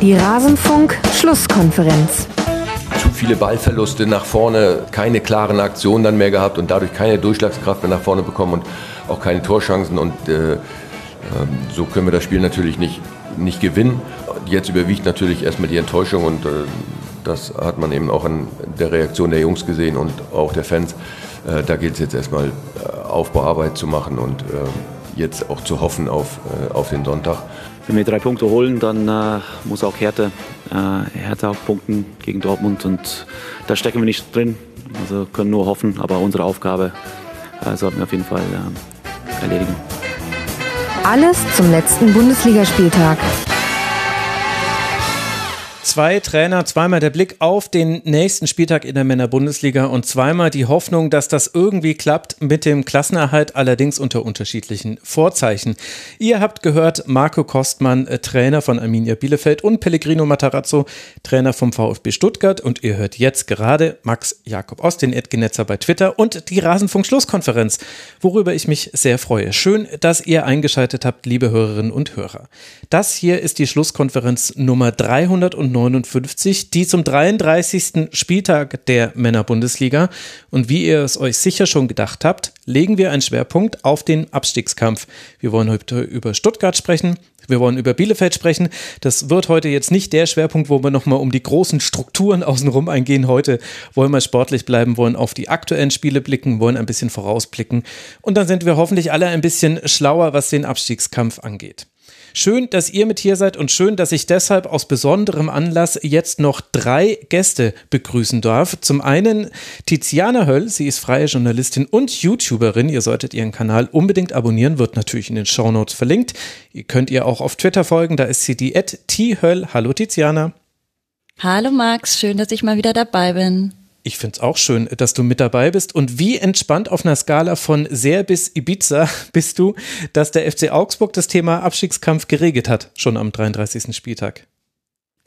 Die Rasenfunk-Schlusskonferenz. Zu viele Ballverluste nach vorne, keine klaren Aktionen dann mehr gehabt und dadurch keine Durchschlagskraft mehr nach vorne bekommen und auch keine Torchancen. Und äh, äh, so können wir das Spiel natürlich nicht, nicht gewinnen. Jetzt überwiegt natürlich erstmal die Enttäuschung und äh, das hat man eben auch an der Reaktion der Jungs gesehen und auch der Fans. Äh, da gilt es jetzt erstmal äh, Aufbauarbeit zu machen und äh, jetzt auch zu hoffen auf, auf den Sonntag. Wenn wir drei Punkte holen, dann äh, muss auch Härte, äh, Härte auch punkten gegen Dortmund und da stecken wir nicht drin. Also können nur hoffen, aber unsere Aufgabe äh, sollten wir auf jeden Fall äh, erledigen. Alles zum letzten Bundesligaspieltag. Zwei Trainer, zweimal der Blick auf den nächsten Spieltag in der Männerbundesliga und zweimal die Hoffnung, dass das irgendwie klappt mit dem Klassenerhalt, allerdings unter unterschiedlichen Vorzeichen. Ihr habt gehört, Marco Kostmann, äh, Trainer von Arminia Bielefeld und Pellegrino Matarazzo, Trainer vom VfB Stuttgart und ihr hört jetzt gerade Max Jakob Ost, den Edgenetzer bei Twitter und die Rasenfunk-Schlusskonferenz, worüber ich mich sehr freue. Schön, dass ihr eingeschaltet habt, liebe Hörerinnen und Hörer. Das hier ist die Schlusskonferenz Nummer 309 59, die zum 33. Spieltag der Männerbundesliga. Und wie ihr es euch sicher schon gedacht habt, legen wir einen Schwerpunkt auf den Abstiegskampf. Wir wollen heute über Stuttgart sprechen. Wir wollen über Bielefeld sprechen. Das wird heute jetzt nicht der Schwerpunkt, wo wir nochmal um die großen Strukturen außenrum eingehen. Heute wollen wir sportlich bleiben, wollen auf die aktuellen Spiele blicken, wollen ein bisschen vorausblicken. Und dann sind wir hoffentlich alle ein bisschen schlauer, was den Abstiegskampf angeht. Schön, dass ihr mit hier seid und schön, dass ich deshalb aus besonderem Anlass jetzt noch drei Gäste begrüßen darf. Zum einen Tiziana Höll, sie ist freie Journalistin und YouTuberin. Ihr solltet ihren Kanal unbedingt abonnieren, wird natürlich in den Shownotes verlinkt. Ihr könnt ihr auch auf Twitter folgen, da ist sie die T-Höll. Hallo Tiziana. Hallo Max, schön, dass ich mal wieder dabei bin. Ich finde es auch schön, dass du mit dabei bist. Und wie entspannt auf einer Skala von sehr bis Ibiza bist du, dass der FC Augsburg das Thema Abstiegskampf geregelt hat, schon am 33. Spieltag?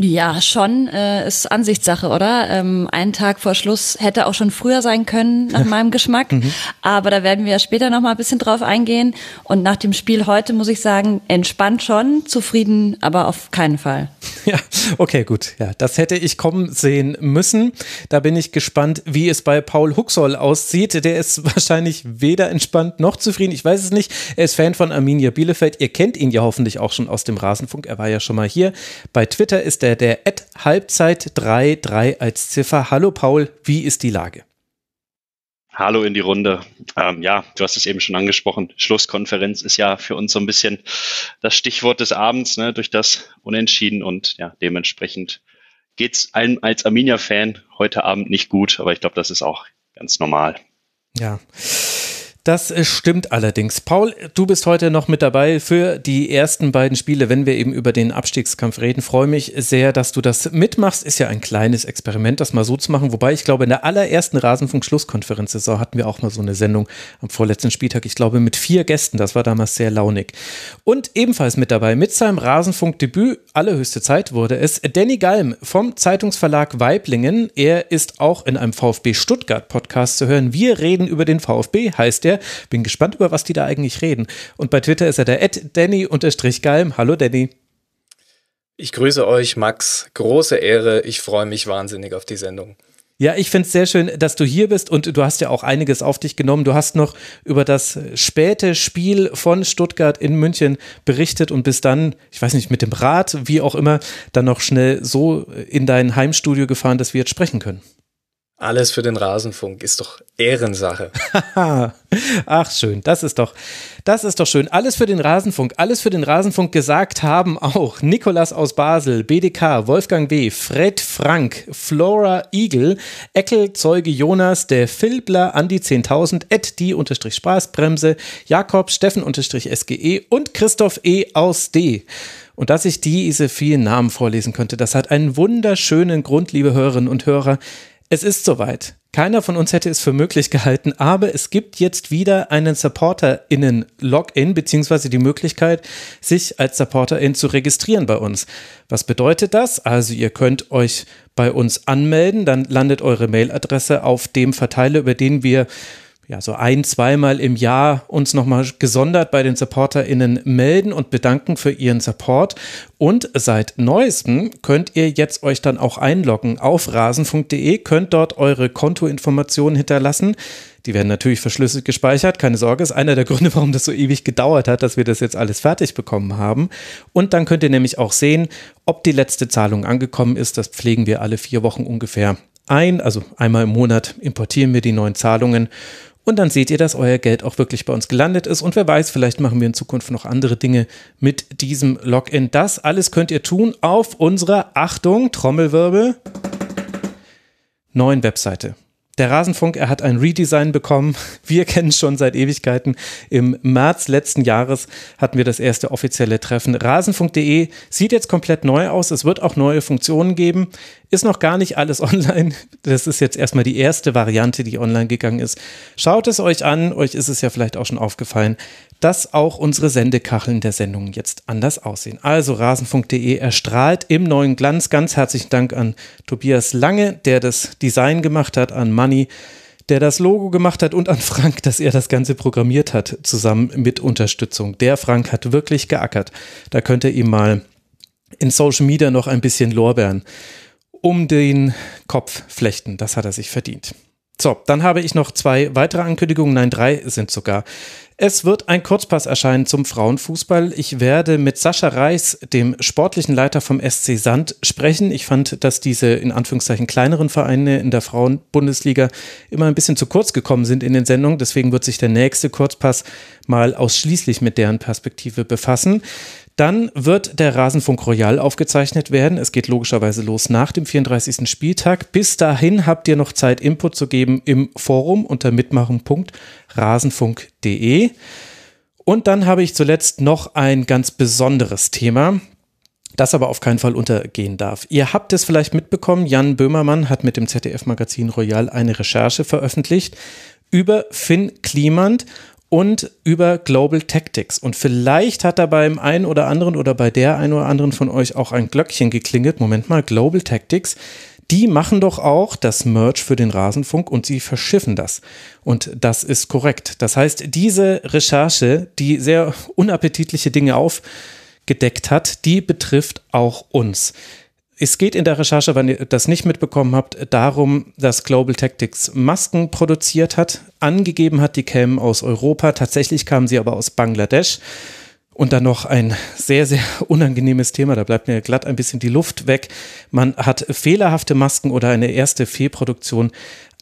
Ja, schon äh, ist Ansichtssache, oder? Ähm, einen Tag vor Schluss hätte auch schon früher sein können, nach meinem Geschmack. Mhm. Aber da werden wir später noch mal ein bisschen drauf eingehen. Und nach dem Spiel heute muss ich sagen, entspannt schon, zufrieden, aber auf keinen Fall. Ja, okay, gut. Ja, das hätte ich kommen sehen müssen. Da bin ich gespannt, wie es bei Paul Huxoll aussieht. Der ist wahrscheinlich weder entspannt noch zufrieden. Ich weiß es nicht. Er ist Fan von Arminia Bielefeld. Ihr kennt ihn ja hoffentlich auch schon aus dem Rasenfunk. Er war ja schon mal hier. Bei Twitter ist er der, der Halbzeit 33 als Ziffer. Hallo Paul, wie ist die Lage? Hallo in die Runde. Ähm, ja, du hast es eben schon angesprochen. Schlusskonferenz ist ja für uns so ein bisschen das Stichwort des Abends, ne, durch das Unentschieden und ja, dementsprechend geht es einem als Arminia-Fan heute Abend nicht gut, aber ich glaube, das ist auch ganz normal. Ja. Das äh, stimmt allerdings. Paul, du bist heute noch mit dabei für die ersten beiden Spiele, wenn wir eben über den Abstiegskampf reden. Freue mich sehr, dass du das mitmachst. Ist ja ein kleines Experiment, das mal so zu machen. Wobei ich glaube, in der allerersten Rasenfunk-Schlusskonferenzsaison hatten wir auch mal so eine Sendung am vorletzten Spieltag. Ich glaube, mit vier Gästen. Das war damals sehr launig. Und ebenfalls mit dabei, mit seinem Rasenfunk-Debüt, allerhöchste Zeit wurde es, Danny Galm vom Zeitungsverlag Weiblingen. Er ist auch in einem VfB Stuttgart-Podcast zu hören. Wir reden über den VfB, heißt er der. Bin gespannt, über was die da eigentlich reden. Und bei Twitter ist er der Danny-Galm. Hallo Danny. Ich grüße euch, Max. Große Ehre. Ich freue mich wahnsinnig auf die Sendung. Ja, ich finde es sehr schön, dass du hier bist und du hast ja auch einiges auf dich genommen. Du hast noch über das späte Spiel von Stuttgart in München berichtet und bist dann, ich weiß nicht, mit dem Rad, wie auch immer, dann noch schnell so in dein Heimstudio gefahren, dass wir jetzt sprechen können. Alles für den Rasenfunk ist doch Ehrensache. Ach schön, das ist doch, das ist doch schön. Alles für den Rasenfunk, alles für den Rasenfunk gesagt haben auch Nikolas aus Basel, BDK, Wolfgang W., Fred Frank, Flora Eagle, Eckel Zeuge Jonas, der Filbler, Andi 10.000, Ed die unterstrich Spaßbremse, Jakob Steffen unterstrich SGE und Christoph E. aus D. Und dass ich diese vielen Namen vorlesen könnte, das hat einen wunderschönen Grund, liebe Hörerinnen und Hörer. Es ist soweit. Keiner von uns hätte es für möglich gehalten, aber es gibt jetzt wieder einen SupporterInnen-Login, beziehungsweise die Möglichkeit, sich als SupporterIn zu registrieren bei uns. Was bedeutet das? Also ihr könnt euch bei uns anmelden, dann landet eure Mailadresse auf dem Verteiler, über den wir ja, so ein, zweimal im Jahr uns nochmal gesondert bei den SupporterInnen melden und bedanken für ihren Support. Und seit neuestem könnt ihr jetzt euch dann auch einloggen auf rasenfunk.de, könnt dort eure Kontoinformationen hinterlassen. Die werden natürlich verschlüsselt gespeichert, keine Sorge, ist einer der Gründe, warum das so ewig gedauert hat, dass wir das jetzt alles fertig bekommen haben. Und dann könnt ihr nämlich auch sehen, ob die letzte Zahlung angekommen ist. Das pflegen wir alle vier Wochen ungefähr ein. Also einmal im Monat importieren wir die neuen Zahlungen. Und dann seht ihr, dass euer Geld auch wirklich bei uns gelandet ist. Und wer weiß, vielleicht machen wir in Zukunft noch andere Dinge mit diesem Login. Das alles könnt ihr tun auf unserer Achtung, Trommelwirbel, neuen Webseite. Der Rasenfunk, er hat ein Redesign bekommen. Wir kennen schon seit Ewigkeiten. Im März letzten Jahres hatten wir das erste offizielle Treffen. Rasenfunk.de sieht jetzt komplett neu aus. Es wird auch neue Funktionen geben. Ist noch gar nicht alles online. Das ist jetzt erstmal die erste Variante, die online gegangen ist. Schaut es euch an. Euch ist es ja vielleicht auch schon aufgefallen, dass auch unsere Sendekacheln der Sendung jetzt anders aussehen. Also rasenfunk.de erstrahlt im neuen Glanz. Ganz herzlichen Dank an Tobias Lange, der das Design gemacht hat, an Money, der das Logo gemacht hat und an Frank, dass er das Ganze programmiert hat, zusammen mit Unterstützung. Der Frank hat wirklich geackert. Da könnt ihr ihm mal in Social Media noch ein bisschen Lorbeeren um den Kopf flechten. Das hat er sich verdient. So, dann habe ich noch zwei weitere Ankündigungen. Nein, drei sind sogar. Es wird ein Kurzpass erscheinen zum Frauenfußball. Ich werde mit Sascha Reis, dem sportlichen Leiter vom SC Sand, sprechen. Ich fand, dass diese in Anführungszeichen kleineren Vereine in der Frauenbundesliga immer ein bisschen zu kurz gekommen sind in den Sendungen. Deswegen wird sich der nächste Kurzpass mal ausschließlich mit deren Perspektive befassen. Dann wird der Rasenfunk Royal aufgezeichnet werden. Es geht logischerweise los nach dem 34. Spieltag. Bis dahin habt ihr noch Zeit, Input zu geben im Forum unter mitmachen.rasenfunk.de. Und dann habe ich zuletzt noch ein ganz besonderes Thema das aber auf keinen Fall untergehen darf. Ihr habt es vielleicht mitbekommen, Jan Böhmermann hat mit dem ZDF-Magazin Royal eine Recherche veröffentlicht über Finn Klimand und über Global Tactics. Und vielleicht hat da beim einen oder anderen oder bei der einen oder anderen von euch auch ein Glöckchen geklingelt. Moment mal, Global Tactics. Die machen doch auch das Merch für den Rasenfunk und sie verschiffen das. Und das ist korrekt. Das heißt, diese Recherche, die sehr unappetitliche Dinge aufgedeckt hat, die betrifft auch uns. Es geht in der Recherche, wenn ihr das nicht mitbekommen habt, darum, dass Global Tactics Masken produziert hat, angegeben hat, die kämen aus Europa. Tatsächlich kamen sie aber aus Bangladesch. Und dann noch ein sehr, sehr unangenehmes Thema. Da bleibt mir glatt ein bisschen die Luft weg. Man hat fehlerhafte Masken oder eine erste Fehlproduktion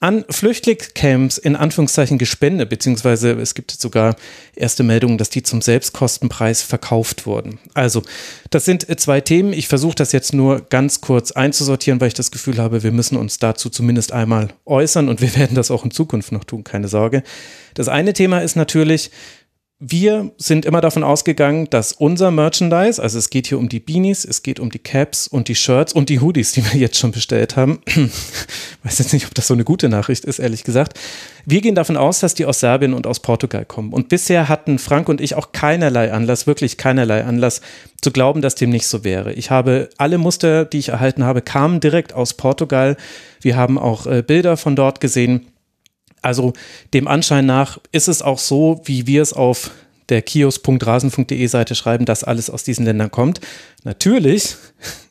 an Flüchtlingscamps in Anführungszeichen gespendet, beziehungsweise es gibt sogar erste Meldungen, dass die zum Selbstkostenpreis verkauft wurden. Also, das sind zwei Themen. Ich versuche das jetzt nur ganz kurz einzusortieren, weil ich das Gefühl habe, wir müssen uns dazu zumindest einmal äußern und wir werden das auch in Zukunft noch tun, keine Sorge. Das eine Thema ist natürlich, wir sind immer davon ausgegangen, dass unser Merchandise, also es geht hier um die Beanies, es geht um die Caps und die Shirts und die Hoodies, die wir jetzt schon bestellt haben. Weiß jetzt nicht, ob das so eine gute Nachricht ist, ehrlich gesagt. Wir gehen davon aus, dass die aus Serbien und aus Portugal kommen. Und bisher hatten Frank und ich auch keinerlei Anlass, wirklich keinerlei Anlass zu glauben, dass dem nicht so wäre. Ich habe alle Muster, die ich erhalten habe, kamen direkt aus Portugal. Wir haben auch äh, Bilder von dort gesehen. Also dem Anschein nach ist es auch so, wie wir es auf der kios.rasen.de Seite schreiben, dass alles aus diesen Ländern kommt. Natürlich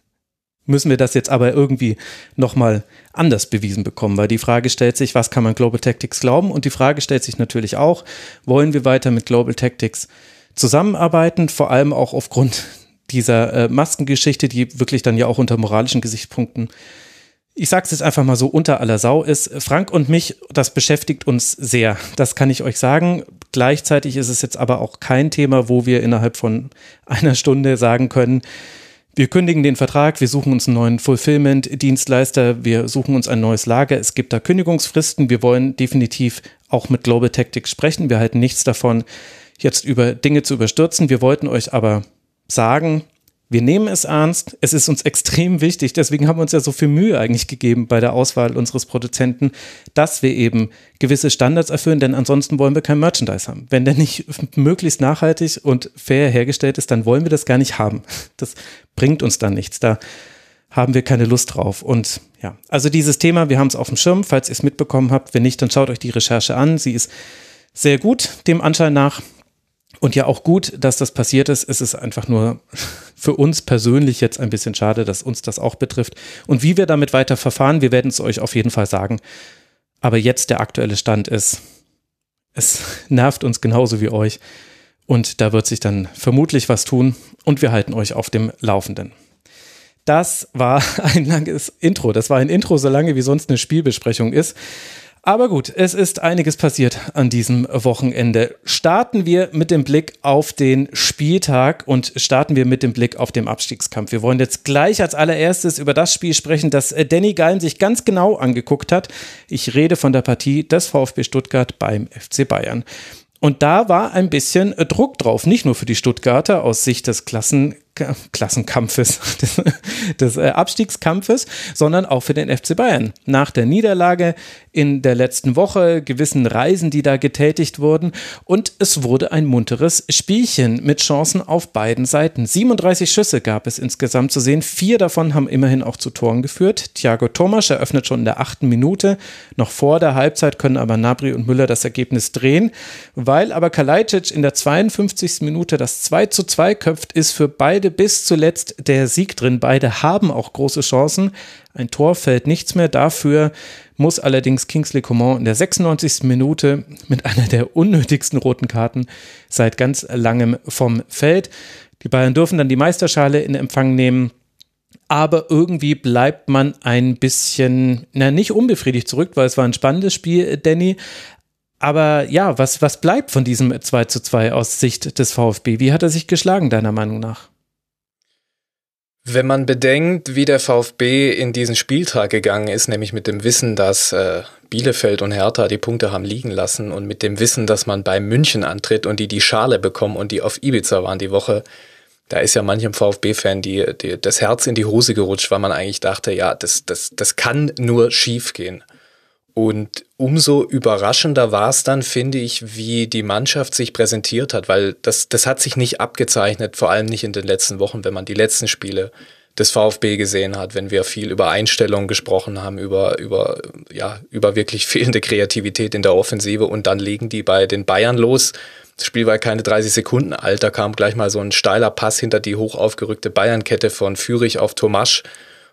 müssen wir das jetzt aber irgendwie nochmal anders bewiesen bekommen, weil die Frage stellt sich, was kann man Global Tactics glauben? Und die Frage stellt sich natürlich auch, wollen wir weiter mit Global Tactics zusammenarbeiten, vor allem auch aufgrund dieser äh, Maskengeschichte, die wirklich dann ja auch unter moralischen Gesichtspunkten ich sage es jetzt einfach mal so unter aller Sau ist, Frank und mich, das beschäftigt uns sehr. Das kann ich euch sagen. Gleichzeitig ist es jetzt aber auch kein Thema, wo wir innerhalb von einer Stunde sagen können, wir kündigen den Vertrag, wir suchen uns einen neuen Fulfillment-Dienstleister, wir suchen uns ein neues Lager. Es gibt da Kündigungsfristen. Wir wollen definitiv auch mit Global Tactics sprechen. Wir halten nichts davon, jetzt über Dinge zu überstürzen. Wir wollten euch aber sagen, wir nehmen es ernst. Es ist uns extrem wichtig. Deswegen haben wir uns ja so viel Mühe eigentlich gegeben bei der Auswahl unseres Produzenten, dass wir eben gewisse Standards erfüllen, denn ansonsten wollen wir kein Merchandise haben. Wenn der nicht möglichst nachhaltig und fair hergestellt ist, dann wollen wir das gar nicht haben. Das bringt uns dann nichts. Da haben wir keine Lust drauf. Und ja, also dieses Thema, wir haben es auf dem Schirm, falls ihr es mitbekommen habt. Wenn nicht, dann schaut euch die Recherche an. Sie ist sehr gut, dem Anschein nach. Und ja, auch gut, dass das passiert ist. Es ist einfach nur für uns persönlich jetzt ein bisschen schade, dass uns das auch betrifft. Und wie wir damit weiter verfahren, wir werden es euch auf jeden Fall sagen. Aber jetzt der aktuelle Stand ist, es nervt uns genauso wie euch. Und da wird sich dann vermutlich was tun. Und wir halten euch auf dem Laufenden. Das war ein langes Intro. Das war ein Intro, so lange wie sonst eine Spielbesprechung ist. Aber gut, es ist einiges passiert an diesem Wochenende. Starten wir mit dem Blick auf den Spieltag und starten wir mit dem Blick auf den Abstiegskampf. Wir wollen jetzt gleich als allererstes über das Spiel sprechen, das Danny Gallen sich ganz genau angeguckt hat. Ich rede von der Partie des VfB Stuttgart beim FC Bayern. Und da war ein bisschen Druck drauf, nicht nur für die Stuttgarter aus Sicht des Klassen Klassenkampfes, des, des äh, Abstiegskampfes, sondern auch für den FC Bayern. Nach der Niederlage in der letzten Woche, gewissen Reisen, die da getätigt wurden und es wurde ein munteres Spielchen mit Chancen auf beiden Seiten. 37 Schüsse gab es insgesamt zu sehen, vier davon haben immerhin auch zu Toren geführt. Thiago Thomas eröffnet schon in der achten Minute, noch vor der Halbzeit können aber Nabri und Müller das Ergebnis drehen, weil aber Kalajdzic in der 52. Minute das 2 zu 2 köpft, ist für beide beide bis zuletzt der Sieg drin. Beide haben auch große Chancen. Ein Tor fällt nichts mehr. Dafür muss allerdings Kingsley Coman in der 96. Minute mit einer der unnötigsten roten Karten seit ganz langem vom Feld. Die Bayern dürfen dann die Meisterschale in Empfang nehmen. Aber irgendwie bleibt man ein bisschen, na, nicht unbefriedigt zurück, weil es war ein spannendes Spiel, Danny. Aber ja, was, was bleibt von diesem 2 zu 2 aus Sicht des VfB? Wie hat er sich geschlagen, deiner Meinung nach? Wenn man bedenkt, wie der VfB in diesen Spieltag gegangen ist, nämlich mit dem Wissen, dass äh, Bielefeld und Hertha die Punkte haben liegen lassen und mit dem Wissen, dass man bei München antritt und die die Schale bekommen und die auf Ibiza waren die Woche, da ist ja manchem VfB-Fan die, die, das Herz in die Hose gerutscht, weil man eigentlich dachte, ja, das, das, das kann nur schief gehen. Und umso überraschender war es dann, finde ich, wie die Mannschaft sich präsentiert hat, weil das, das hat sich nicht abgezeichnet, vor allem nicht in den letzten Wochen, wenn man die letzten Spiele des VfB gesehen hat, wenn wir viel über Einstellungen gesprochen haben, über, über, ja, über wirklich fehlende Kreativität in der Offensive und dann legen die bei den Bayern los. Das Spiel war keine 30 Sekunden alt, da kam gleich mal so ein steiler Pass hinter die hoch aufgerückte Bayernkette von Fürich auf Tomasch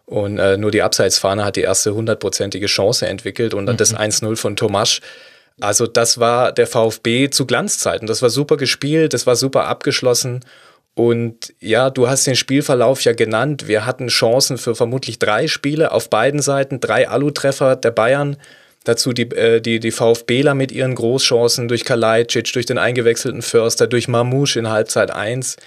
und äh, nur die Abseitsfahne hat die erste hundertprozentige Chance entwickelt und dann mhm. das 1-0 von Tomasch. Also das war der VfB zu Glanzzeiten. Das war super gespielt, das war super abgeschlossen. Und ja, du hast den Spielverlauf ja genannt. Wir hatten Chancen für vermutlich drei Spiele auf beiden Seiten, drei Alu-Treffer der Bayern. Dazu die, äh, die, die VfBler mit ihren Großchancen durch Kalajdzic, durch den eingewechselten Förster, durch Mamouche in Halbzeit eins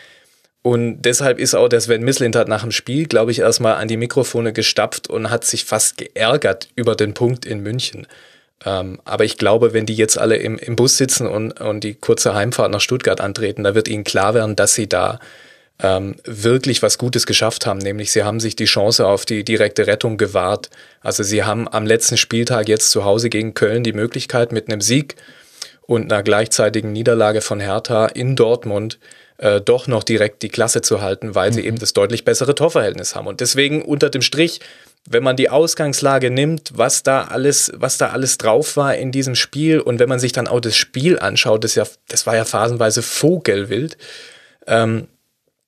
und deshalb ist auch der Sven Mislintat nach dem Spiel, glaube ich, erstmal an die Mikrofone gestapft und hat sich fast geärgert über den Punkt in München. Ähm, aber ich glaube, wenn die jetzt alle im, im Bus sitzen und, und die kurze Heimfahrt nach Stuttgart antreten, da wird ihnen klar werden, dass sie da ähm, wirklich was Gutes geschafft haben. Nämlich sie haben sich die Chance auf die direkte Rettung gewahrt. Also sie haben am letzten Spieltag jetzt zu Hause gegen Köln die Möglichkeit mit einem Sieg und einer gleichzeitigen Niederlage von Hertha in Dortmund äh, doch noch direkt die Klasse zu halten, weil mhm. sie eben das deutlich bessere Torverhältnis haben. Und deswegen unter dem Strich, wenn man die Ausgangslage nimmt, was da alles, was da alles drauf war in diesem Spiel und wenn man sich dann auch das Spiel anschaut, das ja, das war ja phasenweise vogelwild, ähm,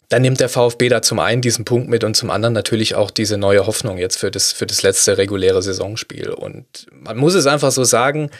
dann nimmt der VfB da zum einen diesen Punkt mit und zum anderen natürlich auch diese neue Hoffnung jetzt für das, für das letzte reguläre Saisonspiel. Und man muss es einfach so sagen,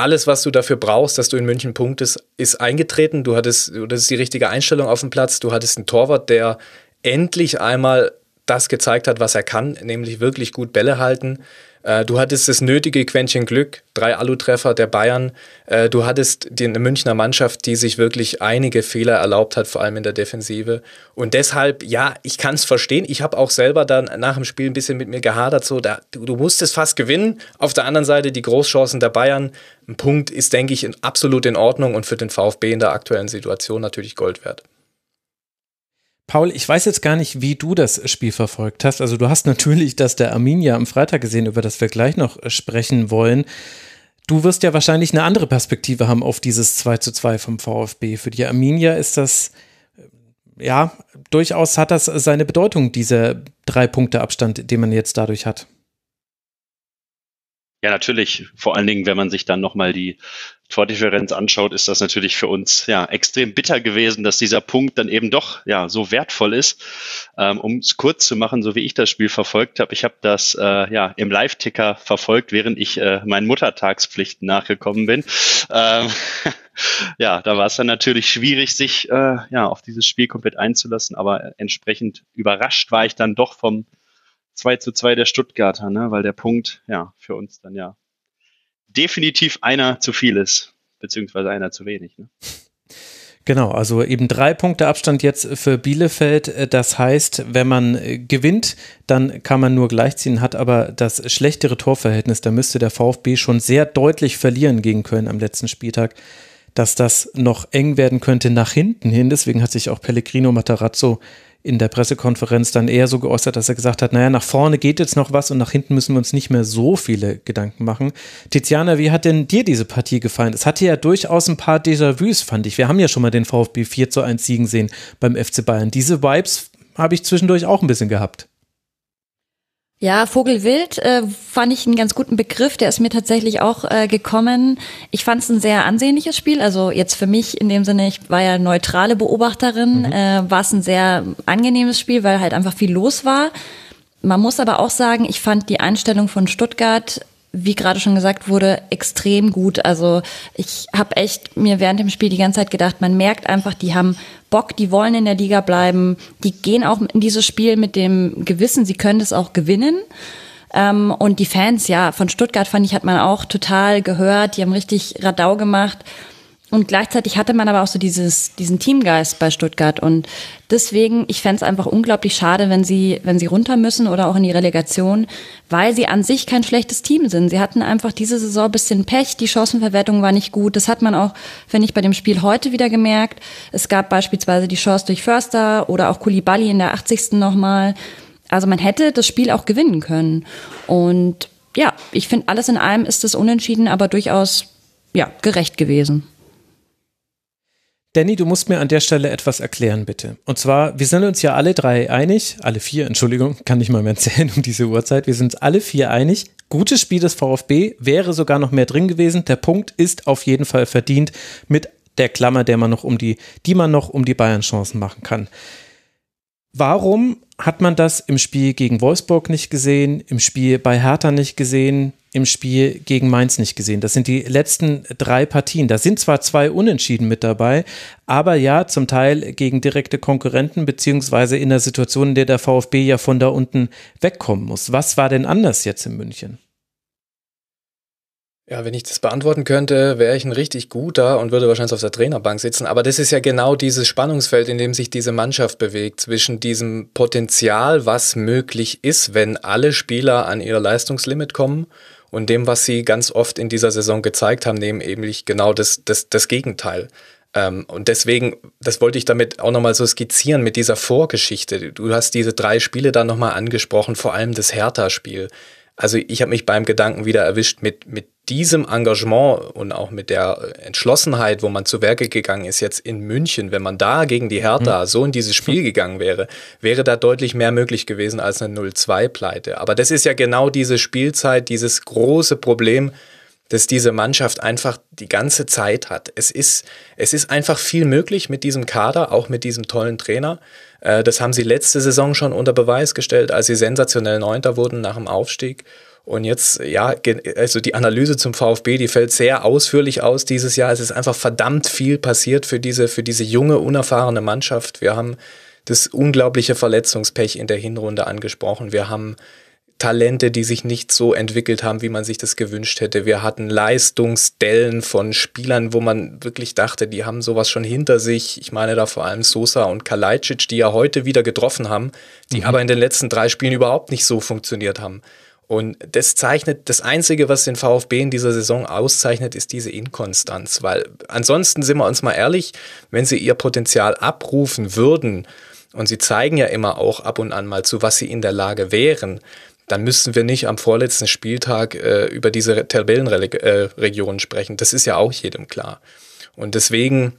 alles, was du dafür brauchst, dass du in München punktest, ist eingetreten. Du hattest, du hattest die richtige Einstellung auf dem Platz. Du hattest einen Torwart, der endlich einmal das gezeigt hat, was er kann, nämlich wirklich gut Bälle halten. Äh, du hattest das nötige Quäntchen Glück, drei Alu-Treffer der Bayern. Äh, du hattest die Münchner Mannschaft, die sich wirklich einige Fehler erlaubt hat, vor allem in der Defensive. Und deshalb, ja, ich kann es verstehen. Ich habe auch selber dann nach dem Spiel ein bisschen mit mir gehadert, so, da, du, du musstest fast gewinnen. Auf der anderen Seite die Großchancen der Bayern. Ein Punkt ist, denke ich, absolut in Ordnung und für den VfB in der aktuellen Situation natürlich Gold wert. Paul, ich weiß jetzt gar nicht, wie du das Spiel verfolgt hast. Also du hast natürlich das der Arminia am Freitag gesehen, über das wir gleich noch sprechen wollen. Du wirst ja wahrscheinlich eine andere Perspektive haben auf dieses 2 zu 2 vom VfB. Für die Arminia ist das ja, durchaus hat das seine Bedeutung, dieser drei Punkte Abstand, den man jetzt dadurch hat. Ja, natürlich. Vor allen Dingen, wenn man sich dann nochmal die Tordifferenz anschaut, ist das natürlich für uns ja extrem bitter gewesen, dass dieser Punkt dann eben doch ja so wertvoll ist. Ähm, um es kurz zu machen, so wie ich das Spiel verfolgt habe, ich habe das äh, ja im Live-Ticker verfolgt, während ich äh, meinen Muttertagspflichten nachgekommen bin. Ähm, ja, da war es dann natürlich schwierig, sich äh, ja auf dieses Spiel komplett einzulassen, aber entsprechend überrascht war ich dann doch vom 2 zu 2 der Stuttgarter, ne? weil der Punkt ja für uns dann ja definitiv einer zu viel ist, beziehungsweise einer zu wenig. Ne? Genau, also eben drei Punkte Abstand jetzt für Bielefeld. Das heißt, wenn man gewinnt, dann kann man nur gleichziehen, hat aber das schlechtere Torverhältnis. Da müsste der VfB schon sehr deutlich verlieren gegen Köln am letzten Spieltag, dass das noch eng werden könnte nach hinten hin. Deswegen hat sich auch Pellegrino Matarazzo in der Pressekonferenz dann eher so geäußert, dass er gesagt hat, naja, nach vorne geht jetzt noch was und nach hinten müssen wir uns nicht mehr so viele Gedanken machen. Tiziana, wie hat denn dir diese Partie gefallen? Es hatte ja durchaus ein paar Déjà-vus, fand ich. Wir haben ja schon mal den VfB 4 zu 1 Siegen sehen beim FC Bayern. Diese Vibes habe ich zwischendurch auch ein bisschen gehabt. Ja, Vogelwild äh, fand ich einen ganz guten Begriff. Der ist mir tatsächlich auch äh, gekommen. Ich fand es ein sehr ansehnliches Spiel. Also jetzt für mich in dem Sinne, ich war ja neutrale Beobachterin, mhm. äh, war es ein sehr angenehmes Spiel, weil halt einfach viel los war. Man muss aber auch sagen, ich fand die Einstellung von Stuttgart wie gerade schon gesagt wurde, extrem gut. Also ich habe echt mir während dem Spiel die ganze Zeit gedacht, man merkt einfach, die haben Bock, die wollen in der Liga bleiben, die gehen auch in dieses Spiel mit dem Gewissen, sie können das auch gewinnen. Ähm, und die Fans, ja, von Stuttgart fand ich, hat man auch total gehört, die haben richtig Radau gemacht. Und gleichzeitig hatte man aber auch so dieses, diesen Teamgeist bei Stuttgart. Und deswegen, ich fände es einfach unglaublich schade, wenn sie, wenn sie runter müssen oder auch in die Relegation, weil sie an sich kein schlechtes Team sind. Sie hatten einfach diese Saison ein bisschen Pech, die Chancenverwertung war nicht gut. Das hat man auch, finde ich, bei dem Spiel heute wieder gemerkt. Es gab beispielsweise die Chance durch Förster oder auch Kulibali in der 80. nochmal. Also man hätte das Spiel auch gewinnen können. Und ja, ich finde, alles in allem ist es unentschieden, aber durchaus ja, gerecht gewesen. Danny, du musst mir an der Stelle etwas erklären, bitte. Und zwar, wir sind uns ja alle drei einig, alle vier, Entschuldigung, kann nicht mal mehr zählen um diese Uhrzeit. Wir sind alle vier einig. Gutes Spiel des VfB wäre sogar noch mehr drin gewesen. Der Punkt ist auf jeden Fall verdient mit der Klammer, der man noch um die, die man noch um die Bayern-Chancen machen kann. Warum hat man das im Spiel gegen Wolfsburg nicht gesehen, im Spiel bei Hertha nicht gesehen, im Spiel gegen Mainz nicht gesehen? Das sind die letzten drei Partien. Da sind zwar zwei Unentschieden mit dabei, aber ja, zum Teil gegen direkte Konkurrenten, beziehungsweise in der Situation, in der der VfB ja von da unten wegkommen muss. Was war denn anders jetzt in München? Ja, wenn ich das beantworten könnte, wäre ich ein richtig guter und würde wahrscheinlich auf der Trainerbank sitzen. Aber das ist ja genau dieses Spannungsfeld, in dem sich diese Mannschaft bewegt, zwischen diesem Potenzial, was möglich ist, wenn alle Spieler an ihr Leistungslimit kommen, und dem, was sie ganz oft in dieser Saison gezeigt haben, nehmen eben genau das, das, das Gegenteil. Ähm, und deswegen, das wollte ich damit auch nochmal so skizzieren mit dieser Vorgeschichte. Du hast diese drei Spiele da nochmal angesprochen, vor allem das Hertha-Spiel. Also ich habe mich beim Gedanken wieder erwischt mit, mit diesem Engagement und auch mit der Entschlossenheit, wo man zu Werke gegangen ist, jetzt in München, wenn man da gegen die Hertha mhm. so in dieses Spiel gegangen wäre, wäre da deutlich mehr möglich gewesen als eine 0-2-Pleite. Aber das ist ja genau diese Spielzeit, dieses große Problem, dass diese Mannschaft einfach die ganze Zeit hat. Es ist, es ist einfach viel möglich mit diesem Kader, auch mit diesem tollen Trainer. Äh, das haben sie letzte Saison schon unter Beweis gestellt, als sie sensationell Neunter wurden nach dem Aufstieg. Und jetzt, ja, also die Analyse zum VfB, die fällt sehr ausführlich aus dieses Jahr. Es ist einfach verdammt viel passiert für diese, für diese junge, unerfahrene Mannschaft. Wir haben das unglaubliche Verletzungspech in der Hinrunde angesprochen. Wir haben Talente, die sich nicht so entwickelt haben, wie man sich das gewünscht hätte. Wir hatten Leistungsdellen von Spielern, wo man wirklich dachte, die haben sowas schon hinter sich. Ich meine da vor allem Sosa und Kalajdzic, die ja heute wieder getroffen haben, die mhm. aber in den letzten drei Spielen überhaupt nicht so funktioniert haben. Und das zeichnet, das Einzige, was den VfB in dieser Saison auszeichnet, ist diese Inkonstanz. Weil ansonsten sind wir uns mal ehrlich, wenn sie ihr Potenzial abrufen würden, und sie zeigen ja immer auch ab und an mal zu, was sie in der Lage wären, dann müssten wir nicht am vorletzten Spieltag äh, über diese Tabellenregion äh, sprechen. Das ist ja auch jedem klar. Und deswegen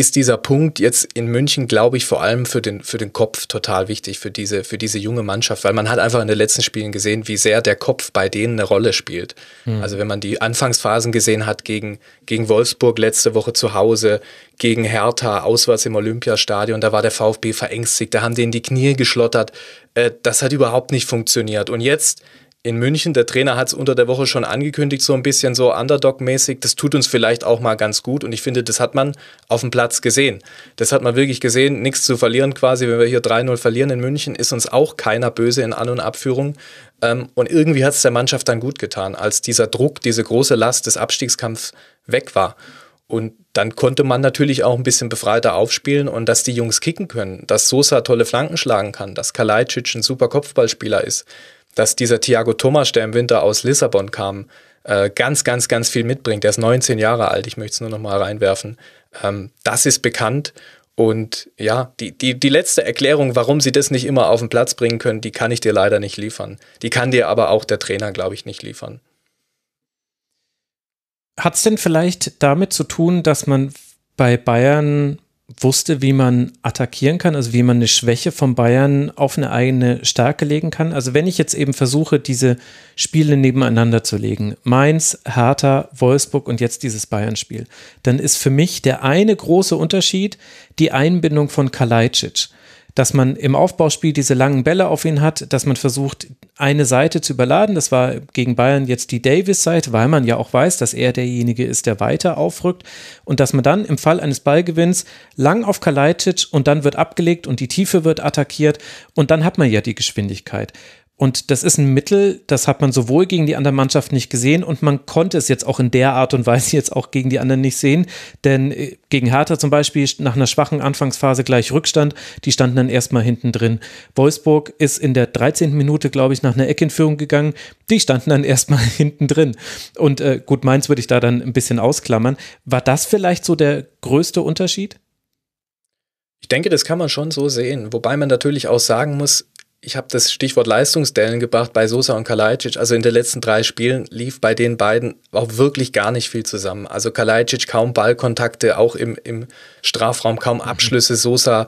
ist dieser Punkt jetzt in München, glaube ich, vor allem für den, für den Kopf total wichtig, für diese, für diese junge Mannschaft, weil man hat einfach in den letzten Spielen gesehen, wie sehr der Kopf bei denen eine Rolle spielt. Mhm. Also wenn man die Anfangsphasen gesehen hat gegen, gegen Wolfsburg letzte Woche zu Hause, gegen Hertha auswärts im Olympiastadion, da war der VfB verängstigt, da haben denen die Knie geschlottert. Äh, das hat überhaupt nicht funktioniert. Und jetzt in München. Der Trainer hat es unter der Woche schon angekündigt, so ein bisschen so Underdog-mäßig. Das tut uns vielleicht auch mal ganz gut. Und ich finde, das hat man auf dem Platz gesehen. Das hat man wirklich gesehen. Nichts zu verlieren quasi. Wenn wir hier 3-0 verlieren in München, ist uns auch keiner böse in An- und Abführung. Ähm, und irgendwie hat es der Mannschaft dann gut getan, als dieser Druck, diese große Last des Abstiegskampfs weg war. Und dann konnte man natürlich auch ein bisschen befreiter aufspielen und dass die Jungs kicken können, dass Sosa tolle Flanken schlagen kann, dass Kalajdzic ein super Kopfballspieler ist dass dieser Thiago Thomas, der im Winter aus Lissabon kam, äh, ganz, ganz, ganz viel mitbringt. Der ist 19 Jahre alt, ich möchte es nur noch mal reinwerfen. Ähm, das ist bekannt. Und ja, die, die, die letzte Erklärung, warum sie das nicht immer auf den Platz bringen können, die kann ich dir leider nicht liefern. Die kann dir aber auch der Trainer, glaube ich, nicht liefern. Hat es denn vielleicht damit zu tun, dass man bei Bayern wusste, wie man attackieren kann, also wie man eine Schwäche von Bayern auf eine eigene Stärke legen kann. Also wenn ich jetzt eben versuche, diese Spiele nebeneinander zu legen, Mainz, Hertha, Wolfsburg und jetzt dieses Bayern-Spiel, dann ist für mich der eine große Unterschied die Einbindung von Kalajdzic dass man im Aufbauspiel diese langen Bälle auf ihn hat, dass man versucht, eine Seite zu überladen. Das war gegen Bayern jetzt die Davis-Seite, weil man ja auch weiß, dass er derjenige ist, der weiter aufrückt. Und dass man dann im Fall eines Ballgewinns lang auf Kalajdzic und dann wird abgelegt und die Tiefe wird attackiert und dann hat man ja die Geschwindigkeit. Und das ist ein Mittel, das hat man sowohl gegen die anderen Mannschaften nicht gesehen und man konnte es jetzt auch in der Art und Weise jetzt auch gegen die anderen nicht sehen. Denn äh, gegen Hertha zum Beispiel nach einer schwachen Anfangsphase gleich Rückstand, die standen dann erstmal hinten drin. Wolfsburg ist in der 13. Minute, glaube ich, nach einer Eckinführung gegangen, die standen dann erstmal hinten drin. Und äh, gut, Mainz würde ich da dann ein bisschen ausklammern. War das vielleicht so der größte Unterschied? Ich denke, das kann man schon so sehen. Wobei man natürlich auch sagen muss, ich habe das Stichwort Leistungsdellen gebracht bei Sosa und Kalajdzic. Also in den letzten drei Spielen lief bei den beiden auch wirklich gar nicht viel zusammen. Also Kalajdzic kaum Ballkontakte, auch im, im Strafraum kaum Abschlüsse. Sosa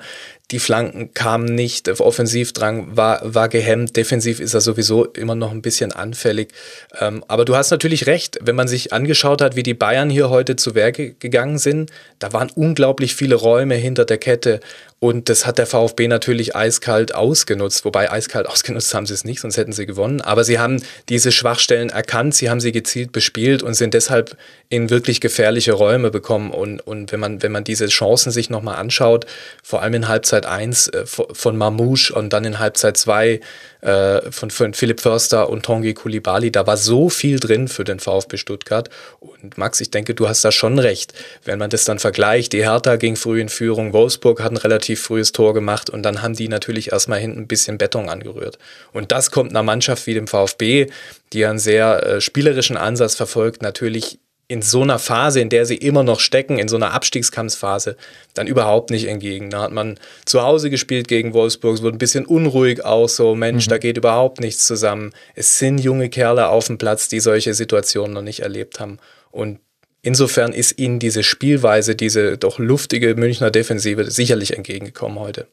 die Flanken kamen nicht, Offensivdrang war, war gehemmt, defensiv ist er sowieso immer noch ein bisschen anfällig. Ähm, aber du hast natürlich recht, wenn man sich angeschaut hat, wie die Bayern hier heute zu Werke gegangen sind, da waren unglaublich viele Räume hinter der Kette und das hat der VfB natürlich eiskalt ausgenutzt, wobei eiskalt ausgenutzt haben sie es nicht, sonst hätten sie gewonnen. Aber sie haben diese Schwachstellen erkannt, sie haben sie gezielt bespielt und sind deshalb in wirklich gefährliche Räume bekommen. Und, und wenn man, wenn man diese Chancen sich nochmal anschaut, vor allem in Halbzeit Halbzeit 1 äh, von Mamouche und dann in Halbzeit 2 äh, von, von Philipp Förster und Tongi Kulibali. Da war so viel drin für den VfB Stuttgart. Und Max, ich denke, du hast da schon recht. Wenn man das dann vergleicht, die Hertha ging früh in Führung, Wolfsburg hat ein relativ frühes Tor gemacht und dann haben die natürlich erstmal hinten ein bisschen Beton angerührt. Und das kommt einer Mannschaft wie dem VfB, die einen sehr äh, spielerischen Ansatz verfolgt, natürlich in so einer Phase, in der sie immer noch stecken, in so einer Abstiegskampfphase, dann überhaupt nicht entgegen. Da hat man zu Hause gespielt gegen Wolfsburg, es wurde ein bisschen unruhig auch so, Mensch, mhm. da geht überhaupt nichts zusammen. Es sind junge Kerle auf dem Platz, die solche Situationen noch nicht erlebt haben. Und insofern ist ihnen diese Spielweise, diese doch luftige Münchner Defensive sicherlich entgegengekommen heute.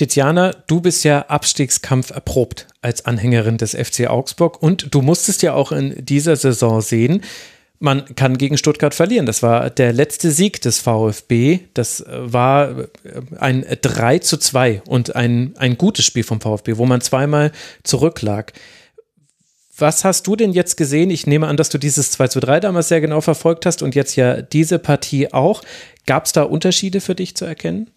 Tiziana, du bist ja Abstiegskampf erprobt als Anhängerin des FC Augsburg und du musstest ja auch in dieser Saison sehen, man kann gegen Stuttgart verlieren. Das war der letzte Sieg des VfB. Das war ein 3 zu 2 und ein, ein gutes Spiel vom VfB, wo man zweimal zurücklag. Was hast du denn jetzt gesehen? Ich nehme an, dass du dieses 2 zu 3 damals sehr genau verfolgt hast und jetzt ja diese Partie auch. Gab es da Unterschiede für dich zu erkennen?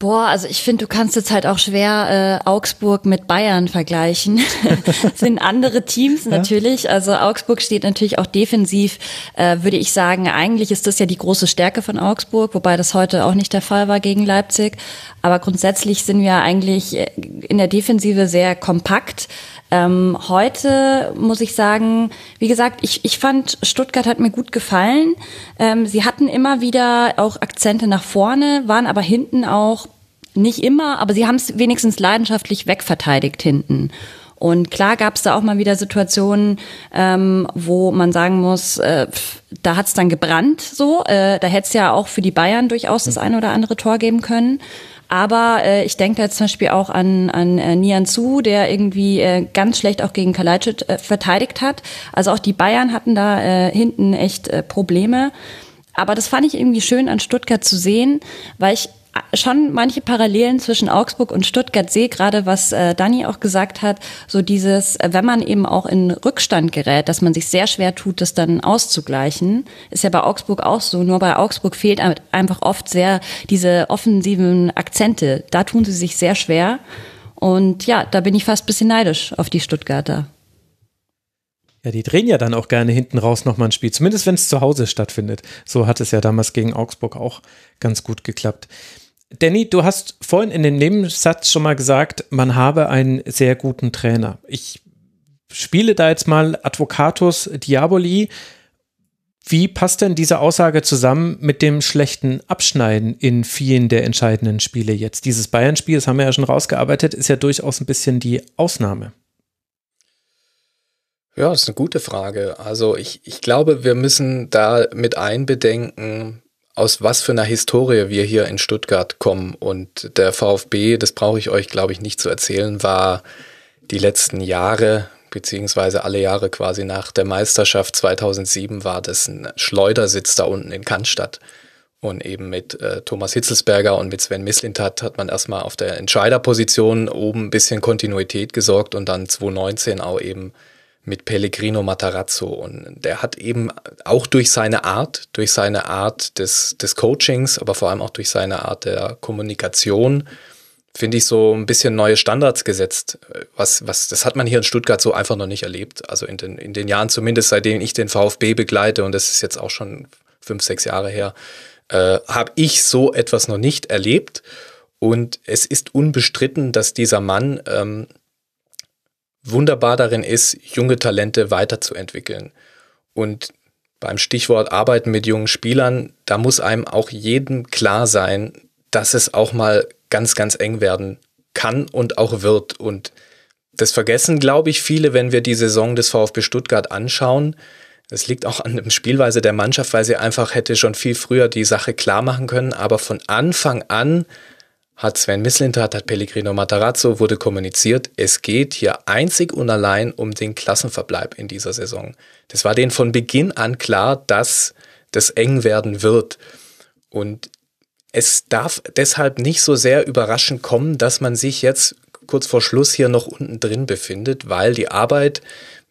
Boah, also ich finde, du kannst jetzt halt auch schwer äh, Augsburg mit Bayern vergleichen. sind andere Teams natürlich. Ja. Also Augsburg steht natürlich auch defensiv, äh, würde ich sagen. Eigentlich ist das ja die große Stärke von Augsburg, wobei das heute auch nicht der Fall war gegen Leipzig. Aber grundsätzlich sind wir eigentlich äh, in der Defensive sehr kompakt. Ähm, heute muss ich sagen, wie gesagt, ich, ich fand, Stuttgart hat mir gut gefallen. Ähm, sie hatten immer wieder auch Akzente nach vorne, waren aber hinten auch nicht immer, aber sie haben es wenigstens leidenschaftlich wegverteidigt hinten. Und klar gab es da auch mal wieder Situationen, ähm, wo man sagen muss, äh, da hat es dann gebrannt so. Äh, da hätte es ja auch für die Bayern durchaus das eine oder andere Tor geben können. Aber äh, ich denke da jetzt zum Beispiel auch an, an äh, Nian Su, der irgendwie äh, ganz schlecht auch gegen Kalajdzic äh, verteidigt hat. Also auch die Bayern hatten da äh, hinten echt äh, Probleme. Aber das fand ich irgendwie schön an Stuttgart zu sehen, weil ich schon manche Parallelen zwischen Augsburg und Stuttgart sehe, gerade was äh, Dani auch gesagt hat, so dieses, äh, wenn man eben auch in Rückstand gerät, dass man sich sehr schwer tut, das dann auszugleichen, ist ja bei Augsburg auch so. Nur bei Augsburg fehlt einfach oft sehr diese offensiven Akzente. Da tun sie sich sehr schwer. Und ja, da bin ich fast ein bisschen neidisch auf die Stuttgarter. Ja, die drehen ja dann auch gerne hinten raus nochmal ein Spiel, zumindest wenn es zu Hause stattfindet. So hat es ja damals gegen Augsburg auch ganz gut geklappt. Danny, du hast vorhin in dem Nebensatz schon mal gesagt, man habe einen sehr guten Trainer. Ich spiele da jetzt mal Advocatus Diaboli. Wie passt denn diese Aussage zusammen mit dem schlechten Abschneiden in vielen der entscheidenden Spiele jetzt? Dieses Bayern-Spiel, das haben wir ja schon rausgearbeitet, ist ja durchaus ein bisschen die Ausnahme. Ja, das ist eine gute Frage. Also ich, ich glaube, wir müssen da mit einbedenken, aus was für einer Historie wir hier in Stuttgart kommen. Und der VfB, das brauche ich euch, glaube ich, nicht zu erzählen, war die letzten Jahre, beziehungsweise alle Jahre quasi nach der Meisterschaft 2007, war das ein Schleudersitz da unten in Cannstatt. Und eben mit äh, Thomas Hitzelsberger und mit Sven Mislintat hat man erstmal auf der Entscheiderposition oben ein bisschen Kontinuität gesorgt und dann 2019 auch eben mit Pellegrino Matarazzo. Und der hat eben auch durch seine Art, durch seine Art des, des Coachings, aber vor allem auch durch seine Art der Kommunikation, finde ich, so ein bisschen neue Standards gesetzt. Was, was, das hat man hier in Stuttgart so einfach noch nicht erlebt. Also in den, in den Jahren zumindest, seitdem ich den VfB begleite, und das ist jetzt auch schon fünf, sechs Jahre her, äh, habe ich so etwas noch nicht erlebt. Und es ist unbestritten, dass dieser Mann ähm, wunderbar darin ist, junge Talente weiterzuentwickeln. Und beim Stichwort Arbeiten mit jungen Spielern, da muss einem auch jedem klar sein, dass es auch mal ganz, ganz eng werden kann und auch wird. Und das vergessen, glaube ich, viele, wenn wir die Saison des VfB Stuttgart anschauen. Es liegt auch an der Spielweise der Mannschaft, weil sie einfach hätte schon viel früher die Sache klar machen können. Aber von Anfang an hat Sven Mislintat, hat Pellegrino Matarazzo, wurde kommuniziert, es geht hier einzig und allein um den Klassenverbleib in dieser Saison. Das war denen von Beginn an klar, dass das eng werden wird. Und es darf deshalb nicht so sehr überraschend kommen, dass man sich jetzt kurz vor Schluss hier noch unten drin befindet, weil die Arbeit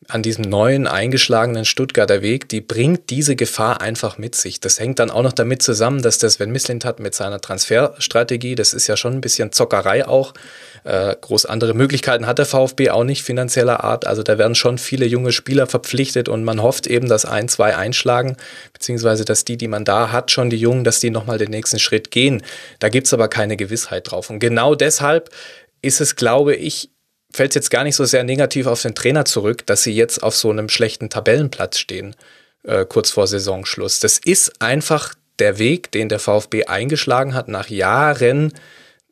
an diesem neuen eingeschlagenen Stuttgarter Weg, die bringt diese Gefahr einfach mit sich. Das hängt dann auch noch damit zusammen, dass das Sven Mislint hat mit seiner Transferstrategie, das ist ja schon ein bisschen Zockerei auch. Äh, groß andere Möglichkeiten hat der VfB auch nicht finanzieller Art. Also da werden schon viele junge Spieler verpflichtet und man hofft eben, dass ein, zwei einschlagen, beziehungsweise dass die, die man da hat, schon die Jungen, dass die nochmal den nächsten Schritt gehen. Da gibt's aber keine Gewissheit drauf. Und genau deshalb ist es, glaube ich, fällt es jetzt gar nicht so sehr negativ auf den Trainer zurück, dass sie jetzt auf so einem schlechten Tabellenplatz stehen, äh, kurz vor Saisonschluss. Das ist einfach der Weg, den der VfB eingeschlagen hat nach Jahren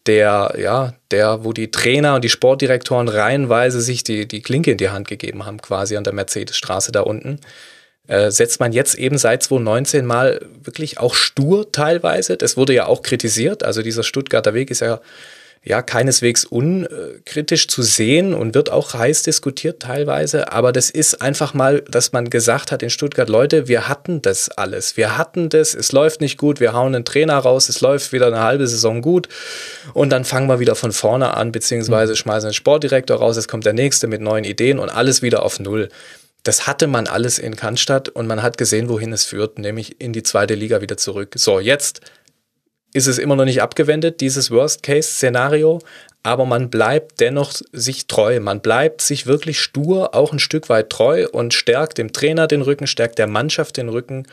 der, ja, der, wo die Trainer und die Sportdirektoren reihenweise sich die, die Klinke in die Hand gegeben haben, quasi an der Mercedesstraße da unten. Äh, setzt man jetzt eben seit 2019 mal wirklich auch stur teilweise. Das wurde ja auch kritisiert. Also dieser Stuttgarter Weg ist ja ja keineswegs unkritisch zu sehen und wird auch heiß diskutiert teilweise. Aber das ist einfach mal, dass man gesagt hat in Stuttgart, Leute, wir hatten das alles. Wir hatten das, es läuft nicht gut, wir hauen einen Trainer raus, es läuft wieder eine halbe Saison gut und dann fangen wir wieder von vorne an, beziehungsweise mhm. schmeißen den Sportdirektor raus, es kommt der nächste mit neuen Ideen und alles wieder auf Null. Das hatte man alles in Cannstatt und man hat gesehen, wohin es führt, nämlich in die zweite Liga wieder zurück. So, jetzt ist es immer noch nicht abgewendet, dieses Worst-Case-Szenario, aber man bleibt dennoch sich treu. Man bleibt sich wirklich stur auch ein Stück weit treu und stärkt dem Trainer den Rücken, stärkt der Mannschaft den Rücken.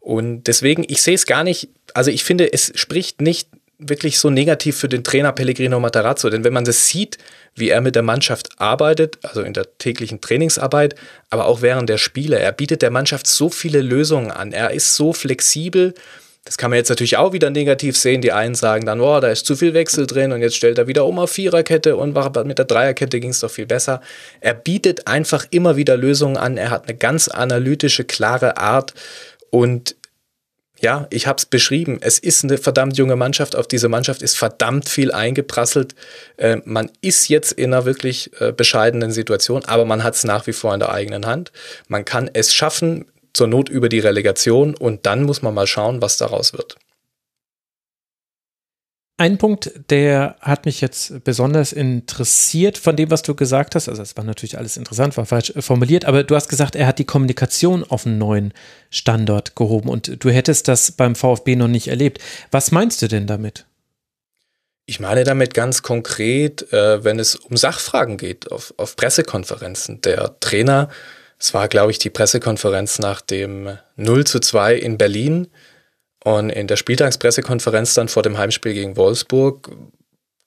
Und deswegen, ich sehe es gar nicht, also ich finde, es spricht nicht wirklich so negativ für den Trainer Pellegrino Matarazzo, denn wenn man das sieht, wie er mit der Mannschaft arbeitet, also in der täglichen Trainingsarbeit, aber auch während der Spiele, er bietet der Mannschaft so viele Lösungen an, er ist so flexibel, Das kann man jetzt natürlich auch wieder negativ sehen. Die einen sagen dann, oh, da ist zu viel Wechsel drin und jetzt stellt er wieder um auf Viererkette und mit der Dreierkette ging es doch viel besser. Er bietet einfach immer wieder Lösungen an. Er hat eine ganz analytische, klare Art und ja, ich habe es beschrieben. Es ist eine verdammt junge Mannschaft. Auf diese Mannschaft ist verdammt viel eingeprasselt. Äh, man ist jetzt in einer wirklich äh, bescheidenen Situation, aber man hat es nach wie vor in der eigenen Hand. Man kann es schaffen, zur Not über die Relegation und dann muss man mal schauen, was daraus wird. Ein Punkt, der hat mich jetzt besonders interessiert von dem, was du gesagt hast. Also es war natürlich alles interessant, war falsch formuliert, aber du hast gesagt, er hat die Kommunikation auf einen neuen Standort gehoben und du hättest das beim VfB noch nicht erlebt. Was meinst du denn damit? Ich meine damit ganz konkret, äh, wenn es um Sachfragen geht, auf, auf Pressekonferenzen. Der Trainer, es war, glaube ich, die Pressekonferenz nach dem 0 zu 2 in Berlin, und in der Spieltagspressekonferenz dann vor dem Heimspiel gegen Wolfsburg,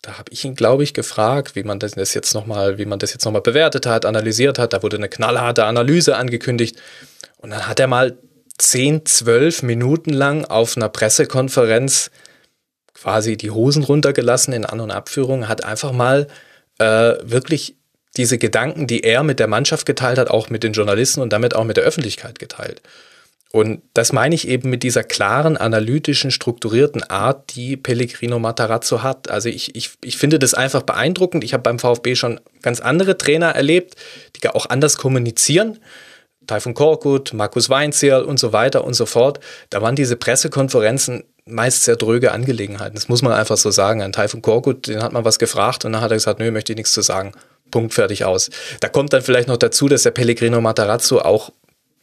da habe ich ihn, glaube ich, gefragt, wie man das jetzt nochmal, wie man das jetzt nochmal bewertet hat, analysiert hat. Da wurde eine knallharte Analyse angekündigt. Und dann hat er mal 10, 12 Minuten lang auf einer Pressekonferenz quasi die Hosen runtergelassen in An- und Abführung, hat einfach mal äh, wirklich diese Gedanken, die er mit der Mannschaft geteilt hat, auch mit den Journalisten und damit auch mit der Öffentlichkeit geteilt. Und das meine ich eben mit dieser klaren, analytischen, strukturierten Art, die Pellegrino Matarazzo hat. Also ich, ich, ich finde das einfach beeindruckend. Ich habe beim VfB schon ganz andere Trainer erlebt, die auch anders kommunizieren. Taifun Korkut, Markus Weinzierl und so weiter und so fort. Da waren diese Pressekonferenzen meist sehr dröge Angelegenheiten. Das muss man einfach so sagen. An Taifun Korkut, den hat man was gefragt und dann hat er gesagt, nö, möchte ich nichts zu sagen. Punkt, fertig aus. Da kommt dann vielleicht noch dazu, dass der Pellegrino Matarazzo auch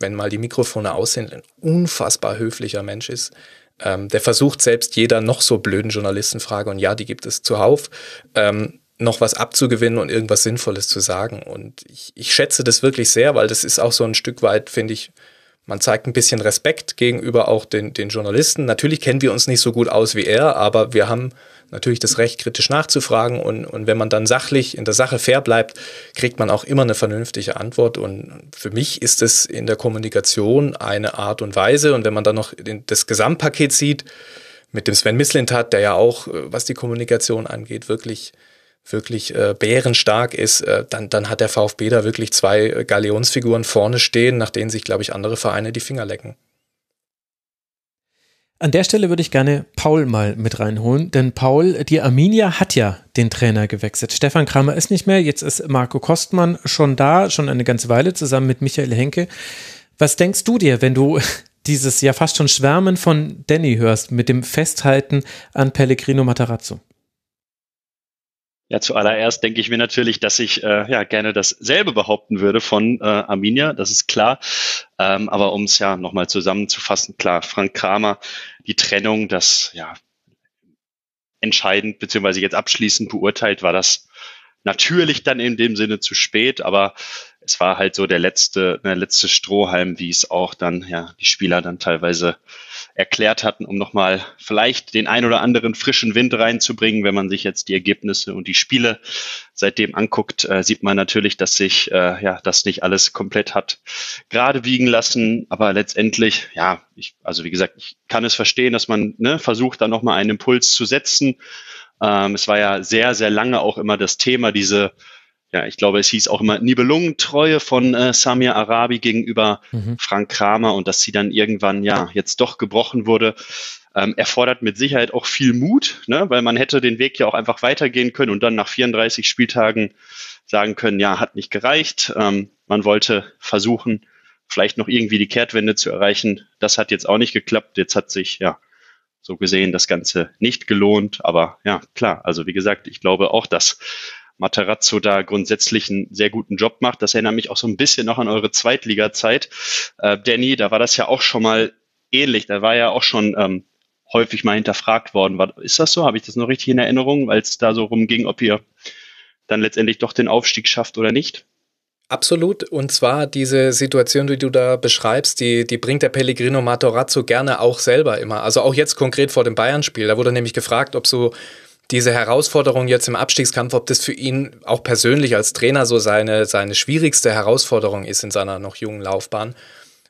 wenn mal die Mikrofone aus sind, ein unfassbar höflicher Mensch ist. Ähm, der versucht selbst jeder noch so blöden Journalistenfrage, und ja, die gibt es zuhauf, ähm, noch was abzugewinnen und irgendwas Sinnvolles zu sagen. Und ich, ich schätze das wirklich sehr, weil das ist auch so ein Stück weit, finde ich, man zeigt ein bisschen Respekt gegenüber auch den, den Journalisten. Natürlich kennen wir uns nicht so gut aus wie er, aber wir haben natürlich das Recht, kritisch nachzufragen. Und, und wenn man dann sachlich in der Sache fair bleibt, kriegt man auch immer eine vernünftige Antwort. Und für mich ist es in der Kommunikation eine Art und Weise. Und wenn man dann noch das Gesamtpaket sieht, mit dem Sven Mislintat, der ja auch, äh, was die Kommunikation angeht, wirklich wirklich äh, bärenstark ist, äh, dann, dann hat der VfB da wirklich zwei äh, Galionsfiguren vorne stehen, nach denen sich, glaube ich, andere Vereine die Finger lecken. An der Stelle würde ich gerne Paul mal mit reinholen, denn Paul, die Arminia hat ja den Trainer gewechselt. Stefan Kramer ist nicht mehr, jetzt ist Marco Kostmann schon da, schon eine ganze Weile zusammen mit Michael Henke. Was denkst du dir, wenn du dieses ja fast schon Schwärmen von Danny hörst mit dem Festhalten an Pellegrino Matarazzo? Ja, zuallererst denke ich mir natürlich, dass ich äh, ja gerne dasselbe behaupten würde von äh, Arminia, das ist klar. Ähm, aber um es ja nochmal zusammenzufassen, klar, Frank Kramer, die Trennung, das ja entscheidend beziehungsweise jetzt abschließend beurteilt, war das natürlich dann in dem Sinne zu spät, aber es war halt so der letzte, der letzte Strohhalm, wie es auch dann ja die Spieler dann teilweise erklärt hatten, um nochmal vielleicht den ein oder anderen frischen Wind reinzubringen. Wenn man sich jetzt die Ergebnisse und die Spiele seitdem anguckt, äh, sieht man natürlich, dass sich äh, ja das nicht alles komplett hat gerade wiegen lassen. Aber letztendlich, ja, ich, also wie gesagt, ich kann es verstehen, dass man ne, versucht, da nochmal einen Impuls zu setzen. Ähm, es war ja sehr, sehr lange auch immer das Thema, diese ja, ich glaube, es hieß auch immer Nibelungentreue von äh, Samir Arabi gegenüber mhm. Frank Kramer und dass sie dann irgendwann ja jetzt doch gebrochen wurde, ähm, erfordert mit Sicherheit auch viel Mut, ne? weil man hätte den Weg ja auch einfach weitergehen können und dann nach 34 Spieltagen sagen können, ja, hat nicht gereicht. Ähm, man wollte versuchen, vielleicht noch irgendwie die Kehrtwende zu erreichen. Das hat jetzt auch nicht geklappt. Jetzt hat sich ja so gesehen das Ganze nicht gelohnt. Aber ja, klar, also wie gesagt, ich glaube auch, dass Materazzo da grundsätzlich einen sehr guten Job macht. Das erinnert mich auch so ein bisschen noch an eure Zweitliga-Zeit. Äh, Danny, da war das ja auch schon mal ähnlich. Da war ja auch schon ähm, häufig mal hinterfragt worden. War, ist das so? Habe ich das noch richtig in Erinnerung, weil es da so rumging, ob ihr dann letztendlich doch den Aufstieg schafft oder nicht? Absolut. Und zwar diese Situation, die du da beschreibst, die, die bringt der Pellegrino Matarazzo gerne auch selber immer. Also auch jetzt konkret vor dem Bayern-Spiel. Da wurde nämlich gefragt, ob so diese Herausforderung jetzt im Abstiegskampf, ob das für ihn auch persönlich als Trainer so seine, seine schwierigste Herausforderung ist in seiner noch jungen Laufbahn.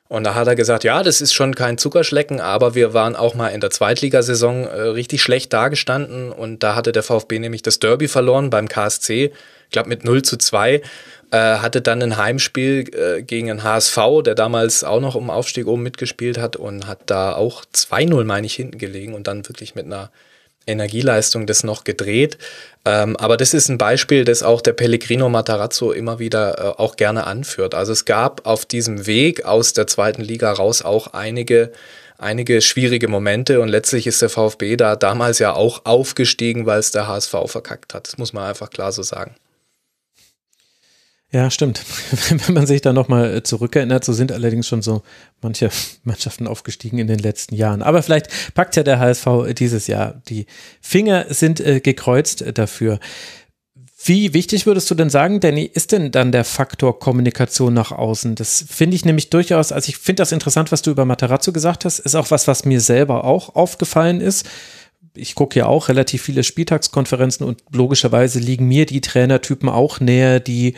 Und da hat er gesagt, ja, das ist schon kein Zuckerschlecken, aber wir waren auch mal in der Zweitligasaison äh, richtig schlecht dagestanden und da hatte der VfB nämlich das Derby verloren beim KSC, ich glaube mit 0 zu 2, äh, hatte dann ein Heimspiel äh, gegen den HSV, der damals auch noch um Aufstieg oben mitgespielt hat und hat da auch 2-0, meine ich, hinten gelegen und dann wirklich mit einer Energieleistung das noch gedreht. Ähm, aber das ist ein Beispiel, das auch der Pellegrino Matarazzo immer wieder äh, auch gerne anführt. Also es gab auf diesem Weg aus der zweiten Liga raus auch einige einige schwierige Momente und letztlich ist der VfB da damals ja auch aufgestiegen, weil es der HSV verkackt hat. Das muss man einfach klar so sagen. Ja, stimmt. Wenn man sich da nochmal äh, zurückerinnert, so sind allerdings schon so manche Mannschaften aufgestiegen in den letzten Jahren. Aber vielleicht packt ja der HSV dieses Jahr. Die Finger sind äh, gekreuzt äh, dafür. Wie wichtig würdest du denn sagen, Danny, ist denn dann der Faktor Kommunikation nach außen? Das finde ich nämlich durchaus, also ich finde das interessant, was du über Matarazzo gesagt hast, ist auch was, was mir selber auch aufgefallen ist ich gucke ja auch relativ viele Spieltagskonferenzen und logischerweise liegen mir die Trainertypen auch näher, die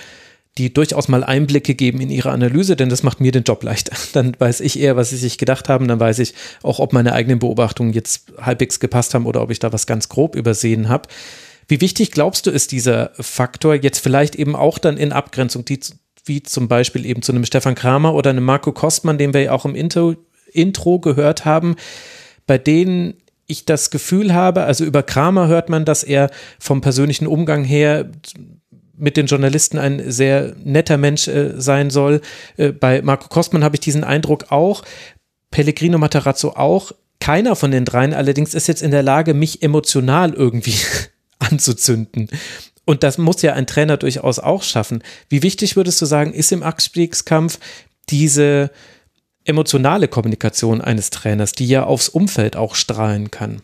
die durchaus mal Einblicke geben in ihre Analyse, denn das macht mir den Job leichter. Dann weiß ich eher, was sie sich gedacht haben, dann weiß ich auch, ob meine eigenen Beobachtungen jetzt halbwegs gepasst haben oder ob ich da was ganz grob übersehen habe. Wie wichtig glaubst du ist dieser Faktor jetzt vielleicht eben auch dann in Abgrenzung, die, wie zum Beispiel eben zu einem Stefan Kramer oder einem Marco Kostmann, den wir ja auch im Intro, Intro gehört haben, bei denen ich das Gefühl habe, also über Kramer hört man, dass er vom persönlichen Umgang her mit den Journalisten ein sehr netter Mensch äh, sein soll. Äh, bei Marco Kostmann habe ich diesen Eindruck auch. Pellegrino Matarazzo auch. Keiner von den dreien allerdings ist jetzt in der Lage, mich emotional irgendwie anzuzünden. Und das muss ja ein Trainer durchaus auch schaffen. Wie wichtig würdest du sagen, ist im Abstiegskampf diese emotionale Kommunikation eines Trainers, die ja aufs Umfeld auch strahlen kann?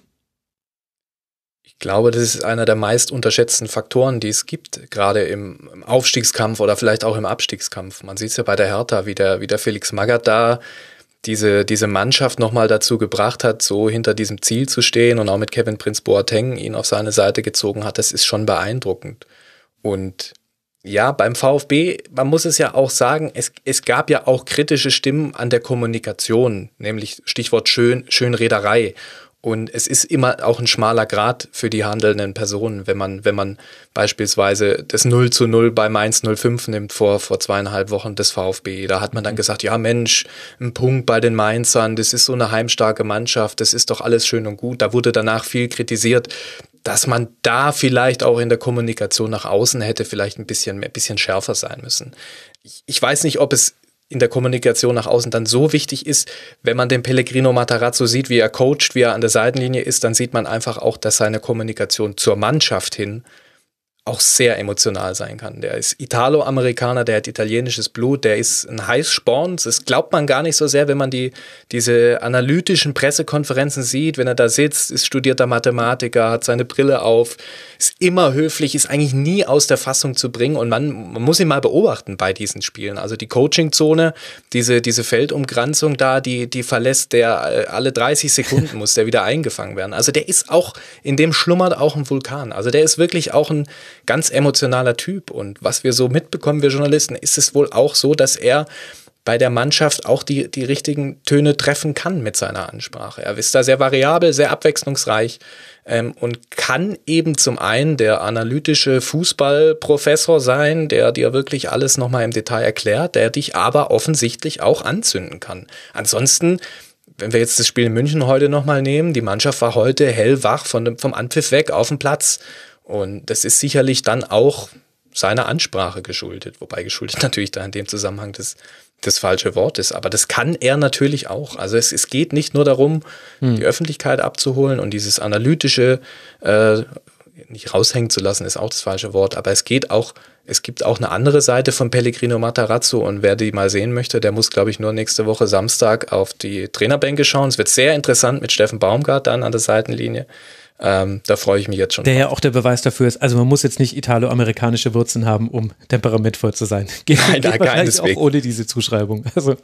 Ich glaube, das ist einer der meist unterschätzten Faktoren, die es gibt, gerade im, Aufstiegskampf oder vielleicht auch im Abstiegskampf. Man sieht es ja bei der Hertha, wie der, wie der Felix Magath da diese, diese Mannschaft nochmal dazu gebracht hat, so hinter diesem Ziel zu stehen und auch mit Kevin Prince Boateng ihn auf seine Seite gezogen hat. Das ist schon beeindruckend. Und ja, beim VfB, man muss es ja auch sagen, es, es gab ja auch kritische Stimmen an der Kommunikation, nämlich Stichwort Schön, Schönrederei. Und es ist immer auch ein schmaler Grad für die handelnden Personen, wenn man, wenn man beispielsweise das 0 zu 0 bei Mainz 05 nimmt vor, vor zweieinhalb Wochen des VfB. Da hat man dann mhm. gesagt, ja Mensch, ein Punkt bei den Mainzern, das ist so eine heimstarke Mannschaft, das ist doch alles schön und gut. Da wurde danach viel kritisiert, dass man da vielleicht auch in der Kommunikation nach außen hätte vielleicht ein bisschen, ein bisschen schärfer sein müssen. Ich, ich weiß nicht, ob es in der Kommunikation nach außen dann so wichtig ist, wenn man den Pellegrino Matarazzo sieht, wie er coacht, wie er an der Seitenlinie ist, dann sieht man einfach auch, dass seine Kommunikation zur Mannschaft hin auch sehr emotional sein kann. Der ist Italo-Amerikaner, der hat italienisches Blut, der ist ein Heißsporn. Das glaubt man gar nicht so sehr, wenn man die, diese analytischen Pressekonferenzen sieht, wenn er da sitzt, ist studierter Mathematiker, hat seine Brille auf, ist immer höflich, ist eigentlich nie aus der Fassung zu bringen und man, man muss ihn mal beobachten bei diesen Spielen. Also die Coaching-Zone, diese, diese Feldumgranzung da, die, die verlässt der äh, alle 30 Sekunden muss der wieder eingefangen werden. Also der ist auch, in dem schlummert auch ein Vulkan. Also der ist wirklich auch ein ganz emotionaler Typ. Und was wir so mitbekommen, wir Journalisten, ist es wohl auch so, dass er bei der Mannschaft auch die, die richtigen Töne treffen kann mit seiner Ansprache. Er ist da sehr variabel, sehr abwechslungsreich ähm, und kann eben zum einen der analytische Fußballprofessor sein, der dir wirklich alles nochmal im Detail erklärt, der dich aber offensichtlich auch anzünden kann. Ansonsten wenn wir jetzt das Spiel in München heute nochmal nehmen, die Mannschaft war heute hellwach von dem, vom Anpfiff weg auf dem Platz. Und das ist sicherlich dann auch seiner Ansprache geschuldet, wobei geschuldet natürlich da in dem Zusammenhang das, das falsche Wort ist. Aber das kann er natürlich auch. Also es, es geht nicht nur darum, hm. die Öffentlichkeit abzuholen und dieses analytische äh, nicht raushängen zu lassen, ist auch das falsche Wort. Aber es geht auch, es gibt auch eine andere Seite von Pellegrino Matarazzo und wer die mal sehen möchte, der muss, glaube ich, nur nächste Woche Samstag auf die Trainerbänke schauen. Es wird sehr interessant mit Steffen Baumgart dann an der Seitenlinie. Ähm, da freue ich mich jetzt schon. Der drauf. ja auch der Beweis dafür ist. Also man muss jetzt nicht italo-amerikanische Wurzeln haben, um temperamentvoll zu sein. Geht, Nein, geht wahrscheinlich auch ohne diese Zuschreibung. Also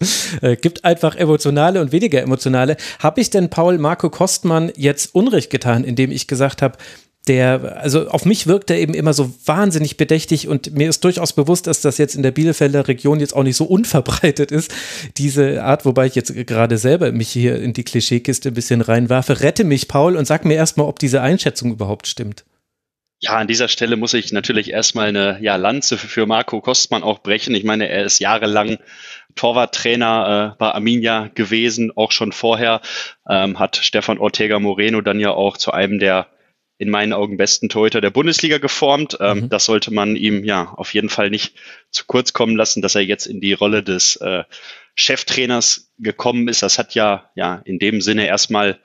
äh, gibt einfach emotionale und weniger emotionale. Habe ich denn Paul Marco Kostmann jetzt Unrecht getan, indem ich gesagt habe, der, also auf mich wirkt er eben immer so wahnsinnig bedächtig und mir ist durchaus bewusst, dass das jetzt in der Bielefelder Region jetzt auch nicht so unverbreitet ist, diese Art, wobei ich jetzt gerade selber mich hier in die Klischeekiste ein bisschen reinwerfe. Rette mich, Paul, und sag mir erstmal, ob diese Einschätzung überhaupt stimmt. Ja, an dieser Stelle muss ich natürlich erstmal eine ja, Lanze für Marco Kostmann auch brechen. Ich meine, er ist jahrelang Torwarttrainer äh, bei Arminia gewesen, auch schon vorher, ähm, hat Stefan Ortega Moreno dann ja auch zu einem der in meinen Augen besten Torhüter der Bundesliga geformt. Ähm, mhm. Das sollte man ihm ja auf jeden Fall nicht zu kurz kommen lassen, dass er jetzt in die Rolle des äh, Cheftrainers gekommen ist. Das hat ja ja in dem Sinne erstmal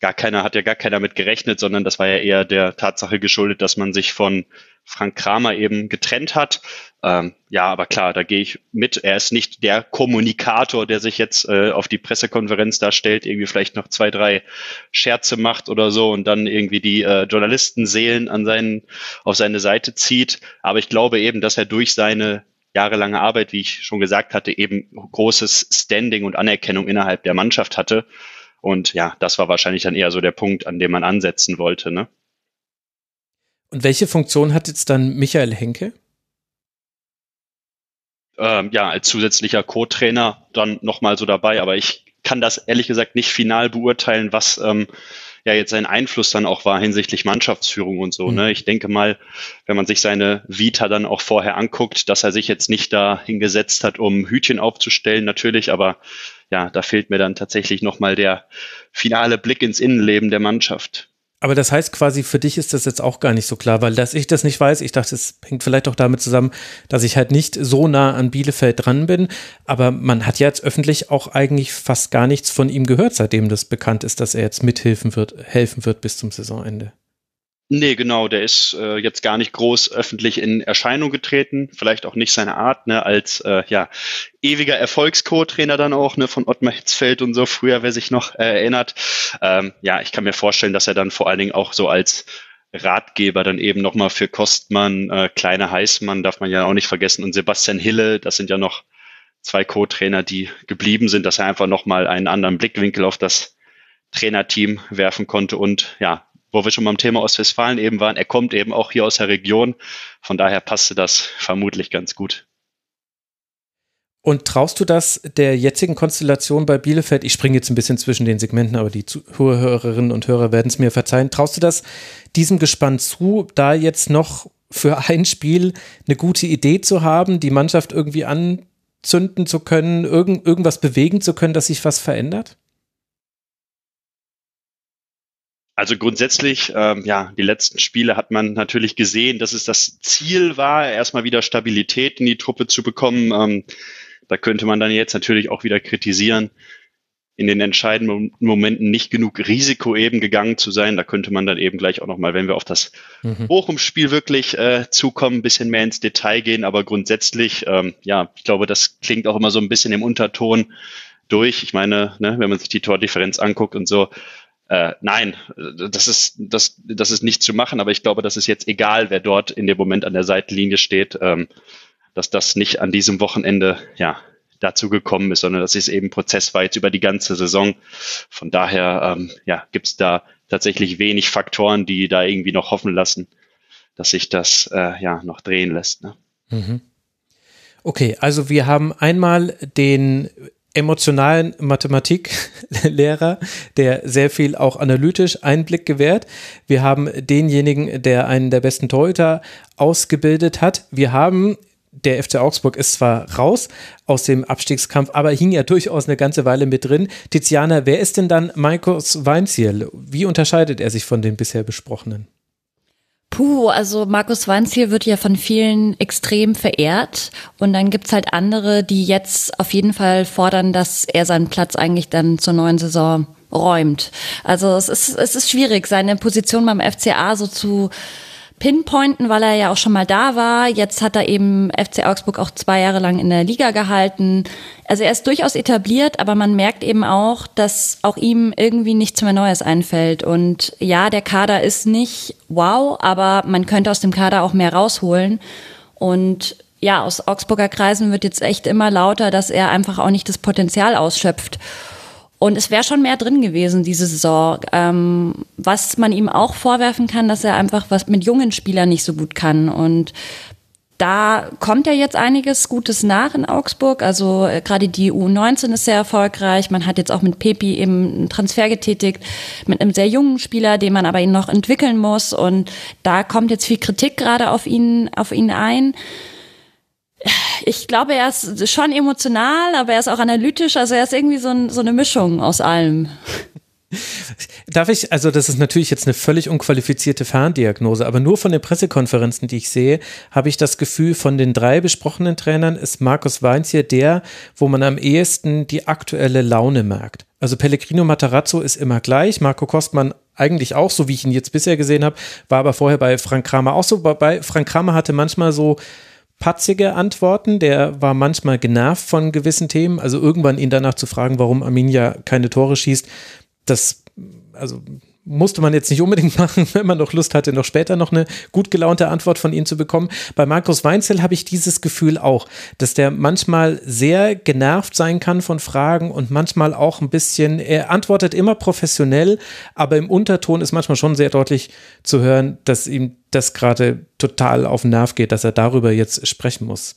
gar keiner, hat ja gar keiner mit gerechnet, sondern das war ja eher der Tatsache geschuldet, dass man sich von Frank Kramer eben getrennt hat. Ähm, ja, aber klar, da gehe ich mit. Er ist nicht der Kommunikator, der sich jetzt äh, auf die Pressekonferenz darstellt, irgendwie vielleicht noch zwei, drei Scherze macht oder so und dann irgendwie die äh, Journalistenseelen an seinen, auf seine Seite zieht. Aber ich glaube eben, dass er durch seine jahrelange Arbeit, wie ich schon gesagt hatte, eben großes Standing und Anerkennung innerhalb der Mannschaft hatte und ja, das war wahrscheinlich dann eher so der Punkt, an dem man ansetzen wollte. Ne? Und welche Funktion hat jetzt dann Michael Henke? Ähm, ja, als zusätzlicher Co-Trainer dann nochmal so dabei, aber ich kann das ehrlich gesagt nicht final beurteilen, was ähm, ja jetzt sein Einfluss dann auch war hinsichtlich Mannschaftsführung und so. Mhm. Ne? Ich denke mal, wenn man sich seine Vita dann auch vorher anguckt, dass er sich jetzt nicht da hingesetzt hat, um Hütchen aufzustellen, natürlich, aber ja, da fehlt mir dann tatsächlich nochmal der finale Blick ins Innenleben der Mannschaft. Aber das heißt quasi, für dich ist das jetzt auch gar nicht so klar, weil dass ich das nicht weiß, ich dachte, es hängt vielleicht auch damit zusammen, dass ich halt nicht so nah an Bielefeld dran bin. Aber man hat ja jetzt öffentlich auch eigentlich fast gar nichts von ihm gehört, seitdem das bekannt ist, dass er jetzt mithelfen wird, helfen wird bis zum Saisonende. Nee, genau, der ist äh, jetzt gar nicht groß öffentlich in Erscheinung getreten, vielleicht auch nicht seine Art, ne, als äh, ja, ewiger Erfolgsco-Trainer dann auch, ne, von Ottmar Hitzfeld und so, früher, wer sich noch äh, erinnert. Ähm, ja, ich kann mir vorstellen, dass er dann vor allen Dingen auch so als Ratgeber dann eben nochmal für Kostmann, äh, Kleine Heißmann, darf man ja auch nicht vergessen, und Sebastian Hille, das sind ja noch zwei Co-Trainer, die geblieben sind, dass er einfach nochmal einen anderen Blickwinkel auf das Trainerteam werfen konnte und ja, wo wir schon beim Thema Ostwestfalen eben waren, er kommt eben auch hier aus der Region. Von daher passte das vermutlich ganz gut. Und traust du das der jetzigen Konstellation bei Bielefeld? Ich springe jetzt ein bisschen zwischen den Segmenten, aber die Hörerinnen und Hörer werden es mir verzeihen. Traust du das diesem Gespann zu, da jetzt noch für ein Spiel eine gute Idee zu haben, die Mannschaft irgendwie anzünden zu können, irgend, irgendwas bewegen zu können, dass sich was verändert? Also grundsätzlich, ähm, ja, die letzten Spiele hat man natürlich gesehen, dass es das Ziel war, erstmal wieder Stabilität in die Truppe zu bekommen. Ähm, da könnte man dann jetzt natürlich auch wieder kritisieren, in den entscheidenden Momenten nicht genug Risiko eben gegangen zu sein. Da könnte man dann eben gleich auch nochmal, wenn wir auf das mhm. Bochum-Spiel wirklich äh, zukommen, ein bisschen mehr ins Detail gehen. Aber grundsätzlich, ähm, ja, ich glaube, das klingt auch immer so ein bisschen im Unterton durch. Ich meine, ne, wenn man sich die Tordifferenz anguckt und so, äh, nein, das ist, das, das ist nicht zu machen, aber ich glaube, das ist jetzt egal, wer dort in dem Moment an der Seitenlinie steht, ähm, dass das nicht an diesem Wochenende ja, dazu gekommen ist, sondern dass es eben Prozess war jetzt über die ganze Saison. Von daher ähm, ja, gibt es da tatsächlich wenig Faktoren, die da irgendwie noch hoffen lassen, dass sich das äh, ja noch drehen lässt. Ne? Mhm. Okay, also wir haben einmal den emotionalen Mathematiklehrer, der sehr viel auch analytisch Einblick gewährt. Wir haben denjenigen, der einen der besten Torhüter ausgebildet hat. Wir haben der FC Augsburg ist zwar raus aus dem Abstiegskampf, aber hing ja durchaus eine ganze Weile mit drin. Tiziana, wer ist denn dann Markus Weinziel? Wie unterscheidet er sich von den bisher besprochenen? Puh, also Markus Weinziel wird ja von vielen extrem verehrt. Und dann gibt's halt andere, die jetzt auf jeden Fall fordern, dass er seinen Platz eigentlich dann zur neuen Saison räumt. Also es ist, es ist schwierig, seine Position beim FCA so zu pinpointen, weil er ja auch schon mal da war. Jetzt hat er eben FC Augsburg auch zwei Jahre lang in der Liga gehalten. Also er ist durchaus etabliert, aber man merkt eben auch, dass auch ihm irgendwie nichts mehr Neues einfällt. Und ja, der Kader ist nicht wow, aber man könnte aus dem Kader auch mehr rausholen. Und ja, aus Augsburger Kreisen wird jetzt echt immer lauter, dass er einfach auch nicht das Potenzial ausschöpft. Und es wäre schon mehr drin gewesen, diese Saison. Ähm, was man ihm auch vorwerfen kann, dass er einfach was mit jungen Spielern nicht so gut kann. Und da kommt ja jetzt einiges Gutes nach in Augsburg. Also äh, gerade die U19 ist sehr erfolgreich. Man hat jetzt auch mit Pepi eben einen Transfer getätigt mit einem sehr jungen Spieler, den man aber ihn noch entwickeln muss. Und da kommt jetzt viel Kritik gerade auf ihn, auf ihn ein. Ich glaube, er ist schon emotional, aber er ist auch analytisch. Also er ist irgendwie so, ein, so eine Mischung aus allem. Darf ich, also das ist natürlich jetzt eine völlig unqualifizierte Ferndiagnose, aber nur von den Pressekonferenzen, die ich sehe, habe ich das Gefühl, von den drei besprochenen Trainern ist Markus Weinz hier der, wo man am ehesten die aktuelle Laune merkt. Also Pellegrino Matarazzo ist immer gleich, Marco Kostmann eigentlich auch, so wie ich ihn jetzt bisher gesehen habe, war aber vorher bei Frank Kramer auch so. Bei Frank Kramer hatte manchmal so patzige Antworten. Der war manchmal genervt von gewissen Themen. Also irgendwann ihn danach zu fragen, warum Arminia keine Tore schießt, das, also musste man jetzt nicht unbedingt machen, wenn man noch Lust hatte, noch später noch eine gut gelaunte Antwort von ihm zu bekommen. Bei Markus Weinzel habe ich dieses Gefühl auch, dass der manchmal sehr genervt sein kann von Fragen und manchmal auch ein bisschen, er antwortet immer professionell, aber im Unterton ist manchmal schon sehr deutlich zu hören, dass ihm das gerade total auf den Nerv geht, dass er darüber jetzt sprechen muss.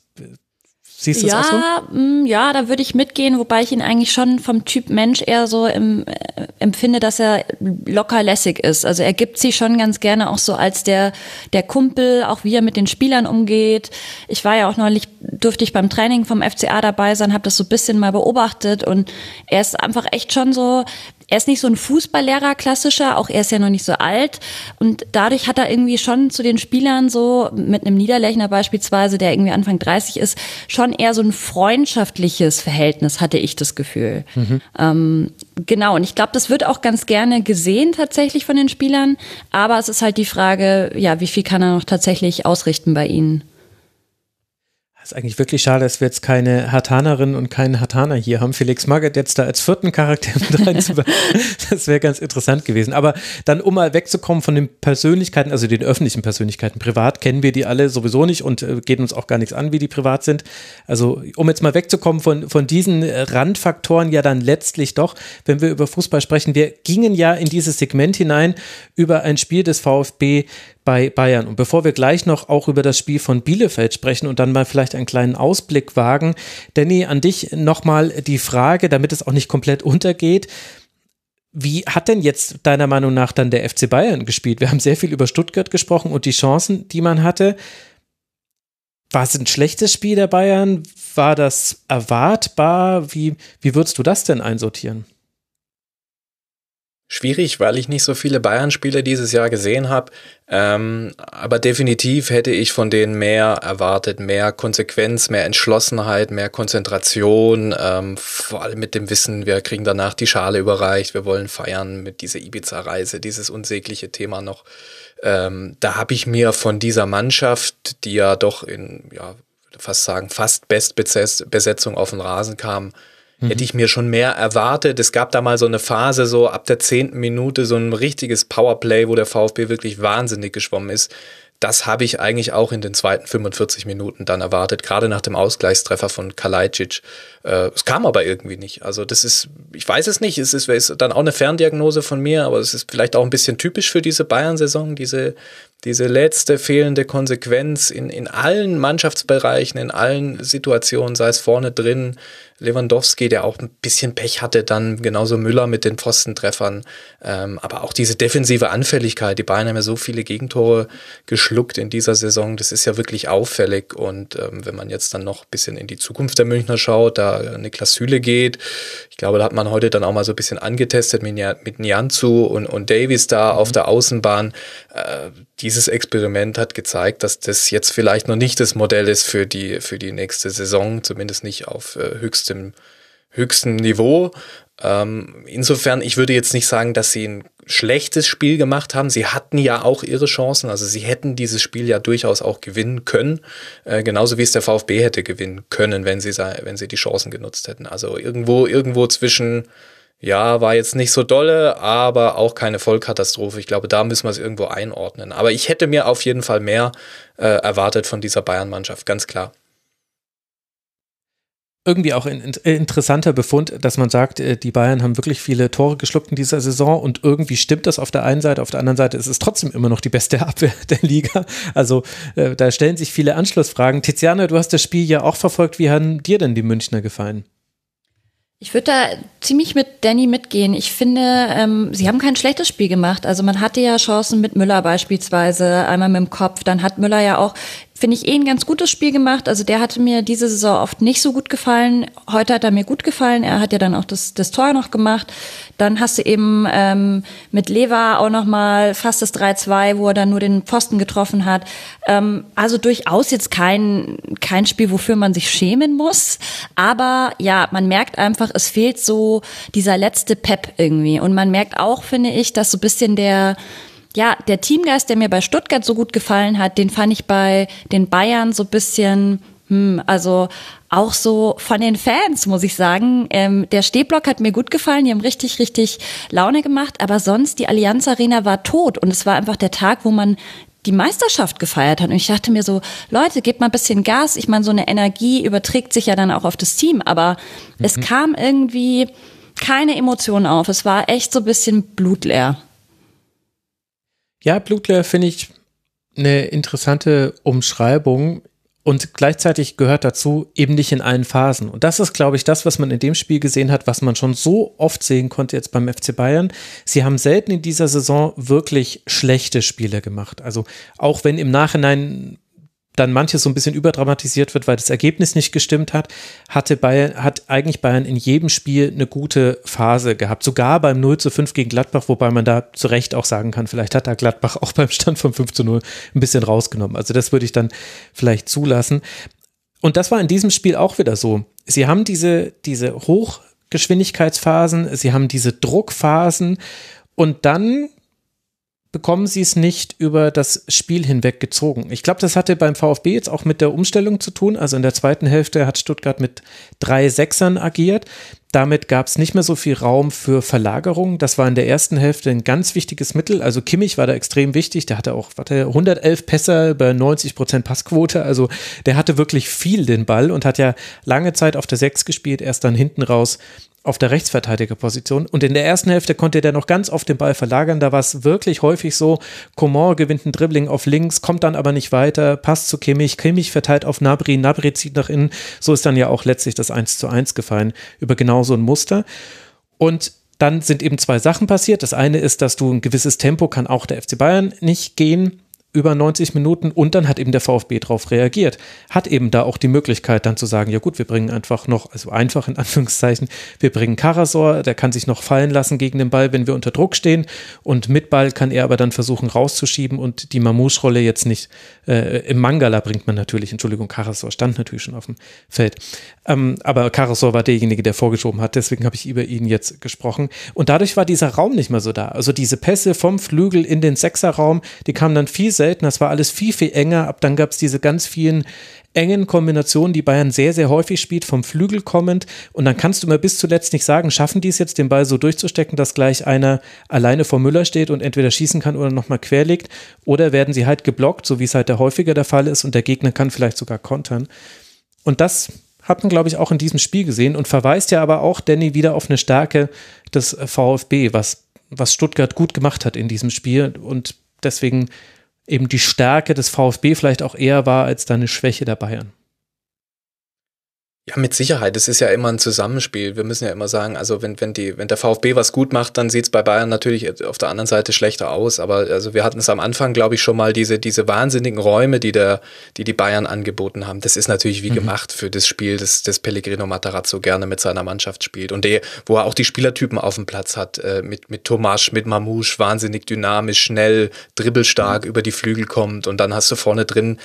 Siehst du ja, das auch so? Mm, ja, da würde ich mitgehen, wobei ich ihn eigentlich schon vom Typ Mensch eher so im, äh, empfinde, dass er locker lässig ist. Also er gibt sich schon ganz gerne auch so als der, der Kumpel, auch wie er mit den Spielern umgeht. Ich war ja auch neulich, durfte ich beim Training vom FCA dabei sein, habe das so ein bisschen mal beobachtet und er ist einfach echt schon so, er ist nicht so ein Fußballlehrer klassischer, auch er ist ja noch nicht so alt und dadurch hat er irgendwie schon zu den Spielern so mit einem Niederlechner beispielsweise, der irgendwie Anfang 30 ist, schon eher so ein freundschaftliches Verhältnis hatte ich das Gefühl. Mhm. Ähm, genau und ich glaube, das wird auch ganz gerne gesehen tatsächlich von den Spielern, aber es ist halt die Frage, ja, wie viel kann er noch tatsächlich ausrichten bei ihnen? Ist eigentlich wirklich schade, dass wir jetzt keine Hartanerin und keinen Hartaner hier haben. Felix Magath jetzt da als vierten Charakter mit reinzubauen. das wäre ganz interessant gewesen. Aber dann, um mal wegzukommen von den Persönlichkeiten, also den öffentlichen Persönlichkeiten, privat kennen wir die alle sowieso nicht und äh, geht uns auch gar nichts an, wie die privat sind. Also, um jetzt mal wegzukommen von, von diesen Randfaktoren, ja dann letztlich doch, wenn wir über Fußball sprechen, wir gingen ja in dieses Segment hinein über ein Spiel des VfB bei Bayern. Und bevor wir gleich noch auch über das Spiel von Bielefeld sprechen und dann mal vielleicht einen kleinen Ausblick wagen, Danny, an dich nochmal die Frage, damit es auch nicht komplett untergeht. Wie hat denn jetzt deiner Meinung nach dann der FC Bayern gespielt? Wir haben sehr viel über Stuttgart gesprochen und die Chancen, die man hatte. War es ein schlechtes Spiel der Bayern? War das erwartbar? Wie, wie würdest du das denn einsortieren? Schwierig, weil ich nicht so viele Bayern-Spiele dieses Jahr gesehen habe. Ähm, aber definitiv hätte ich von denen mehr erwartet, mehr Konsequenz, mehr Entschlossenheit, mehr Konzentration. Ähm, vor allem mit dem Wissen, wir kriegen danach die Schale überreicht, wir wollen feiern mit dieser Ibiza-Reise, dieses unsägliche Thema noch. Ähm, da habe ich mir von dieser Mannschaft, die ja doch in, ja, fast sagen, fast Bestbesetzung auf den Rasen kam, mhm. hätte ich mir schon mehr erwartet. Es gab da mal so eine Phase, so ab der zehnten Minute, so ein richtiges Powerplay, wo der VfB wirklich wahnsinnig geschwommen ist das habe ich eigentlich auch in den zweiten 45 Minuten dann erwartet, gerade nach dem Ausgleichstreffer von Kalajdzic. Äh, es kam aber irgendwie nicht. Also das ist, ich weiß es nicht, es ist, ist dann auch eine Ferndiagnose von mir, aber es ist vielleicht auch ein bisschen typisch für diese Bayern-Saison, diese, diese letzte fehlende Konsequenz in, in allen Mannschaftsbereichen, in allen Situationen, sei es vorne drin, Lewandowski, der auch ein bisschen Pech hatte, dann genauso Müller mit den Pfostentreffern. Ähm, aber auch diese defensive Anfälligkeit. Die Bayern haben ja so viele Gegentore geschluckt in dieser Saison. Das ist ja wirklich auffällig. Und ähm, wenn man jetzt dann noch ein bisschen in die Zukunft der Münchner schaut, da Niklas Süle geht, ich glaube, da hat man heute dann auch mal so ein bisschen angetestet mit, mit Nianzu und, und Davis da mhm. auf der Außenbahn. Äh, dieses Experiment hat gezeigt, dass das jetzt vielleicht noch nicht das Modell ist für die, für die nächste Saison, zumindest nicht auf äh, höchstem, höchstem Niveau. Ähm, insofern, ich würde jetzt nicht sagen, dass sie ein schlechtes Spiel gemacht haben. Sie hatten ja auch ihre Chancen, also sie hätten dieses Spiel ja durchaus auch gewinnen können, äh, genauso wie es der VfB hätte gewinnen können, wenn sie, wenn sie die Chancen genutzt hätten. Also irgendwo, irgendwo zwischen ja, war jetzt nicht so dolle, aber auch keine Vollkatastrophe. Ich glaube, da müssen wir es irgendwo einordnen. Aber ich hätte mir auf jeden Fall mehr äh, erwartet von dieser Bayern-Mannschaft, ganz klar. Irgendwie auch ein interessanter Befund, dass man sagt, äh, die Bayern haben wirklich viele Tore geschluckt in dieser Saison und irgendwie stimmt das auf der einen Seite, auf der anderen Seite ist es trotzdem immer noch die beste Abwehr der Liga. Also äh, da stellen sich viele Anschlussfragen. Tiziana, du hast das Spiel ja auch verfolgt. Wie haben dir denn die Münchner gefallen? Ich würde da ziemlich mit Danny mitgehen. Ich finde, ähm, sie haben kein schlechtes Spiel gemacht. Also man hatte ja Chancen mit Müller beispielsweise, einmal mit dem Kopf. Dann hat Müller ja auch finde ich, eh ein ganz gutes Spiel gemacht. Also der hatte mir diese Saison oft nicht so gut gefallen. Heute hat er mir gut gefallen. Er hat ja dann auch das, das Tor noch gemacht. Dann hast du eben ähm, mit Leva auch noch mal fast das 3-2, wo er dann nur den Pfosten getroffen hat. Ähm, also durchaus jetzt kein, kein Spiel, wofür man sich schämen muss. Aber ja, man merkt einfach, es fehlt so dieser letzte Pep irgendwie. Und man merkt auch, finde ich, dass so ein bisschen der ja, der Teamgeist, der mir bei Stuttgart so gut gefallen hat, den fand ich bei den Bayern so bisschen, hm, also auch so von den Fans, muss ich sagen. Ähm, der Stehblock hat mir gut gefallen, die haben richtig, richtig Laune gemacht, aber sonst die Allianz Arena war tot und es war einfach der Tag, wo man die Meisterschaft gefeiert hat. Und ich dachte mir so, Leute, gebt mal ein bisschen Gas. Ich meine, so eine Energie überträgt sich ja dann auch auf das Team, aber mhm. es kam irgendwie keine Emotionen auf. Es war echt so ein bisschen blutleer. Ja, Blutleer finde ich eine interessante Umschreibung und gleichzeitig gehört dazu eben nicht in allen Phasen. Und das ist, glaube ich, das, was man in dem Spiel gesehen hat, was man schon so oft sehen konnte jetzt beim FC Bayern. Sie haben selten in dieser Saison wirklich schlechte Spiele gemacht. Also auch wenn im Nachhinein dann manches so ein bisschen überdramatisiert wird, weil das Ergebnis nicht gestimmt hat, hatte Bayern, hat eigentlich Bayern in jedem Spiel eine gute Phase gehabt. Sogar beim 0 zu 5 gegen Gladbach, wobei man da zu Recht auch sagen kann, vielleicht hat da Gladbach auch beim Stand von 5 zu 0 ein bisschen rausgenommen. Also das würde ich dann vielleicht zulassen. Und das war in diesem Spiel auch wieder so. Sie haben diese, diese Hochgeschwindigkeitsphasen, sie haben diese Druckphasen und dann bekommen sie es nicht über das Spiel hinweg gezogen. Ich glaube, das hatte beim VfB jetzt auch mit der Umstellung zu tun. Also in der zweiten Hälfte hat Stuttgart mit drei Sechsern agiert. Damit gab es nicht mehr so viel Raum für Verlagerung. Das war in der ersten Hälfte ein ganz wichtiges Mittel. Also Kimmich war da extrem wichtig. Der hatte auch warte, 111 Pässe bei 90 Prozent Passquote. Also der hatte wirklich viel den Ball und hat ja lange Zeit auf der Sechs gespielt, erst dann hinten raus auf der Rechtsverteidigerposition. Und in der ersten Hälfte konnte der noch ganz oft den Ball verlagern. Da war es wirklich häufig so, Coman gewinnt ein Dribbling auf links, kommt dann aber nicht weiter, passt zu Kimmich, Kimmich verteilt auf Nabri, Nabri zieht nach innen. So ist dann ja auch letztlich das 1 zu 1 gefallen über genau so ein Muster. Und dann sind eben zwei Sachen passiert. Das eine ist, dass du ein gewisses Tempo kann auch der FC Bayern nicht gehen über 90 Minuten und dann hat eben der VfB darauf reagiert. Hat eben da auch die Möglichkeit dann zu sagen, ja gut, wir bringen einfach noch, also einfach in Anführungszeichen, wir bringen Karasor, der kann sich noch fallen lassen gegen den Ball, wenn wir unter Druck stehen. Und mit Ball kann er aber dann versuchen rauszuschieben und die Mamouche-Rolle jetzt nicht, äh, im Mangala bringt man natürlich, Entschuldigung, Karasor stand natürlich schon auf dem Feld, ähm, aber Karasor war derjenige, der vorgeschoben hat, deswegen habe ich über ihn jetzt gesprochen. Und dadurch war dieser Raum nicht mehr so da, also diese Pässe vom Flügel in den Sechserraum, die kamen dann viel seltener selten. Das war alles viel, viel enger. Ab dann gab es diese ganz vielen engen Kombinationen, die Bayern sehr, sehr häufig spielt, vom Flügel kommend. Und dann kannst du immer bis zuletzt nicht sagen, schaffen die es jetzt, den Ball so durchzustecken, dass gleich einer alleine vor Müller steht und entweder schießen kann oder nochmal querlegt. Oder werden sie halt geblockt, so wie es halt der häufiger der Fall ist und der Gegner kann vielleicht sogar kontern. Und das hat man, glaube ich, auch in diesem Spiel gesehen und verweist ja aber auch Danny wieder auf eine Stärke des VfB, was, was Stuttgart gut gemacht hat in diesem Spiel. Und deswegen eben die Stärke des VfB vielleicht auch eher war als deine Schwäche der Bayern. Ja, mit Sicherheit. Es ist ja immer ein Zusammenspiel. Wir müssen ja immer sagen, also wenn, wenn, die, wenn der VfB was gut macht, dann sieht es bei Bayern natürlich auf der anderen Seite schlechter aus. Aber also wir hatten es am Anfang, glaube ich, schon mal diese, diese wahnsinnigen Räume, die, der, die die Bayern angeboten haben. Das ist natürlich wie mhm. gemacht für das Spiel, das, das Pellegrino Matarazzo gerne mit seiner Mannschaft spielt. Und der, wo er auch die Spielertypen auf dem Platz hat, äh, mit, mit Tomasch, mit Mamouche, wahnsinnig dynamisch, schnell, dribbelstark mhm. über die Flügel kommt. Und dann hast du vorne drin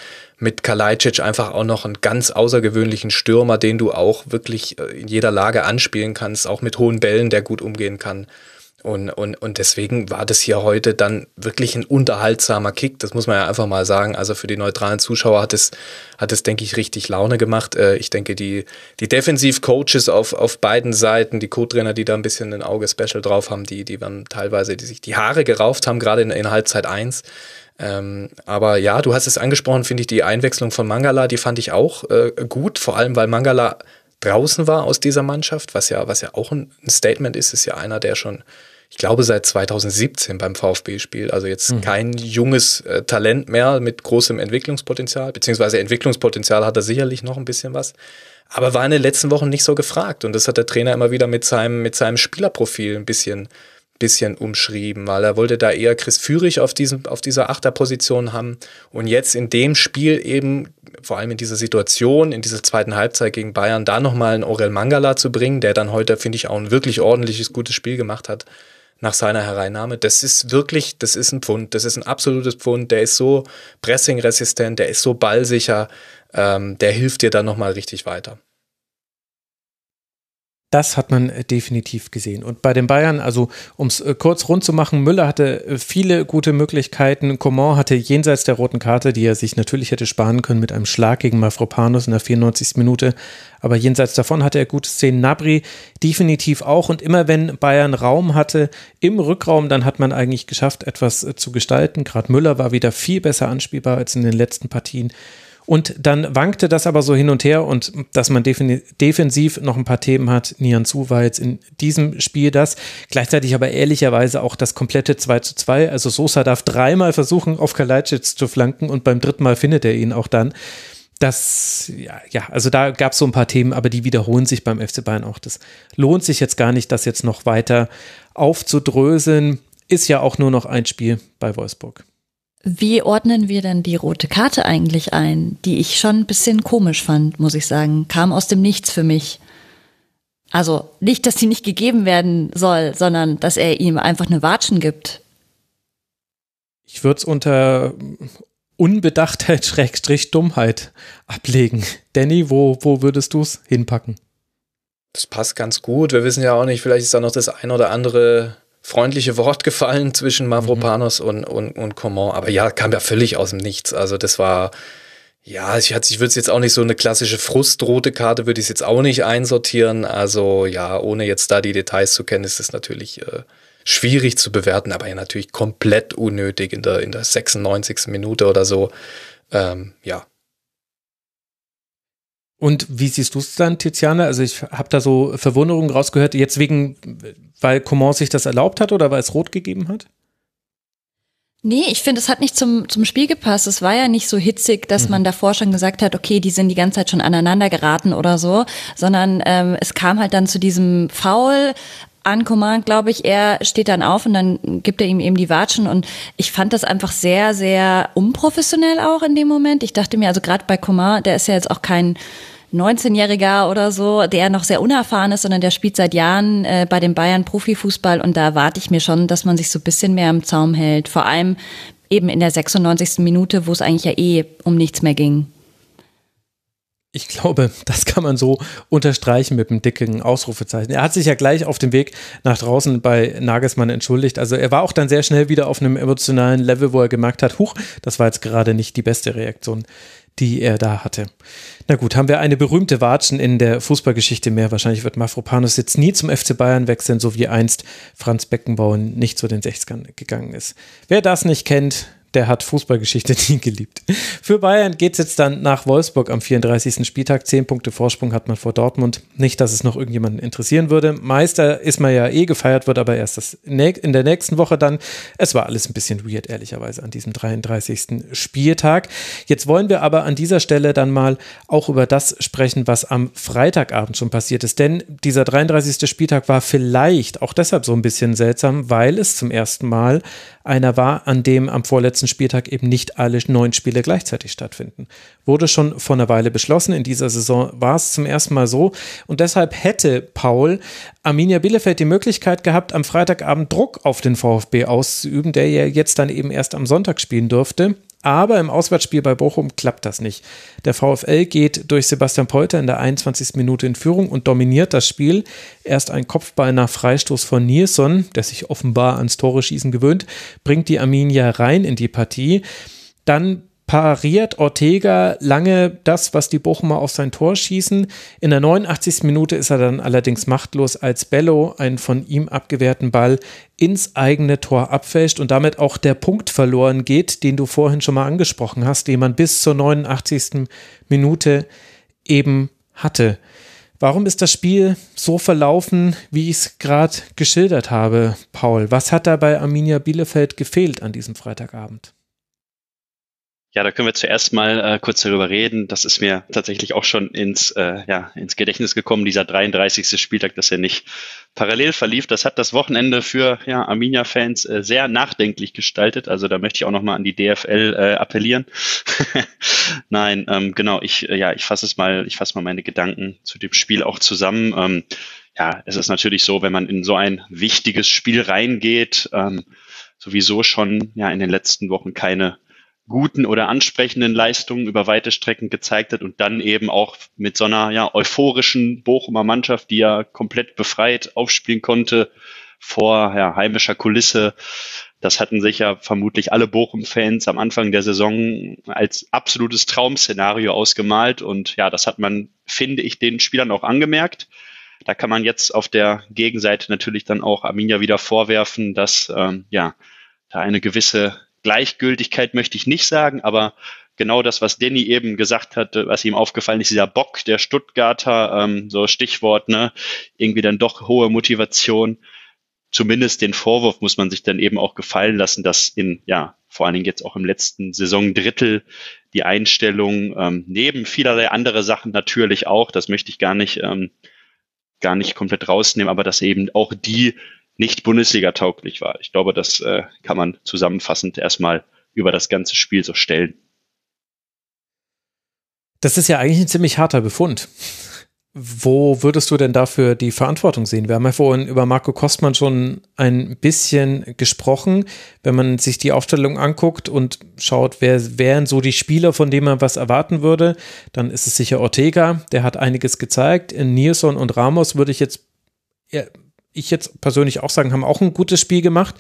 mit Kalajdzic einfach auch noch einen ganz außergewöhnlichen Stürmer, den du auch wirklich äh, in jeder Lage anspielen kannst, auch mit hohen Bällen, der gut umgehen kann. Und, und, und deswegen war das hier heute dann wirklich ein unterhaltsamer Kick. Das muss man ja einfach mal sagen. Also für die neutralen Zuschauer hat es, hat es, denke ich, richtig Laune gemacht. Äh, ich denke, die, die Defensiv-Coaches auf, auf beiden Seiten, die Co-Trainer, die da ein bisschen ein Auge Special drauf haben, die, die waren teilweise, die sich die Haare gerauft haben, gerade in, in Halbzeit eins ähm, aber ja, du hast es angesprochen, finde ich, die Einwechslung von Mangala, die fand ich auch äh, gut, vor allem weil Mangala draußen war aus dieser Mannschaft, was ja, was ja auch ein Statement ist, ist ja einer, der schon, ich glaube, seit 2017 beim VfB spielt. Also jetzt mhm. kein junges äh, Talent mehr mit großem Entwicklungspotenzial, beziehungsweise Entwicklungspotenzial hat er sicherlich noch ein bisschen was. Aber war in den letzten Wochen nicht so gefragt. Und das hat der Trainer immer wieder mit seinem, mit seinem Spielerprofil ein bisschen, bisschen umschrieben, weil er wollte da eher Chris Führig auf, diesem, auf dieser Achterposition haben und jetzt in dem Spiel eben, vor allem in dieser Situation, in dieser zweiten Halbzeit gegen Bayern, da nochmal einen Orel Mangala zu bringen, der dann heute, finde ich, auch ein wirklich ordentliches, gutes Spiel gemacht hat nach seiner Hereinnahme. Das ist wirklich, das ist ein Pfund, das ist ein absolutes Pfund, der ist so pressingresistent, der ist so ballsicher, ähm, der hilft dir dann nochmal richtig weiter. Das hat man äh, definitiv gesehen. Und bei den Bayern, also um es äh, kurz rund zu machen, Müller hatte äh, viele gute Möglichkeiten. Coman hatte jenseits der roten Karte, die er sich natürlich hätte sparen können mit einem Schlag gegen Mafropanus in der 94. Minute. Aber jenseits davon hatte er gute Szenen. Nabri definitiv auch. Und immer wenn Bayern Raum hatte im Rückraum, dann hat man eigentlich geschafft, etwas zu gestalten. Gerade Müller war wieder viel besser anspielbar als in den letzten Partien. Und dann wankte das aber so hin und her und dass man defensiv noch ein paar Themen hat. Nian Zu war jetzt in diesem Spiel das. Gleichzeitig aber ehrlicherweise auch das komplette 2 zu 2. Also Sosa darf dreimal versuchen, auf Kalajdzic zu flanken und beim dritten Mal findet er ihn auch dann. Das, ja, ja, also da gab es so ein paar Themen, aber die wiederholen sich beim FC Bayern auch. Das lohnt sich jetzt gar nicht, das jetzt noch weiter aufzudröseln. Ist ja auch nur noch ein Spiel bei Wolfsburg. Wie ordnen wir denn die rote Karte eigentlich ein, die ich schon ein bisschen komisch fand, muss ich sagen. Kam aus dem Nichts für mich. Also nicht, dass sie nicht gegeben werden soll, sondern dass er ihm einfach eine Watschen gibt. Ich würde es unter Unbedachtheit, Schrägstrich, Dummheit ablegen. Danny, wo, wo würdest du es hinpacken? Das passt ganz gut. Wir wissen ja auch nicht, vielleicht ist da noch das ein oder andere freundliche Wort gefallen zwischen Mavropanos mhm. und, und, und Coman. Aber ja, kam ja völlig aus dem Nichts. Also das war, ja, ich, ich würde es jetzt auch nicht so eine klassische frustrote Karte, würde ich es jetzt auch nicht einsortieren. Also ja, ohne jetzt da die Details zu kennen, ist es natürlich äh, schwierig zu bewerten, aber ja natürlich komplett unnötig in der, in der 96. Minute oder so. Ähm, ja, und wie siehst du es dann, Tiziana? Also ich habe da so Verwunderung rausgehört, jetzt wegen, weil Coman sich das erlaubt hat oder weil es rot gegeben hat? Nee, ich finde, es hat nicht zum, zum Spiel gepasst. Es war ja nicht so hitzig, dass mhm. man davor schon gesagt hat, okay, die sind die ganze Zeit schon aneinander geraten oder so, sondern ähm, es kam halt dann zu diesem Foul an Command, glaube ich, er steht dann auf und dann gibt er ihm eben die Watschen und ich fand das einfach sehr, sehr unprofessionell auch in dem Moment. Ich dachte mir, also gerade bei Command, der ist ja jetzt auch kein 19-Jähriger oder so, der noch sehr unerfahren ist, sondern der spielt seit Jahren äh, bei den Bayern Profifußball und da erwarte ich mir schon, dass man sich so ein bisschen mehr im Zaum hält. Vor allem eben in der 96. Minute, wo es eigentlich ja eh um nichts mehr ging. Ich glaube, das kann man so unterstreichen mit einem dicken Ausrufezeichen. Er hat sich ja gleich auf dem Weg nach draußen bei Nagelsmann entschuldigt. Also er war auch dann sehr schnell wieder auf einem emotionalen Level, wo er gemerkt hat, huch, das war jetzt gerade nicht die beste Reaktion, die er da hatte. Na gut, haben wir eine berühmte Watschen in der Fußballgeschichte mehr. Wahrscheinlich wird Mafropanus jetzt nie zum FC Bayern wechseln, so wie einst Franz Beckenbauer nicht zu den 60ern gegangen ist. Wer das nicht kennt, der hat Fußballgeschichte nie geliebt. Für Bayern geht es jetzt dann nach Wolfsburg am 34. Spieltag. Zehn Punkte Vorsprung hat man vor Dortmund. Nicht, dass es noch irgendjemanden interessieren würde. Meister ist man ja eh gefeiert, wird aber erst das in der nächsten Woche dann. Es war alles ein bisschen weird, ehrlicherweise, an diesem 33. Spieltag. Jetzt wollen wir aber an dieser Stelle dann mal auch über das sprechen, was am Freitagabend schon passiert ist. Denn dieser 33. Spieltag war vielleicht auch deshalb so ein bisschen seltsam, weil es zum ersten Mal einer war, an dem am vorletzten Spieltag eben nicht alle neun Spiele gleichzeitig stattfinden. Wurde schon vor einer Weile beschlossen. In dieser Saison war es zum ersten Mal so. Und deshalb hätte Paul Arminia Bielefeld die Möglichkeit gehabt, am Freitagabend Druck auf den VfB auszuüben, der ja jetzt dann eben erst am Sonntag spielen durfte. Aber im Auswärtsspiel bei Bochum klappt das nicht. Der VfL geht durch Sebastian Polter in der 21. Minute in Führung und dominiert das Spiel. Erst ein Kopfball nach Freistoß von Nilsson, der sich offenbar ans Tore schießen gewöhnt, bringt die Arminia rein in die Partie. Dann pariert Ortega lange das, was die Bochumer auf sein Tor schießen. In der 89. Minute ist er dann allerdings machtlos, als Bello einen von ihm abgewehrten Ball ins eigene Tor abfälscht und damit auch der Punkt verloren geht, den du vorhin schon mal angesprochen hast, den man bis zur 89. Minute eben hatte. Warum ist das Spiel so verlaufen, wie ich es gerade geschildert habe, Paul? Was hat da bei Arminia Bielefeld gefehlt an diesem Freitagabend? Ja, da können wir zuerst mal äh, kurz darüber reden. Das ist mir tatsächlich auch schon ins, äh, ja, ins Gedächtnis gekommen, dieser 33. Spieltag, dass er nicht parallel verlief. Das hat das Wochenende für ja, Arminia-Fans äh, sehr nachdenklich gestaltet. Also da möchte ich auch nochmal an die DFL äh, appellieren. Nein, ähm, genau, ich, äh, ja, ich fasse es mal, ich fasse mal meine Gedanken zu dem Spiel auch zusammen. Ähm, ja, es ist natürlich so, wenn man in so ein wichtiges Spiel reingeht, ähm, sowieso schon ja in den letzten Wochen keine guten oder ansprechenden Leistungen über weite Strecken gezeigt hat und dann eben auch mit so einer ja, euphorischen Bochumer Mannschaft, die ja komplett befreit aufspielen konnte vor ja, heimischer Kulisse. Das hatten sich ja vermutlich alle Bochum-Fans am Anfang der Saison als absolutes Traum-Szenario ausgemalt. Und ja, das hat man, finde ich, den Spielern auch angemerkt. Da kann man jetzt auf der Gegenseite natürlich dann auch Arminia wieder vorwerfen, dass ähm, ja da eine gewisse Gleichgültigkeit möchte ich nicht sagen, aber genau das, was Danny eben gesagt hat, was ihm aufgefallen ist, dieser Bock der Stuttgarter, ähm, so Stichwort, ne, irgendwie dann doch hohe Motivation. Zumindest den Vorwurf muss man sich dann eben auch gefallen lassen, dass in, ja, vor allen Dingen jetzt auch im letzten Saisondrittel die Einstellung ähm, neben vielerlei andere Sachen natürlich auch, das möchte ich gar nicht, ähm, gar nicht komplett rausnehmen, aber dass eben auch die nicht Bundesliga tauglich war. Ich glaube, das äh, kann man zusammenfassend erstmal über das ganze Spiel so stellen. Das ist ja eigentlich ein ziemlich harter Befund. Wo würdest du denn dafür die Verantwortung sehen? Wir haben ja vorhin über Marco Kostmann schon ein bisschen gesprochen. Wenn man sich die Aufstellung anguckt und schaut, wer wären so die Spieler, von denen man was erwarten würde, dann ist es sicher Ortega. Der hat einiges gezeigt. In Nilsson und Ramos würde ich jetzt ich jetzt persönlich auch sagen, haben auch ein gutes Spiel gemacht.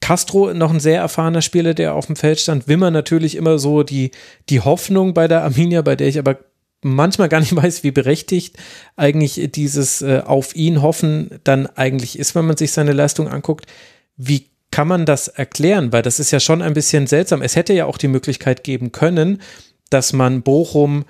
Castro noch ein sehr erfahrener Spieler, der auf dem Feld stand. Wimmer natürlich immer so die, die Hoffnung bei der Arminia, bei der ich aber manchmal gar nicht weiß, wie berechtigt eigentlich dieses äh, auf ihn hoffen dann eigentlich ist, wenn man sich seine Leistung anguckt. Wie kann man das erklären? Weil das ist ja schon ein bisschen seltsam. Es hätte ja auch die Möglichkeit geben können, dass man Bochum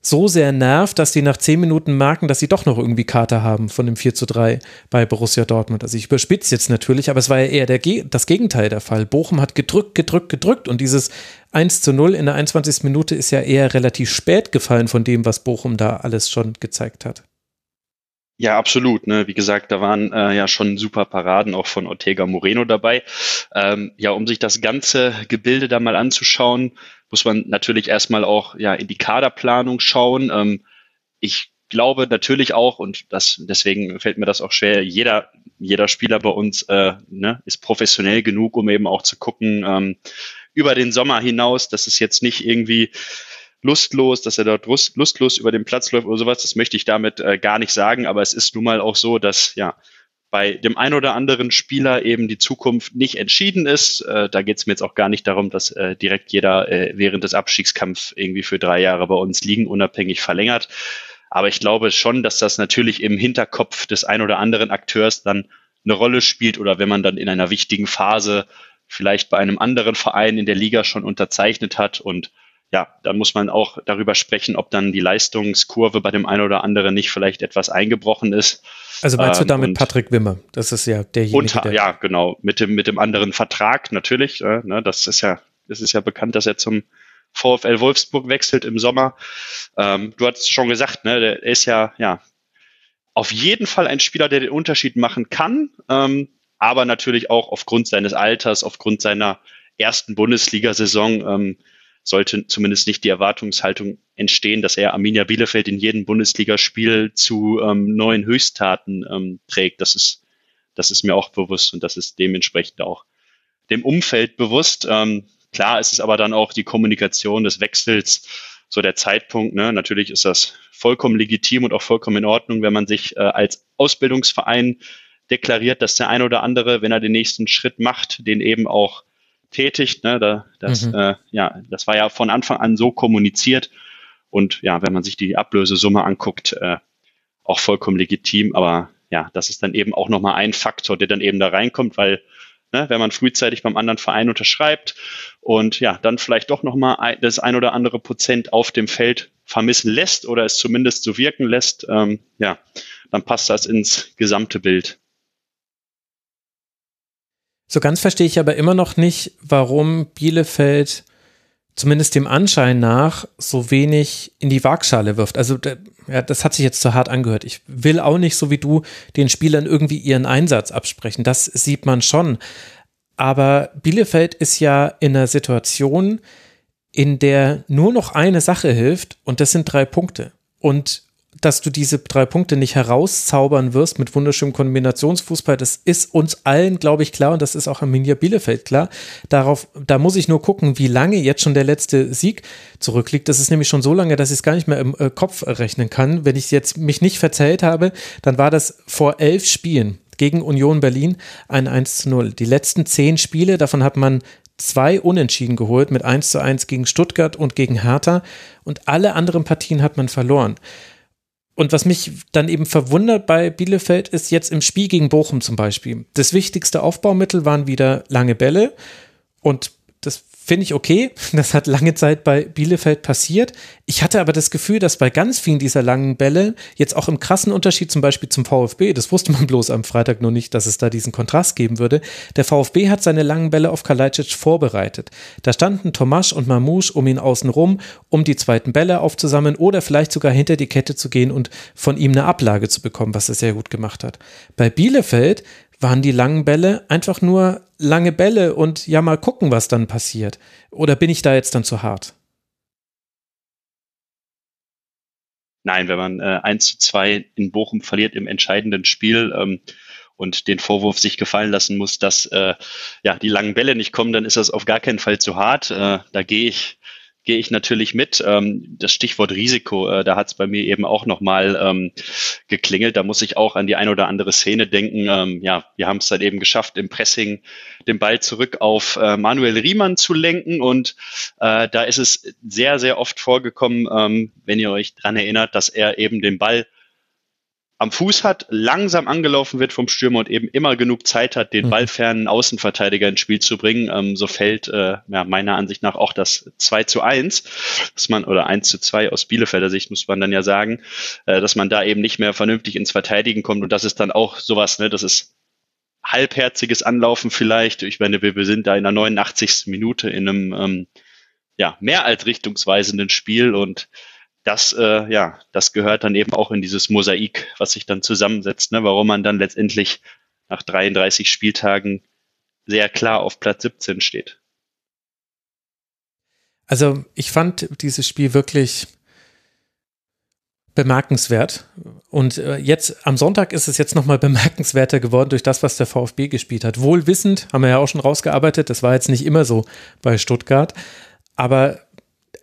so sehr nervt, dass die nach zehn Minuten merken, dass sie doch noch irgendwie Karte haben von dem 4 zu 3 bei Borussia Dortmund. Also ich überspitze jetzt natürlich, aber es war ja eher der, das Gegenteil der Fall. Bochum hat gedrückt, gedrückt, gedrückt und dieses 1 zu 0 in der 21. Minute ist ja eher relativ spät gefallen von dem, was Bochum da alles schon gezeigt hat. Ja, absolut. Ne? Wie gesagt, da waren äh, ja schon super Paraden auch von Ortega Moreno dabei. Ähm, ja, um sich das ganze Gebilde da mal anzuschauen, muss man natürlich erstmal auch ja in die Kaderplanung schauen. Ähm, ich glaube natürlich auch, und das deswegen fällt mir das auch schwer, jeder, jeder Spieler bei uns äh, ne, ist professionell genug, um eben auch zu gucken, ähm, über den Sommer hinaus, dass es jetzt nicht irgendwie lustlos, dass er dort lustlos über den Platz läuft oder sowas. Das möchte ich damit äh, gar nicht sagen, aber es ist nun mal auch so, dass ja bei dem ein oder anderen Spieler eben die Zukunft nicht entschieden ist. Äh, da geht es mir jetzt auch gar nicht darum, dass äh, direkt jeder äh, während des Abstiegskampfs irgendwie für drei Jahre bei uns liegen, unabhängig verlängert. Aber ich glaube schon, dass das natürlich im Hinterkopf des ein oder anderen Akteurs dann eine Rolle spielt oder wenn man dann in einer wichtigen Phase vielleicht bei einem anderen Verein in der Liga schon unterzeichnet hat und ja, dann muss man auch darüber sprechen, ob dann die Leistungskurve bei dem einen oder anderen nicht vielleicht etwas eingebrochen ist. Also meinst du ähm, damit Patrick Wimmer? Das ist ja derjenige. Unter, der ja, genau. Mit dem, mit dem anderen Vertrag natürlich. Äh, ne, das ist ja, das ist ja bekannt, dass er zum VfL Wolfsburg wechselt im Sommer. Ähm, du hast schon gesagt, ne, der ist ja, ja, auf jeden Fall ein Spieler, der den Unterschied machen kann, ähm, aber natürlich auch aufgrund seines Alters, aufgrund seiner ersten Bundesliga-Saison, ähm, sollte zumindest nicht die Erwartungshaltung entstehen, dass er Arminia Bielefeld in jedem Bundesligaspiel zu ähm, neuen Höchsttaten ähm, trägt. Das ist, das ist mir auch bewusst und das ist dementsprechend auch dem Umfeld bewusst. Ähm, klar ist es aber dann auch die Kommunikation des Wechsels, so der Zeitpunkt. Ne? Natürlich ist das vollkommen legitim und auch vollkommen in Ordnung, wenn man sich äh, als Ausbildungsverein deklariert, dass der ein oder andere, wenn er den nächsten Schritt macht, den eben auch tätigt. Ne? Da, das, mhm. äh, ja, das war ja von Anfang an so kommuniziert. Und ja, wenn man sich die Ablösesumme anguckt, äh, auch vollkommen legitim. Aber ja, das ist dann eben auch nochmal ein Faktor, der dann eben da reinkommt, weil ne, wenn man frühzeitig beim anderen Verein unterschreibt und ja, dann vielleicht doch nochmal ein, das ein oder andere Prozent auf dem Feld vermissen lässt oder es zumindest so wirken lässt, ähm, ja, dann passt das ins gesamte Bild. So ganz verstehe ich aber immer noch nicht, warum Bielefeld zumindest dem Anschein nach so wenig in die Waagschale wirft. Also ja, das hat sich jetzt zu hart angehört. Ich will auch nicht so wie du den Spielern irgendwie ihren Einsatz absprechen. Das sieht man schon. Aber Bielefeld ist ja in einer Situation, in der nur noch eine Sache hilft und das sind drei Punkte. Und dass du diese drei Punkte nicht herauszaubern wirst mit wunderschönem Kombinationsfußball, das ist uns allen, glaube ich, klar und das ist auch Arminia Bielefeld klar. Darauf, da muss ich nur gucken, wie lange jetzt schon der letzte Sieg zurückliegt. Das ist nämlich schon so lange, dass ich es gar nicht mehr im äh, Kopf rechnen kann. Wenn ich jetzt mich nicht verzählt habe, dann war das vor elf Spielen gegen Union Berlin ein 1 zu 0. Die letzten zehn Spiele, davon hat man zwei Unentschieden geholt mit 1 zu 1 gegen Stuttgart und gegen Hertha und alle anderen Partien hat man verloren. Und was mich dann eben verwundert bei Bielefeld ist jetzt im Spiel gegen Bochum zum Beispiel. Das wichtigste Aufbaumittel waren wieder lange Bälle und das finde ich okay. Das hat lange Zeit bei Bielefeld passiert. Ich hatte aber das Gefühl, dass bei ganz vielen dieser langen Bälle, jetzt auch im krassen Unterschied zum Beispiel zum VfB, das wusste man bloß am Freitag nur nicht, dass es da diesen Kontrast geben würde, der VfB hat seine langen Bälle auf Kalajdzic vorbereitet. Da standen Tomasch und Mamouche um ihn außen rum, um die zweiten Bälle aufzusammeln oder vielleicht sogar hinter die Kette zu gehen und von ihm eine Ablage zu bekommen, was er sehr gut gemacht hat. Bei Bielefeld waren die langen Bälle einfach nur lange Bälle und ja mal gucken, was dann passiert? Oder bin ich da jetzt dann zu hart? Nein, wenn man äh, 1 zu 2 in Bochum verliert im entscheidenden Spiel ähm, und den Vorwurf sich gefallen lassen muss, dass äh, ja die langen Bälle nicht kommen, dann ist das auf gar keinen Fall zu hart. Äh, da gehe ich gehe ich natürlich mit. Ähm, das Stichwort Risiko, äh, da hat es bei mir eben auch nochmal ähm, geklingelt. Da muss ich auch an die ein oder andere Szene denken. Ähm, ja, wir haben es dann eben geschafft, im Pressing den Ball zurück auf äh, Manuel Riemann zu lenken. Und äh, da ist es sehr, sehr oft vorgekommen, ähm, wenn ihr euch dran erinnert, dass er eben den Ball am Fuß hat, langsam angelaufen wird vom Stürmer und eben immer genug Zeit hat, den mhm. ballfernen Außenverteidiger ins Spiel zu bringen, ähm, so fällt äh, ja, meiner Ansicht nach auch das 2 zu 1, dass man, oder 1 zu 2 aus Bielefelder Sicht muss man dann ja sagen, äh, dass man da eben nicht mehr vernünftig ins Verteidigen kommt und das ist dann auch sowas, ne, das ist halbherziges Anlaufen vielleicht. Ich meine, wir, wir sind da in der 89. Minute in einem ähm, ja, mehr als richtungsweisenden Spiel und das, äh, ja, das gehört dann eben auch in dieses Mosaik, was sich dann zusammensetzt, ne? warum man dann letztendlich nach 33 Spieltagen sehr klar auf Platz 17 steht. Also ich fand dieses Spiel wirklich bemerkenswert. Und äh, jetzt am Sonntag ist es jetzt nochmal bemerkenswerter geworden durch das, was der VfB gespielt hat. Wohlwissend, haben wir ja auch schon rausgearbeitet, das war jetzt nicht immer so bei Stuttgart. Aber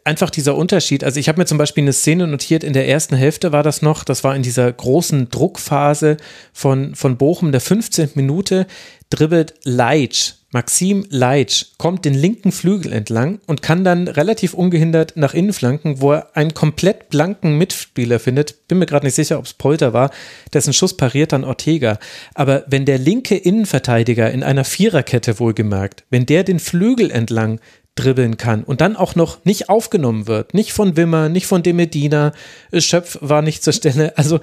einfach dieser Unterschied. Also ich habe mir zum Beispiel eine Szene notiert, in der ersten Hälfte war das noch, das war in dieser großen Druckphase von, von Bochum, der 15. Minute, dribbelt Leitsch, Maxim Leitsch, kommt den linken Flügel entlang und kann dann relativ ungehindert nach innen flanken, wo er einen komplett blanken Mitspieler findet. Bin mir gerade nicht sicher, ob es Polter war, dessen Schuss pariert dann Ortega. Aber wenn der linke Innenverteidiger in einer Viererkette wohlgemerkt, wenn der den Flügel entlang dribbeln kann und dann auch noch nicht aufgenommen wird. Nicht von Wimmer, nicht von Demedina. Schöpf war nicht zur Stelle. Also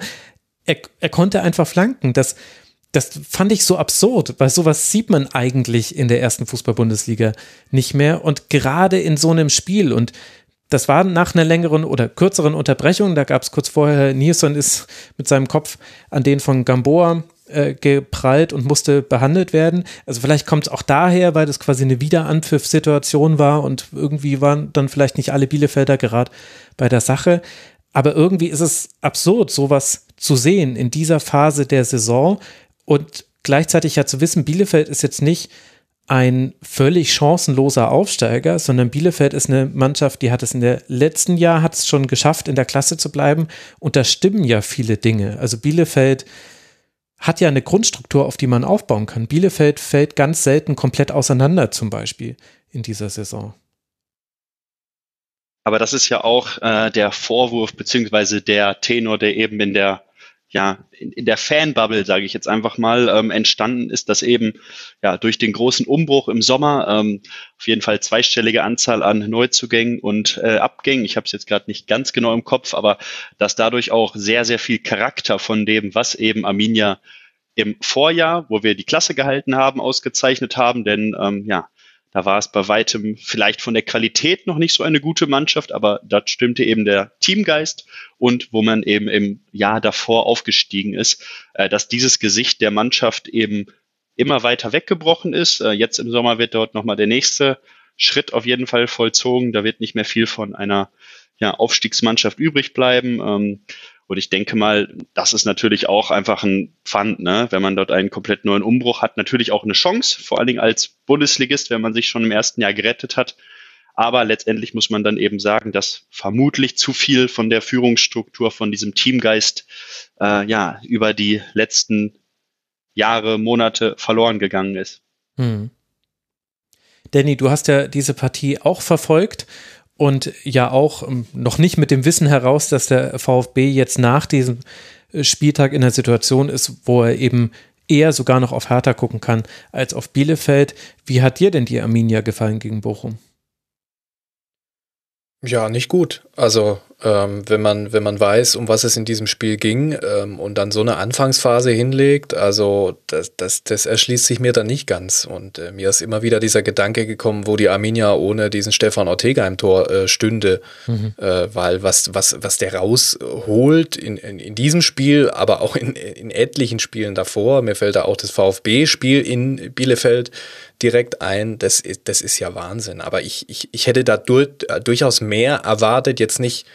er, er konnte einfach flanken. Das, das fand ich so absurd, weil sowas sieht man eigentlich in der ersten Fußball-Bundesliga nicht mehr und gerade in so einem Spiel und das war nach einer längeren oder kürzeren Unterbrechung, da gab es kurz vorher, Nilsson ist mit seinem Kopf an den von Gamboa äh, geprallt und musste behandelt werden. Also vielleicht kommt es auch daher, weil das quasi eine Wiederanpfiff-Situation war und irgendwie waren dann vielleicht nicht alle Bielefelder gerade bei der Sache. Aber irgendwie ist es absurd, sowas zu sehen in dieser Phase der Saison und gleichzeitig ja zu wissen, Bielefeld ist jetzt nicht ein völlig chancenloser Aufsteiger, sondern Bielefeld ist eine Mannschaft, die hat es in der letzten Jahr hat es schon geschafft, in der Klasse zu bleiben. Und da stimmen ja viele Dinge. Also Bielefeld hat ja eine Grundstruktur, auf die man aufbauen kann. Bielefeld fällt ganz selten komplett auseinander, zum Beispiel in dieser Saison. Aber das ist ja auch äh, der Vorwurf beziehungsweise der Tenor, der eben in der ja, in, in der Fanbubble, sage ich jetzt einfach mal, ähm, entstanden ist, dass eben ja durch den großen Umbruch im Sommer ähm, auf jeden Fall zweistellige Anzahl an Neuzugängen und äh, Abgängen. Ich habe es jetzt gerade nicht ganz genau im Kopf, aber dass dadurch auch sehr, sehr viel Charakter von dem, was eben Arminia im Vorjahr, wo wir die Klasse gehalten haben, ausgezeichnet haben. Denn ähm, ja, da war es bei weitem vielleicht von der Qualität noch nicht so eine gute Mannschaft, aber da stimmte eben der Teamgeist und wo man eben im Jahr davor aufgestiegen ist, äh, dass dieses Gesicht der Mannschaft eben immer weiter weggebrochen ist. Äh, jetzt im Sommer wird dort nochmal der nächste Schritt auf jeden Fall vollzogen. Da wird nicht mehr viel von einer ja, Aufstiegsmannschaft übrig bleiben. Ähm, und ich denke mal, das ist natürlich auch einfach ein Pfand, ne? wenn man dort einen komplett neuen Umbruch hat. Natürlich auch eine Chance, vor allen Dingen als Bundesligist, wenn man sich schon im ersten Jahr gerettet hat. Aber letztendlich muss man dann eben sagen, dass vermutlich zu viel von der Führungsstruktur, von diesem Teamgeist, äh, ja, über die letzten Jahre, Monate verloren gegangen ist. Hm. Danny, du hast ja diese Partie auch verfolgt und ja auch ähm, noch nicht mit dem Wissen heraus, dass der VfB jetzt nach diesem äh, Spieltag in der Situation ist, wo er eben eher sogar noch auf Hertha gucken kann als auf Bielefeld. Wie hat dir denn die Arminia gefallen gegen Bochum? Ja, nicht gut. Also ähm, wenn man wenn man weiß, um was es in diesem Spiel ging ähm, und dann so eine Anfangsphase hinlegt, also das, das, das erschließt sich mir dann nicht ganz. Und äh, mir ist immer wieder dieser Gedanke gekommen, wo die Arminia ohne diesen Stefan Ortega im Tor äh, stünde, mhm. äh, weil was was was der rausholt in, in, in diesem Spiel, aber auch in, in etlichen Spielen davor. Mir fällt da auch das VfB-Spiel in Bielefeld direkt ein. Das ist, das ist ja Wahnsinn. Aber ich, ich, ich hätte da durch, äh, durchaus mehr erwartet. Jetzt nicht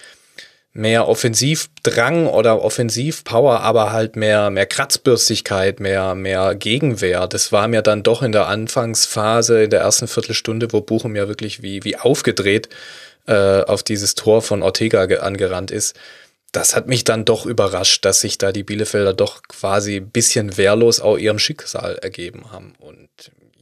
mehr Offensivdrang oder Offensivpower, aber halt mehr, mehr Kratzbürstigkeit, mehr, mehr Gegenwehr. Das war mir dann doch in der Anfangsphase, in der ersten Viertelstunde, wo Buchum ja wirklich wie, wie aufgedreht äh, auf dieses Tor von Ortega angerannt ist. Das hat mich dann doch überrascht, dass sich da die Bielefelder doch quasi ein bisschen wehrlos auch ihrem Schicksal ergeben haben. Und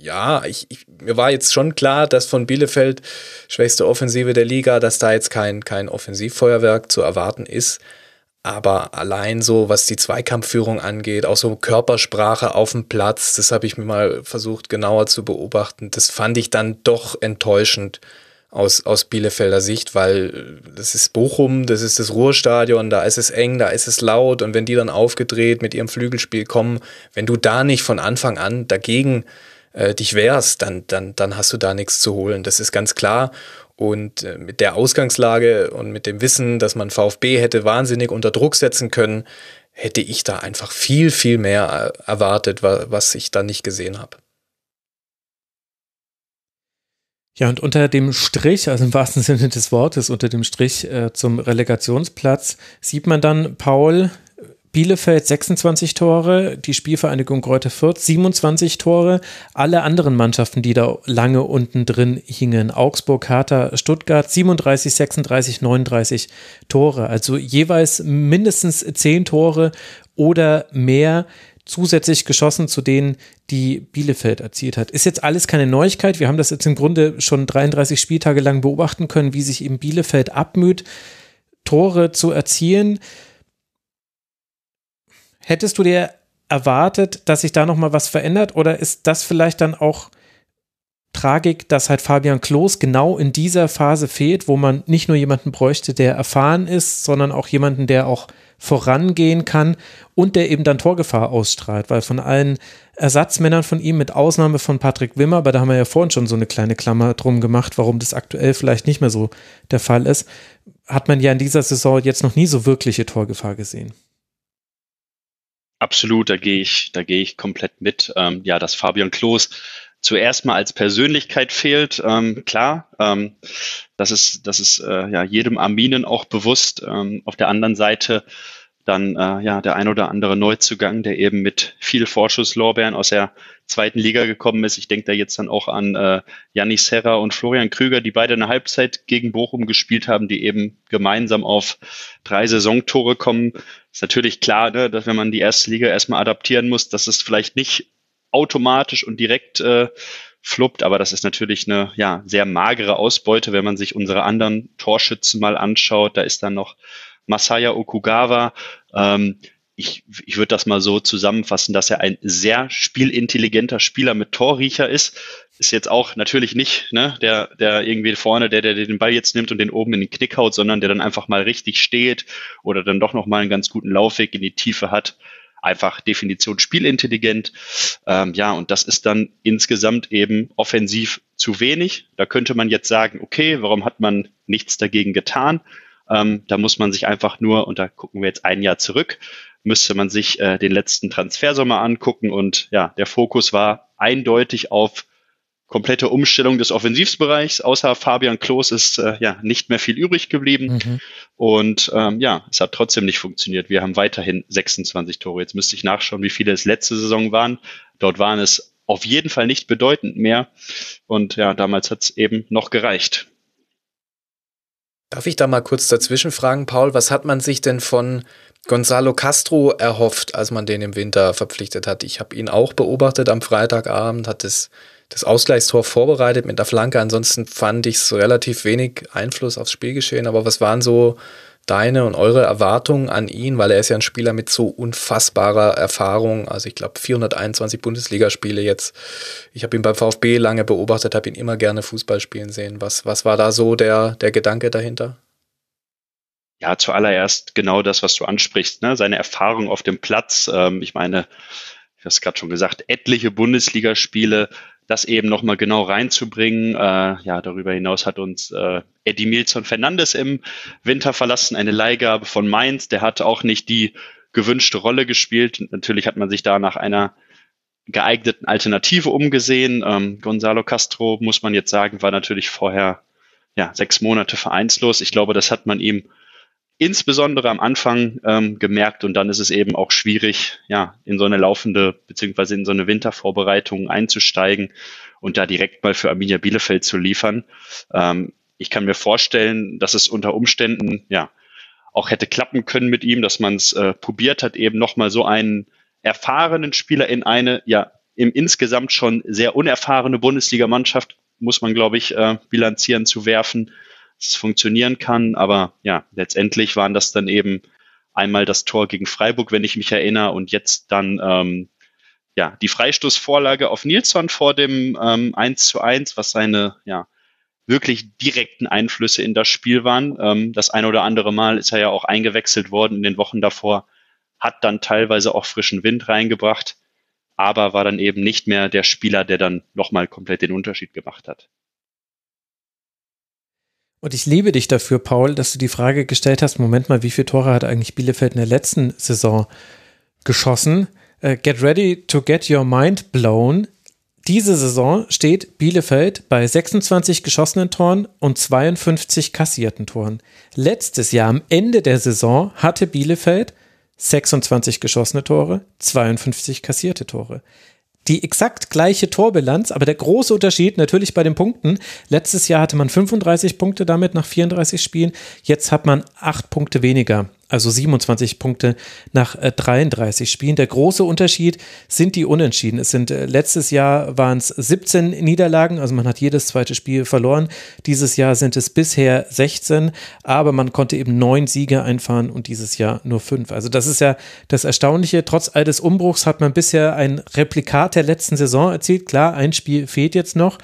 ja, ich, ich, mir war jetzt schon klar, dass von Bielefeld, schwächste Offensive der Liga, dass da jetzt kein, kein Offensivfeuerwerk zu erwarten ist. Aber allein so, was die Zweikampfführung angeht, auch so Körpersprache auf dem Platz, das habe ich mir mal versucht genauer zu beobachten. Das fand ich dann doch enttäuschend aus, aus Bielefelder Sicht, weil das ist Bochum, das ist das Ruhrstadion, da ist es eng, da ist es laut und wenn die dann aufgedreht mit ihrem Flügelspiel kommen, wenn du da nicht von Anfang an dagegen äh, dich wehrst, dann, dann, dann hast du da nichts zu holen. Das ist ganz klar. Und äh, mit der Ausgangslage und mit dem Wissen, dass man VfB hätte wahnsinnig unter Druck setzen können, hätte ich da einfach viel, viel mehr äh, erwartet, was ich da nicht gesehen habe. Ja, und unter dem Strich, also im wahrsten Sinne des Wortes, unter dem Strich äh, zum Relegationsplatz, sieht man dann Paul Bielefeld 26 Tore, die Spielvereinigung Kräuter Fürth 27 Tore, alle anderen Mannschaften, die da lange unten drin hingen, Augsburg, Hertha, Stuttgart 37, 36, 39 Tore, also jeweils mindestens 10 Tore oder mehr zusätzlich geschossen zu denen, die Bielefeld erzielt hat. Ist jetzt alles keine Neuigkeit. Wir haben das jetzt im Grunde schon 33 Spieltage lang beobachten können, wie sich eben Bielefeld abmüht, Tore zu erzielen. Hättest du dir erwartet, dass sich da nochmal was verändert oder ist das vielleicht dann auch Tragik, dass halt Fabian Klos genau in dieser Phase fehlt, wo man nicht nur jemanden bräuchte, der erfahren ist, sondern auch jemanden, der auch vorangehen kann und der eben dann Torgefahr ausstrahlt, weil von allen Ersatzmännern von ihm, mit Ausnahme von Patrick Wimmer, aber da haben wir ja vorhin schon so eine kleine Klammer drum gemacht, warum das aktuell vielleicht nicht mehr so der Fall ist, hat man ja in dieser Saison jetzt noch nie so wirkliche Torgefahr gesehen. Absolut, da gehe ich, da gehe ich komplett mit. Ähm, ja, dass Fabian Klos zuerst mal als Persönlichkeit fehlt, ähm, klar, ähm, das ist, das ist äh, ja jedem Arminen auch bewusst. Ähm, auf der anderen Seite dann äh, ja der ein oder andere Neuzugang, der eben mit viel Vorschusslorbeeren aus der zweiten Liga gekommen ist. Ich denke da jetzt dann auch an äh, Janis Serra und Florian Krüger, die beide eine Halbzeit gegen Bochum gespielt haben, die eben gemeinsam auf drei Saisontore kommen. Ist natürlich klar, ne, dass wenn man die erste Liga erstmal adaptieren muss, dass es vielleicht nicht automatisch und direkt äh, fluppt, aber das ist natürlich eine ja, sehr magere Ausbeute, wenn man sich unsere anderen Torschützen mal anschaut. Da ist dann noch Masaya Okugawa, ähm, ich, ich würde das mal so zusammenfassen, dass er ein sehr spielintelligenter Spieler mit Torriecher ist. Ist jetzt auch natürlich nicht ne, der, der irgendwie vorne, der, der den Ball jetzt nimmt und den oben in den Knick haut, sondern der dann einfach mal richtig steht oder dann doch noch mal einen ganz guten Laufweg in die Tiefe hat. Einfach Definition spielintelligent. Ähm, ja, und das ist dann insgesamt eben offensiv zu wenig. Da könnte man jetzt sagen, okay, warum hat man nichts dagegen getan? Ähm, da muss man sich einfach nur, und da gucken wir jetzt ein Jahr zurück, müsste man sich äh, den letzten Transfersommer angucken und ja, der Fokus war eindeutig auf komplette Umstellung des Offensivsbereichs. Außer Fabian Klos ist äh, ja nicht mehr viel übrig geblieben. Mhm. Und ähm, ja, es hat trotzdem nicht funktioniert. Wir haben weiterhin 26 Tore. Jetzt müsste ich nachschauen, wie viele es letzte Saison waren. Dort waren es auf jeden Fall nicht bedeutend mehr. Und ja, damals hat es eben noch gereicht. Darf ich da mal kurz dazwischen fragen, Paul? Was hat man sich denn von Gonzalo Castro erhofft, als man den im Winter verpflichtet hat? Ich habe ihn auch beobachtet am Freitagabend, hat das, das Ausgleichstor vorbereitet mit der Flanke. Ansonsten fand ich es relativ wenig Einfluss aufs Spielgeschehen. Aber was waren so deine und eure Erwartungen an ihn, weil er ist ja ein Spieler mit so unfassbarer Erfahrung. Also ich glaube 421 Bundesligaspiele jetzt. Ich habe ihn beim VfB lange beobachtet, habe ihn immer gerne Fußball spielen sehen. Was, was war da so der, der Gedanke dahinter? Ja, zuallererst genau das, was du ansprichst, ne? seine Erfahrung auf dem Platz. Ähm, ich meine, ich habe es gerade schon gesagt, etliche Bundesligaspiele, das eben nochmal genau reinzubringen. Äh, ja, darüber hinaus hat uns äh, Eddie Milson Fernandes im Winter verlassen, eine Leihgabe von Mainz. Der hat auch nicht die gewünschte Rolle gespielt. Natürlich hat man sich da nach einer geeigneten Alternative umgesehen. Ähm, Gonzalo Castro, muss man jetzt sagen, war natürlich vorher ja, sechs Monate vereinslos. Ich glaube, das hat man ihm insbesondere am Anfang ähm, gemerkt und dann ist es eben auch schwierig, ja, in so eine laufende beziehungsweise in so eine Wintervorbereitung einzusteigen und da direkt mal für Arminia Bielefeld zu liefern. Ähm, ich kann mir vorstellen, dass es unter Umständen ja auch hätte klappen können mit ihm, dass man es äh, probiert hat, eben nochmal so einen erfahrenen Spieler in eine ja im insgesamt schon sehr unerfahrene Bundesligamannschaft muss man glaube ich äh, bilanzieren zu werfen es funktionieren kann. Aber ja, letztendlich waren das dann eben einmal das Tor gegen Freiburg, wenn ich mich erinnere, und jetzt dann ähm, ja die Freistoßvorlage auf Nilsson vor dem ähm, 1 zu 1, was seine ja wirklich direkten Einflüsse in das Spiel waren. Ähm, das eine oder andere Mal ist er ja auch eingewechselt worden in den Wochen davor, hat dann teilweise auch frischen Wind reingebracht, aber war dann eben nicht mehr der Spieler, der dann nochmal komplett den Unterschied gemacht hat. Und ich liebe dich dafür, Paul, dass du die Frage gestellt hast, Moment mal, wie viele Tore hat eigentlich Bielefeld in der letzten Saison geschossen? Uh, get ready to get your mind blown. Diese Saison steht Bielefeld bei 26 geschossenen Toren und 52 kassierten Toren. Letztes Jahr am Ende der Saison hatte Bielefeld 26 geschossene Tore, 52 kassierte Tore die exakt gleiche Torbilanz, aber der große Unterschied natürlich bei den Punkten. Letztes Jahr hatte man 35 Punkte damit nach 34 Spielen, jetzt hat man 8 Punkte weniger also 27 Punkte nach 33 äh, Spielen. Der große Unterschied sind die Unentschieden. Es sind äh, letztes Jahr waren es 17 Niederlagen, also man hat jedes zweite Spiel verloren. Dieses Jahr sind es bisher 16, aber man konnte eben neun Siege einfahren und dieses Jahr nur fünf. Also das ist ja das Erstaunliche. Trotz all des Umbruchs hat man bisher ein Replikat der letzten Saison erzielt. Klar, ein Spiel fehlt jetzt noch.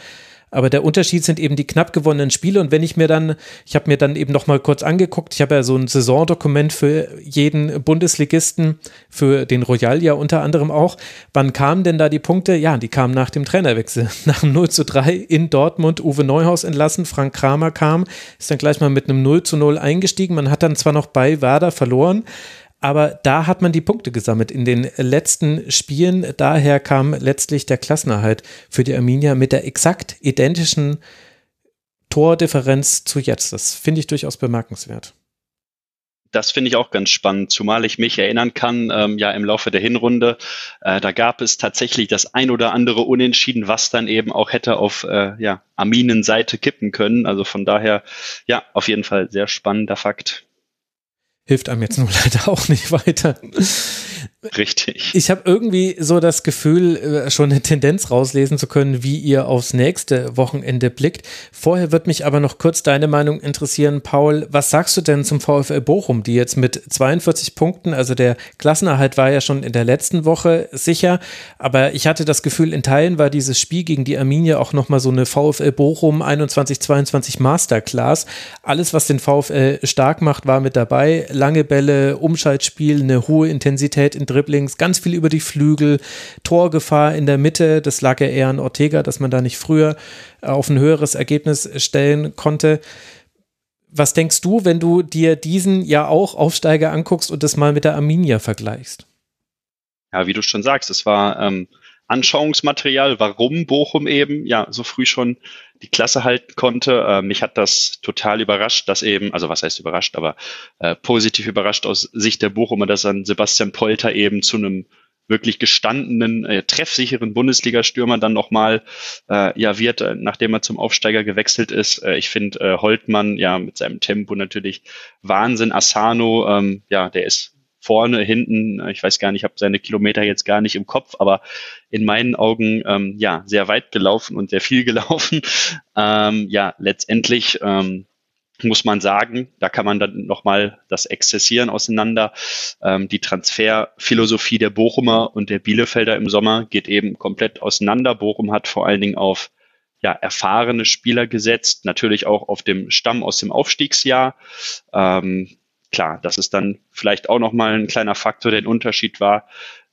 Aber der Unterschied sind eben die knapp gewonnenen Spiele. Und wenn ich mir dann, ich habe mir dann eben noch mal kurz angeguckt, ich habe ja so ein Saisondokument für jeden Bundesligisten, für den Royal ja unter anderem auch. Wann kamen denn da die Punkte? Ja, die kamen nach dem Trainerwechsel. Nach dem 0 zu 3 in Dortmund Uwe Neuhaus entlassen, Frank Kramer kam, ist dann gleich mal mit einem 0 zu 0 eingestiegen. Man hat dann zwar noch bei Werder verloren, aber da hat man die Punkte gesammelt in den letzten Spielen. Daher kam letztlich der Klassenerhalt für die Arminia mit der exakt identischen Tordifferenz zu jetzt. Das finde ich durchaus bemerkenswert. Das finde ich auch ganz spannend, zumal ich mich erinnern kann, ähm, ja im Laufe der Hinrunde, äh, da gab es tatsächlich das ein oder andere Unentschieden, was dann eben auch hätte auf äh, ja, Arminen Seite kippen können. Also von daher, ja, auf jeden Fall sehr spannender Fakt hilft einem jetzt nur leider auch nicht weiter. Richtig. Ich habe irgendwie so das Gefühl, äh, schon eine Tendenz rauslesen zu können, wie ihr aufs nächste Wochenende blickt. Vorher wird mich aber noch kurz deine Meinung interessieren, Paul. Was sagst du denn zum VfL Bochum, die jetzt mit 42 Punkten, also der Klassenerhalt war ja schon in der letzten Woche sicher, aber ich hatte das Gefühl, in Teilen war dieses Spiel gegen die Arminia auch nochmal so eine VfL Bochum 21-22 Masterclass. Alles, was den VfL stark macht, war mit dabei. Lange Bälle, Umschaltspiel, eine hohe Intensität in Dribblings, ganz viel über die Flügel, Torgefahr in der Mitte, das lag ja eher an Ortega, dass man da nicht früher auf ein höheres Ergebnis stellen konnte. Was denkst du, wenn du dir diesen ja auch Aufsteiger anguckst und das mal mit der Arminia vergleichst? Ja, wie du schon sagst, es war ähm, Anschauungsmaterial, warum Bochum eben ja so früh schon die Klasse halten konnte. Äh, mich hat das total überrascht, dass eben, also was heißt überrascht, aber äh, positiv überrascht aus Sicht der Bochumer, dass dann Sebastian Polter eben zu einem wirklich gestandenen, äh, treffsicheren Bundesliga-Stürmer dann nochmal äh, ja wird, äh, nachdem er zum Aufsteiger gewechselt ist. Äh, ich finde äh, Holtmann ja mit seinem Tempo natürlich Wahnsinn. Asano, ähm, ja, der ist vorne, hinten, ich weiß gar nicht, ich habe seine Kilometer jetzt gar nicht im Kopf, aber in meinen Augen ähm, ja sehr weit gelaufen und sehr viel gelaufen. Ähm, ja, letztendlich ähm, muss man sagen, da kann man dann nochmal das Exzessieren auseinander. Ähm, die Transferphilosophie der Bochumer und der Bielefelder im Sommer geht eben komplett auseinander. Bochum hat vor allen Dingen auf ja, erfahrene Spieler gesetzt, natürlich auch auf dem Stamm aus dem Aufstiegsjahr. Ähm, klar, das ist dann vielleicht auch nochmal ein kleiner Faktor, der ein Unterschied war.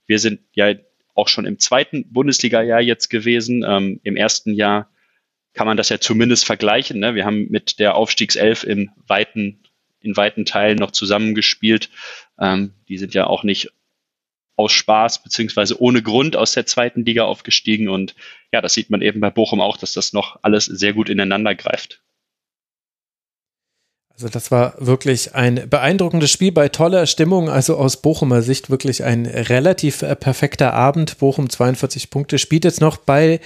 Wir sind ja auch schon im zweiten Bundesliga-Jahr jetzt gewesen. Ähm, Im ersten Jahr kann man das ja zumindest vergleichen. Ne? Wir haben mit der Aufstiegself in weiten, in weiten Teilen noch zusammengespielt. Ähm, die sind ja auch nicht aus Spaß beziehungsweise ohne Grund aus der zweiten Liga aufgestiegen. Und ja, das sieht man eben bei Bochum auch, dass das noch alles sehr gut ineinander greift. Also das war wirklich ein beeindruckendes Spiel bei toller Stimmung. Also aus Bochumer Sicht wirklich ein relativ äh, perfekter Abend. Bochum 42 Punkte spielt jetzt noch bei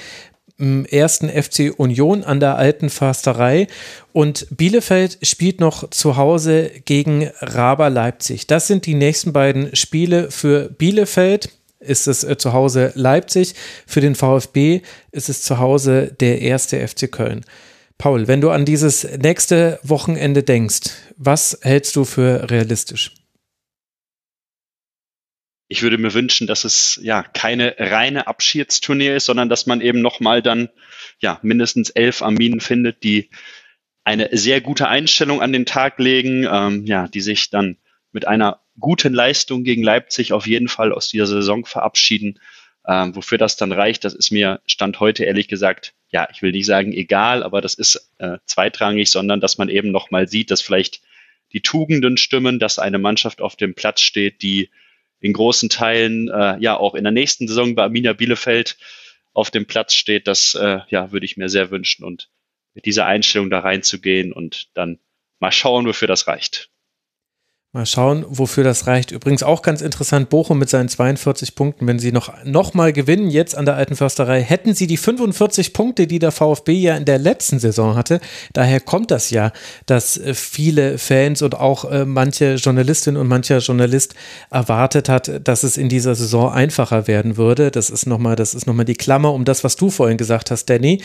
mm, ersten FC Union an der alten Försterei und Bielefeld spielt noch zu Hause gegen Raber Leipzig. Das sind die nächsten beiden Spiele für Bielefeld. Ist es äh, zu Hause Leipzig, für den VfB ist es zu Hause der erste FC Köln. Paul, wenn du an dieses nächste Wochenende denkst, was hältst du für realistisch? Ich würde mir wünschen, dass es ja keine reine Abschiedstournee ist, sondern dass man eben nochmal dann ja mindestens elf Arminen findet, die eine sehr gute Einstellung an den Tag legen, ähm, ja, die sich dann mit einer guten Leistung gegen Leipzig auf jeden Fall aus dieser Saison verabschieden. Ähm, wofür das dann reicht, das ist mir Stand heute ehrlich gesagt ja, ich will nicht sagen egal, aber das ist äh, zweitrangig, sondern dass man eben nochmal sieht, dass vielleicht die Tugenden stimmen, dass eine Mannschaft auf dem Platz steht, die in großen Teilen äh, ja auch in der nächsten Saison bei Arminia Bielefeld auf dem Platz steht. Das äh, ja, würde ich mir sehr wünschen und mit dieser Einstellung da reinzugehen und dann mal schauen, wofür das reicht. Mal schauen, wofür das reicht. Übrigens auch ganz interessant, Bochum mit seinen 42 Punkten, wenn sie noch, noch mal gewinnen, jetzt an der alten Försterei, hätten sie die 45 Punkte, die der VfB ja in der letzten Saison hatte. Daher kommt das ja, dass äh, viele Fans und auch äh, manche Journalistin und mancher Journalist erwartet hat, dass es in dieser Saison einfacher werden würde. Das ist nochmal, das ist nochmal die Klammer um das, was du vorhin gesagt hast, Danny.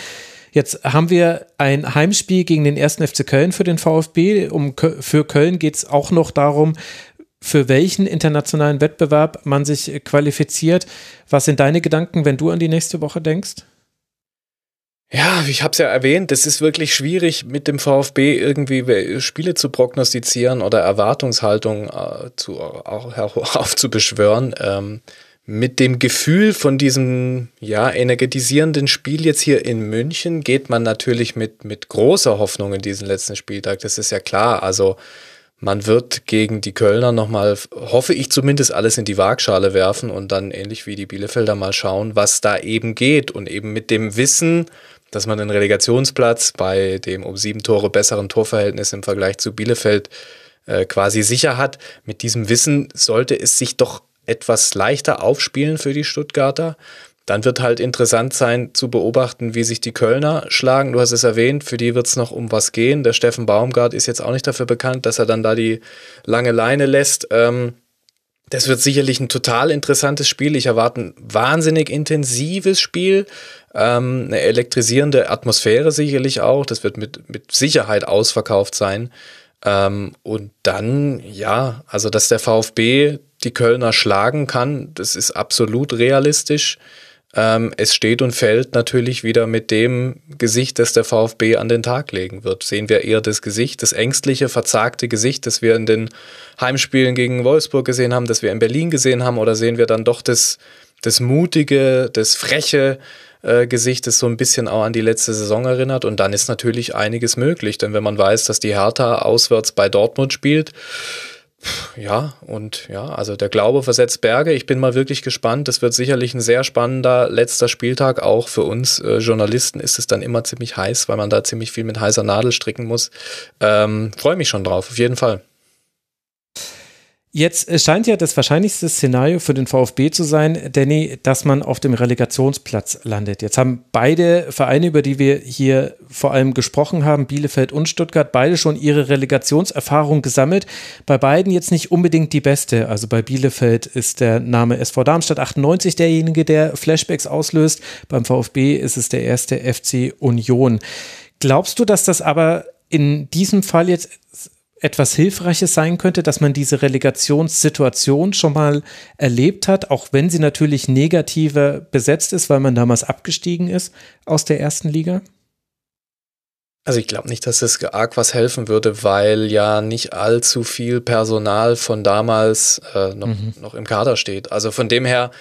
Jetzt haben wir ein Heimspiel gegen den ersten FC Köln für den VfB. Um, für Köln geht es auch noch darum, für welchen internationalen Wettbewerb man sich qualifiziert. Was sind deine Gedanken, wenn du an die nächste Woche denkst? Ja, ich habe es ja erwähnt, es ist wirklich schwierig, mit dem VfB irgendwie Spiele zu prognostizieren oder Erwartungshaltung äh, zu, auch aufzubeschwören. Ähm, mit dem Gefühl von diesem ja energetisierenden Spiel jetzt hier in München geht man natürlich mit mit großer Hoffnung in diesen letzten Spieltag. Das ist ja klar. Also man wird gegen die Kölner nochmal, hoffe ich zumindest, alles in die Waagschale werfen und dann ähnlich wie die Bielefelder mal schauen, was da eben geht. Und eben mit dem Wissen, dass man den Relegationsplatz bei dem um sieben Tore besseren Torverhältnis im Vergleich zu Bielefeld äh, quasi sicher hat. Mit diesem Wissen sollte es sich doch etwas leichter aufspielen für die Stuttgarter. Dann wird halt interessant sein zu beobachten, wie sich die Kölner schlagen. Du hast es erwähnt, für die wird es noch um was gehen. Der Steffen Baumgart ist jetzt auch nicht dafür bekannt, dass er dann da die lange Leine lässt. Ähm, Das wird sicherlich ein total interessantes Spiel. Ich erwarte ein wahnsinnig intensives Spiel, ähm, eine elektrisierende Atmosphäre sicherlich auch. Das wird mit, mit Sicherheit ausverkauft sein. Ähm, und dann, ja, also dass der VfB die Kölner schlagen kann, das ist absolut realistisch. Ähm, es steht und fällt natürlich wieder mit dem Gesicht, das der VfB an den Tag legen wird. Sehen wir eher das Gesicht, das ängstliche, verzagte Gesicht, das wir in den Heimspielen gegen Wolfsburg gesehen haben, das wir in Berlin gesehen haben, oder sehen wir dann doch das, das mutige, das freche äh, Gesicht, das so ein bisschen auch an die letzte Saison erinnert? Und dann ist natürlich einiges möglich, denn wenn man weiß, dass die Hertha auswärts bei Dortmund spielt, ja, und ja, also der Glaube versetzt Berge. Ich bin mal wirklich gespannt. Das wird sicherlich ein sehr spannender letzter Spieltag. Auch für uns äh, Journalisten ist es dann immer ziemlich heiß, weil man da ziemlich viel mit heißer Nadel stricken muss. Ähm, Freue mich schon drauf, auf jeden Fall. Jetzt scheint ja das wahrscheinlichste Szenario für den VfB zu sein, Danny, dass man auf dem Relegationsplatz landet. Jetzt haben beide Vereine, über die wir hier vor allem gesprochen haben, Bielefeld und Stuttgart, beide schon ihre Relegationserfahrung gesammelt. Bei beiden jetzt nicht unbedingt die beste. Also bei Bielefeld ist der Name SV Darmstadt 98 derjenige, der Flashbacks auslöst. Beim VfB ist es der erste FC Union. Glaubst du, dass das aber in diesem Fall jetzt etwas Hilfreiches sein könnte, dass man diese Relegationssituation schon mal erlebt hat, auch wenn sie natürlich negativer besetzt ist, weil man damals abgestiegen ist aus der ersten Liga? Also ich glaube nicht, dass es arg was helfen würde, weil ja nicht allzu viel Personal von damals äh, noch, mhm. noch im Kader steht. Also von dem her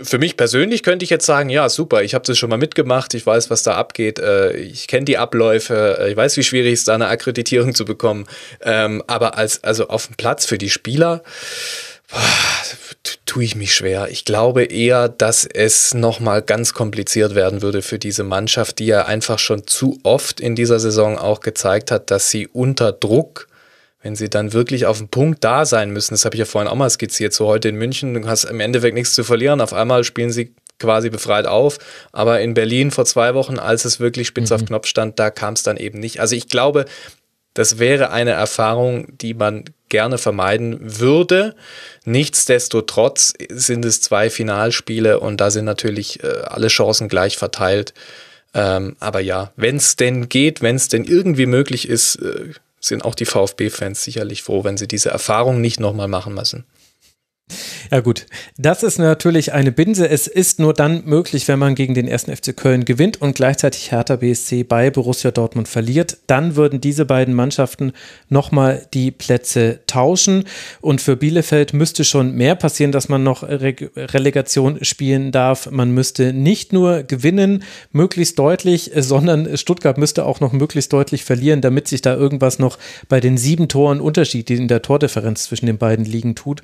für mich persönlich könnte ich jetzt sagen, ja, super, ich habe das schon mal mitgemacht, ich weiß, was da abgeht, äh, ich kenne die Abläufe, äh, ich weiß, wie schwierig es ist, da eine Akkreditierung zu bekommen. Ähm, aber als, also auf dem Platz für die Spieler, tue ich mich schwer. Ich glaube eher, dass es nochmal ganz kompliziert werden würde für diese Mannschaft, die ja einfach schon zu oft in dieser Saison auch gezeigt hat, dass sie unter Druck wenn sie dann wirklich auf dem Punkt da sein müssen, das habe ich ja vorhin auch mal skizziert, so heute in München, du hast im Endeffekt nichts zu verlieren, auf einmal spielen sie quasi befreit auf, aber in Berlin vor zwei Wochen, als es wirklich spitz mhm. auf Knopf stand, da kam es dann eben nicht. Also ich glaube, das wäre eine Erfahrung, die man gerne vermeiden würde. Nichtsdestotrotz sind es zwei Finalspiele und da sind natürlich äh, alle Chancen gleich verteilt. Ähm, aber ja, wenn es denn geht, wenn es denn irgendwie möglich ist, äh, sind auch die VfB-Fans sicherlich froh, wenn sie diese Erfahrung nicht nochmal machen müssen. Ja gut, das ist natürlich eine Binse. Es ist nur dann möglich, wenn man gegen den ersten FC Köln gewinnt und gleichzeitig Hertha BSC bei Borussia Dortmund verliert. Dann würden diese beiden Mannschaften nochmal die Plätze tauschen. Und für Bielefeld müsste schon mehr passieren, dass man noch Re Relegation spielen darf. Man müsste nicht nur gewinnen, möglichst deutlich, sondern Stuttgart müsste auch noch möglichst deutlich verlieren, damit sich da irgendwas noch bei den sieben Toren Unterschied, die in der Tordifferenz zwischen den beiden liegen, tut.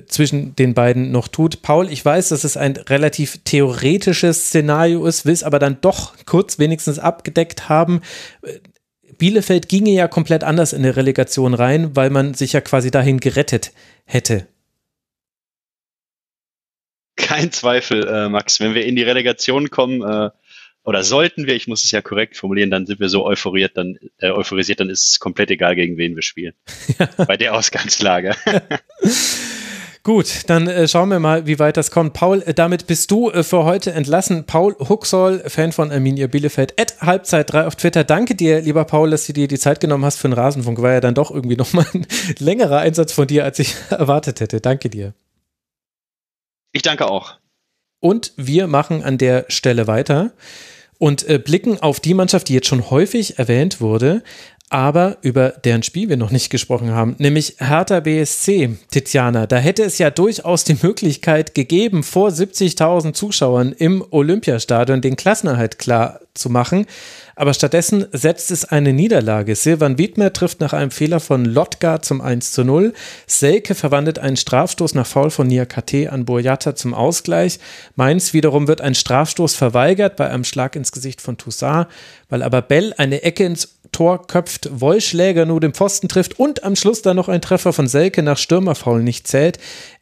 Äh, zwischen den beiden noch tut. Paul, ich weiß, dass es ein relativ theoretisches Szenario ist, will es aber dann doch kurz wenigstens abgedeckt haben. Äh, Bielefeld ginge ja komplett anders in der Relegation rein, weil man sich ja quasi dahin gerettet hätte. Kein Zweifel, äh, Max. Wenn wir in die Relegation kommen, äh, oder sollten wir, ich muss es ja korrekt formulieren, dann sind wir so euphoriert, dann, äh, euphorisiert, dann ist es komplett egal, gegen wen wir spielen. Ja. Bei der Ausgangslage. Gut, dann äh, schauen wir mal, wie weit das kommt. Paul, äh, damit bist du äh, für heute entlassen. Paul Huxoll, Fan von Arminia Bielefeld, at Halbzeit 3 auf Twitter. Danke dir, lieber Paul, dass du dir die Zeit genommen hast für den Rasenfunk. War ja dann doch irgendwie nochmal ein längerer Einsatz von dir, als ich erwartet hätte. Danke dir. Ich danke auch. Und wir machen an der Stelle weiter und äh, blicken auf die Mannschaft, die jetzt schon häufig erwähnt wurde, aber über deren Spiel wir noch nicht gesprochen haben, nämlich Hertha BSC, Tiziana. Da hätte es ja durchaus die Möglichkeit gegeben, vor 70.000 Zuschauern im Olympiastadion den Klassenerhalt klar zu machen. Aber stattdessen setzt es eine Niederlage. Silvan Wiedmer trifft nach einem Fehler von Lotka zum 1 zu 0. Selke verwandelt einen Strafstoß nach Foul von Niakate an Boyata zum Ausgleich. Mainz wiederum wird ein Strafstoß verweigert bei einem Schlag ins Gesicht von Toussaint, weil aber Bell eine Ecke ins Tor köpft, Wollschläger nur den Pfosten trifft und am Schluss dann noch ein Treffer von Selke nach Stürmerfaul nicht zählt,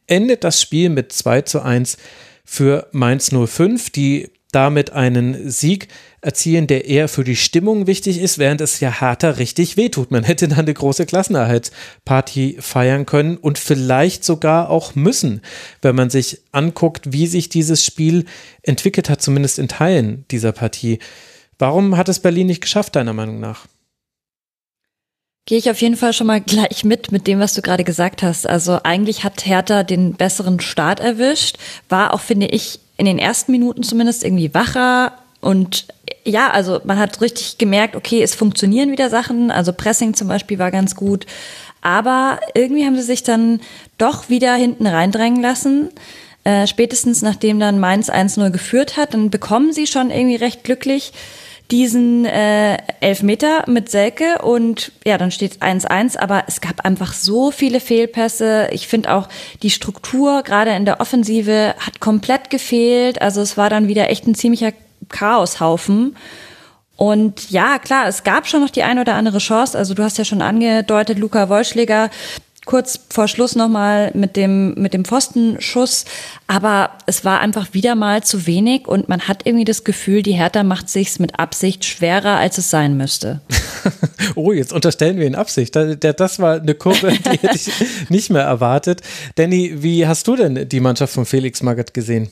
endet das Spiel mit 2 zu 1 für Mainz 05. Die damit einen Sieg erzielen, der eher für die Stimmung wichtig ist, während es ja harter richtig wehtut. Man hätte dann eine große Klassenerhaltsparty feiern können und vielleicht sogar auch müssen, wenn man sich anguckt, wie sich dieses Spiel entwickelt hat, zumindest in Teilen dieser Partie. Warum hat es Berlin nicht geschafft, deiner Meinung nach? Gehe ich auf jeden Fall schon mal gleich mit mit dem, was du gerade gesagt hast. Also eigentlich hat Hertha den besseren Start erwischt, war auch, finde ich, in den ersten Minuten zumindest irgendwie wacher und ja, also man hat richtig gemerkt, okay, es funktionieren wieder Sachen. Also Pressing zum Beispiel war ganz gut. Aber irgendwie haben sie sich dann doch wieder hinten reindrängen lassen. Äh, spätestens nachdem dann Mainz 1-0 geführt hat, dann bekommen sie schon irgendwie recht glücklich diesen äh, Elfmeter mit Selke und ja, dann steht 1-1, aber es gab einfach so viele Fehlpässe. Ich finde auch die Struktur gerade in der Offensive hat komplett gefehlt. Also es war dann wieder echt ein ziemlicher Chaoshaufen. Und ja, klar, es gab schon noch die eine oder andere Chance. Also du hast ja schon angedeutet, Luca Wollschläger kurz vor Schluss nochmal mit dem, mit dem Pfostenschuss. Aber es war einfach wieder mal zu wenig und man hat irgendwie das Gefühl, die Hertha macht sich's mit Absicht schwerer, als es sein müsste. oh, jetzt unterstellen wir in Absicht. Das war eine Kurve, die hätte ich nicht mehr erwartet. Danny, wie hast du denn die Mannschaft von Felix Magath gesehen?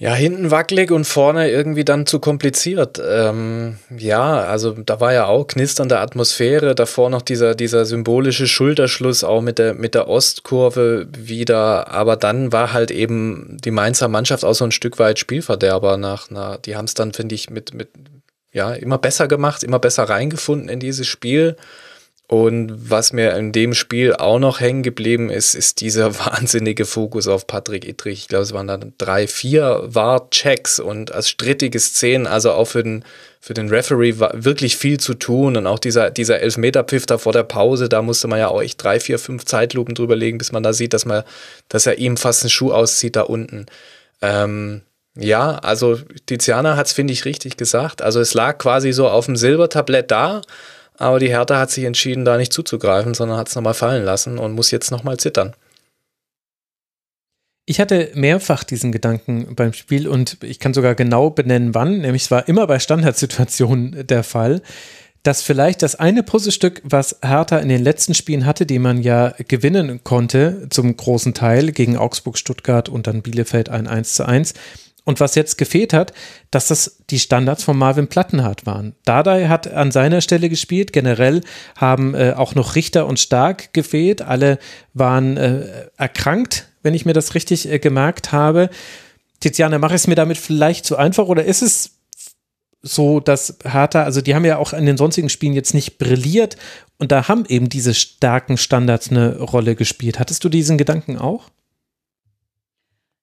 Ja, hinten wackelig und vorne irgendwie dann zu kompliziert. Ähm, ja, also da war ja auch knisternde Atmosphäre, davor noch dieser, dieser symbolische Schulterschluss auch mit der, mit der Ostkurve wieder, aber dann war halt eben die Mainzer Mannschaft auch so ein Stück weit Spielverderber nach, na, die haben es dann, finde ich, mit, mit, ja, immer besser gemacht, immer besser reingefunden in dieses Spiel. Und was mir in dem Spiel auch noch hängen geblieben ist, ist dieser wahnsinnige Fokus auf Patrick Ittrich. Ich glaube, es waren dann drei, vier War-Checks und als strittige Szenen, also auch für den, für den Referee war wirklich viel zu tun. Und auch dieser, dieser Elfmeter-Pfiff da vor der Pause, da musste man ja auch echt drei, vier, fünf Zeitlupen drüber legen, bis man da sieht, dass man, dass er ihm fast einen Schuh auszieht da unten. Ähm, ja, also Tiziana hat es, finde ich, richtig gesagt. Also es lag quasi so auf dem Silbertablett da aber die Hertha hat sich entschieden, da nicht zuzugreifen, sondern hat es nochmal fallen lassen und muss jetzt nochmal zittern. Ich hatte mehrfach diesen Gedanken beim Spiel und ich kann sogar genau benennen, wann, nämlich es war immer bei Standardsituationen der Fall, dass vielleicht das eine Puzzlestück, was Hertha in den letzten Spielen hatte, die man ja gewinnen konnte, zum großen Teil gegen Augsburg, Stuttgart und dann Bielefeld ein 1 zu 1, und was jetzt gefehlt hat, dass das die Standards von Marvin Plattenhardt waren. Dardai hat an seiner Stelle gespielt. Generell haben äh, auch noch Richter und Stark gefehlt. Alle waren äh, erkrankt, wenn ich mir das richtig äh, gemerkt habe. Tiziana, mache ich es mir damit vielleicht zu einfach oder ist es so, dass Hertha, also die haben ja auch in den sonstigen Spielen jetzt nicht brilliert und da haben eben diese starken Standards eine Rolle gespielt. Hattest du diesen Gedanken auch?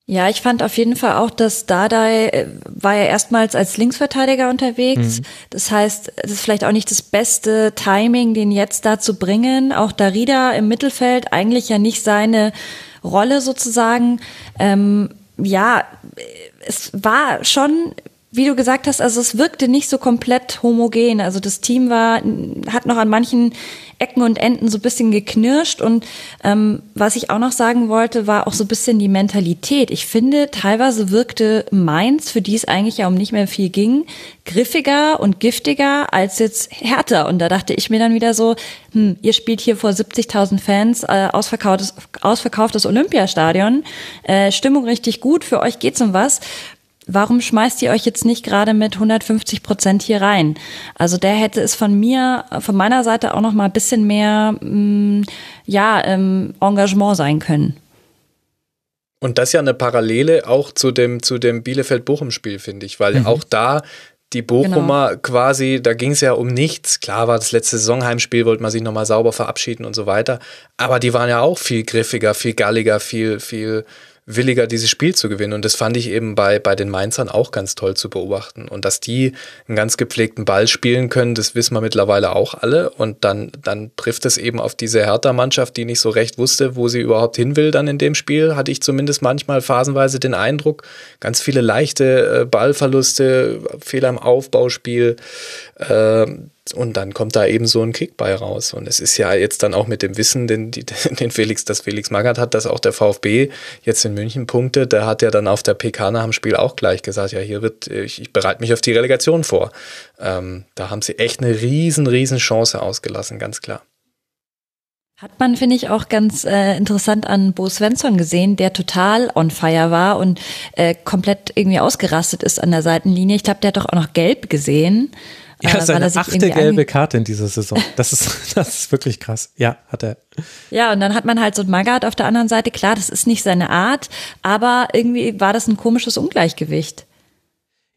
Ja, ich fand auf jeden Fall auch, dass Dardai äh, war ja erstmals als Linksverteidiger unterwegs. Mhm. Das heißt, es ist vielleicht auch nicht das beste Timing, den jetzt da zu bringen. Auch Darida im Mittelfeld eigentlich ja nicht seine Rolle sozusagen. Ähm, ja, es war schon wie du gesagt hast, also es wirkte nicht so komplett homogen. Also das Team war, hat noch an manchen Ecken und Enden so ein bisschen geknirscht. Und ähm, was ich auch noch sagen wollte, war auch so ein bisschen die Mentalität. Ich finde, teilweise wirkte Mainz, für die es eigentlich ja um nicht mehr viel ging, griffiger und giftiger als jetzt härter. Und da dachte ich mir dann wieder so, hm, ihr spielt hier vor 70.000 Fans, äh, ausverkauftes, ausverkauftes Olympiastadion, äh, Stimmung richtig gut, für euch geht's um was warum schmeißt ihr euch jetzt nicht gerade mit 150 Prozent hier rein? Also der hätte es von mir, von meiner Seite auch noch mal ein bisschen mehr, mh, mm, ja, ähm, Engagement sein können. Und das ist ja eine Parallele auch zu dem, zu dem Bielefeld-Bochum-Spiel, finde ich, weil mhm. auch da die Bochumer genau. quasi, da ging es ja um nichts. Klar war das letzte Saisonheimspiel, wollte man sich nochmal sauber verabschieden und so weiter. Aber die waren ja auch viel griffiger, viel galliger, viel, viel williger, dieses Spiel zu gewinnen. Und das fand ich eben bei, bei den Mainzern auch ganz toll zu beobachten. Und dass die einen ganz gepflegten Ball spielen können, das wissen wir mittlerweile auch alle. Und dann, dann trifft es eben auf diese Hertha-Mannschaft, die nicht so recht wusste, wo sie überhaupt hin will dann in dem Spiel, hatte ich zumindest manchmal phasenweise den Eindruck. Ganz viele leichte äh, Ballverluste, Fehler im Aufbauspiel. Äh, und dann kommt da eben so ein Kick bei raus. Und es ist ja jetzt dann auch mit dem Wissen, den, den Felix, das Felix Magath hat, dass auch der VfB jetzt in München punktet. Der hat ja dann auf der PK nach dem Spiel auch gleich gesagt, ja, hier wird, ich, ich bereite mich auf die Relegation vor. Ähm, da haben sie echt eine riesen, riesen Chance ausgelassen, ganz klar. Hat man, finde ich, auch ganz äh, interessant an Bo Svensson gesehen, der total on fire war und äh, komplett irgendwie ausgerastet ist an der Seitenlinie. Ich glaube, der hat doch auch noch gelb gesehen. Ja, äh, seine achte gelbe Karte in dieser Saison. Das ist, das ist wirklich krass. Ja, hat er. Ja, und dann hat man halt so ein Magath auf der anderen Seite. Klar, das ist nicht seine Art, aber irgendwie war das ein komisches Ungleichgewicht.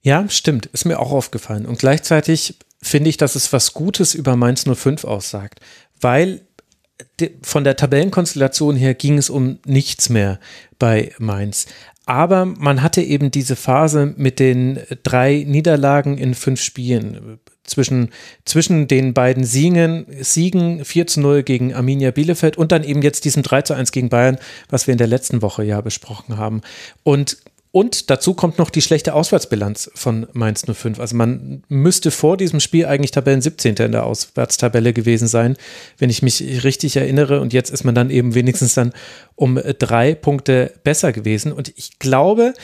Ja, stimmt. Ist mir auch aufgefallen. Und gleichzeitig finde ich, dass es was Gutes über Mainz 05 aussagt. Weil von der Tabellenkonstellation her ging es um nichts mehr bei Mainz. Aber man hatte eben diese Phase mit den drei Niederlagen in fünf Spielen. Zwischen, zwischen den beiden Siegen, Siegen 4 zu 0 gegen Arminia Bielefeld und dann eben jetzt diesem 3 zu 1 gegen Bayern, was wir in der letzten Woche ja besprochen haben. Und und dazu kommt noch die schlechte Auswärtsbilanz von Mainz 05. Also man müsste vor diesem Spiel eigentlich Tabellen 17. in der Auswärtstabelle gewesen sein, wenn ich mich richtig erinnere. Und jetzt ist man dann eben wenigstens dann um drei Punkte besser gewesen. Und ich glaube,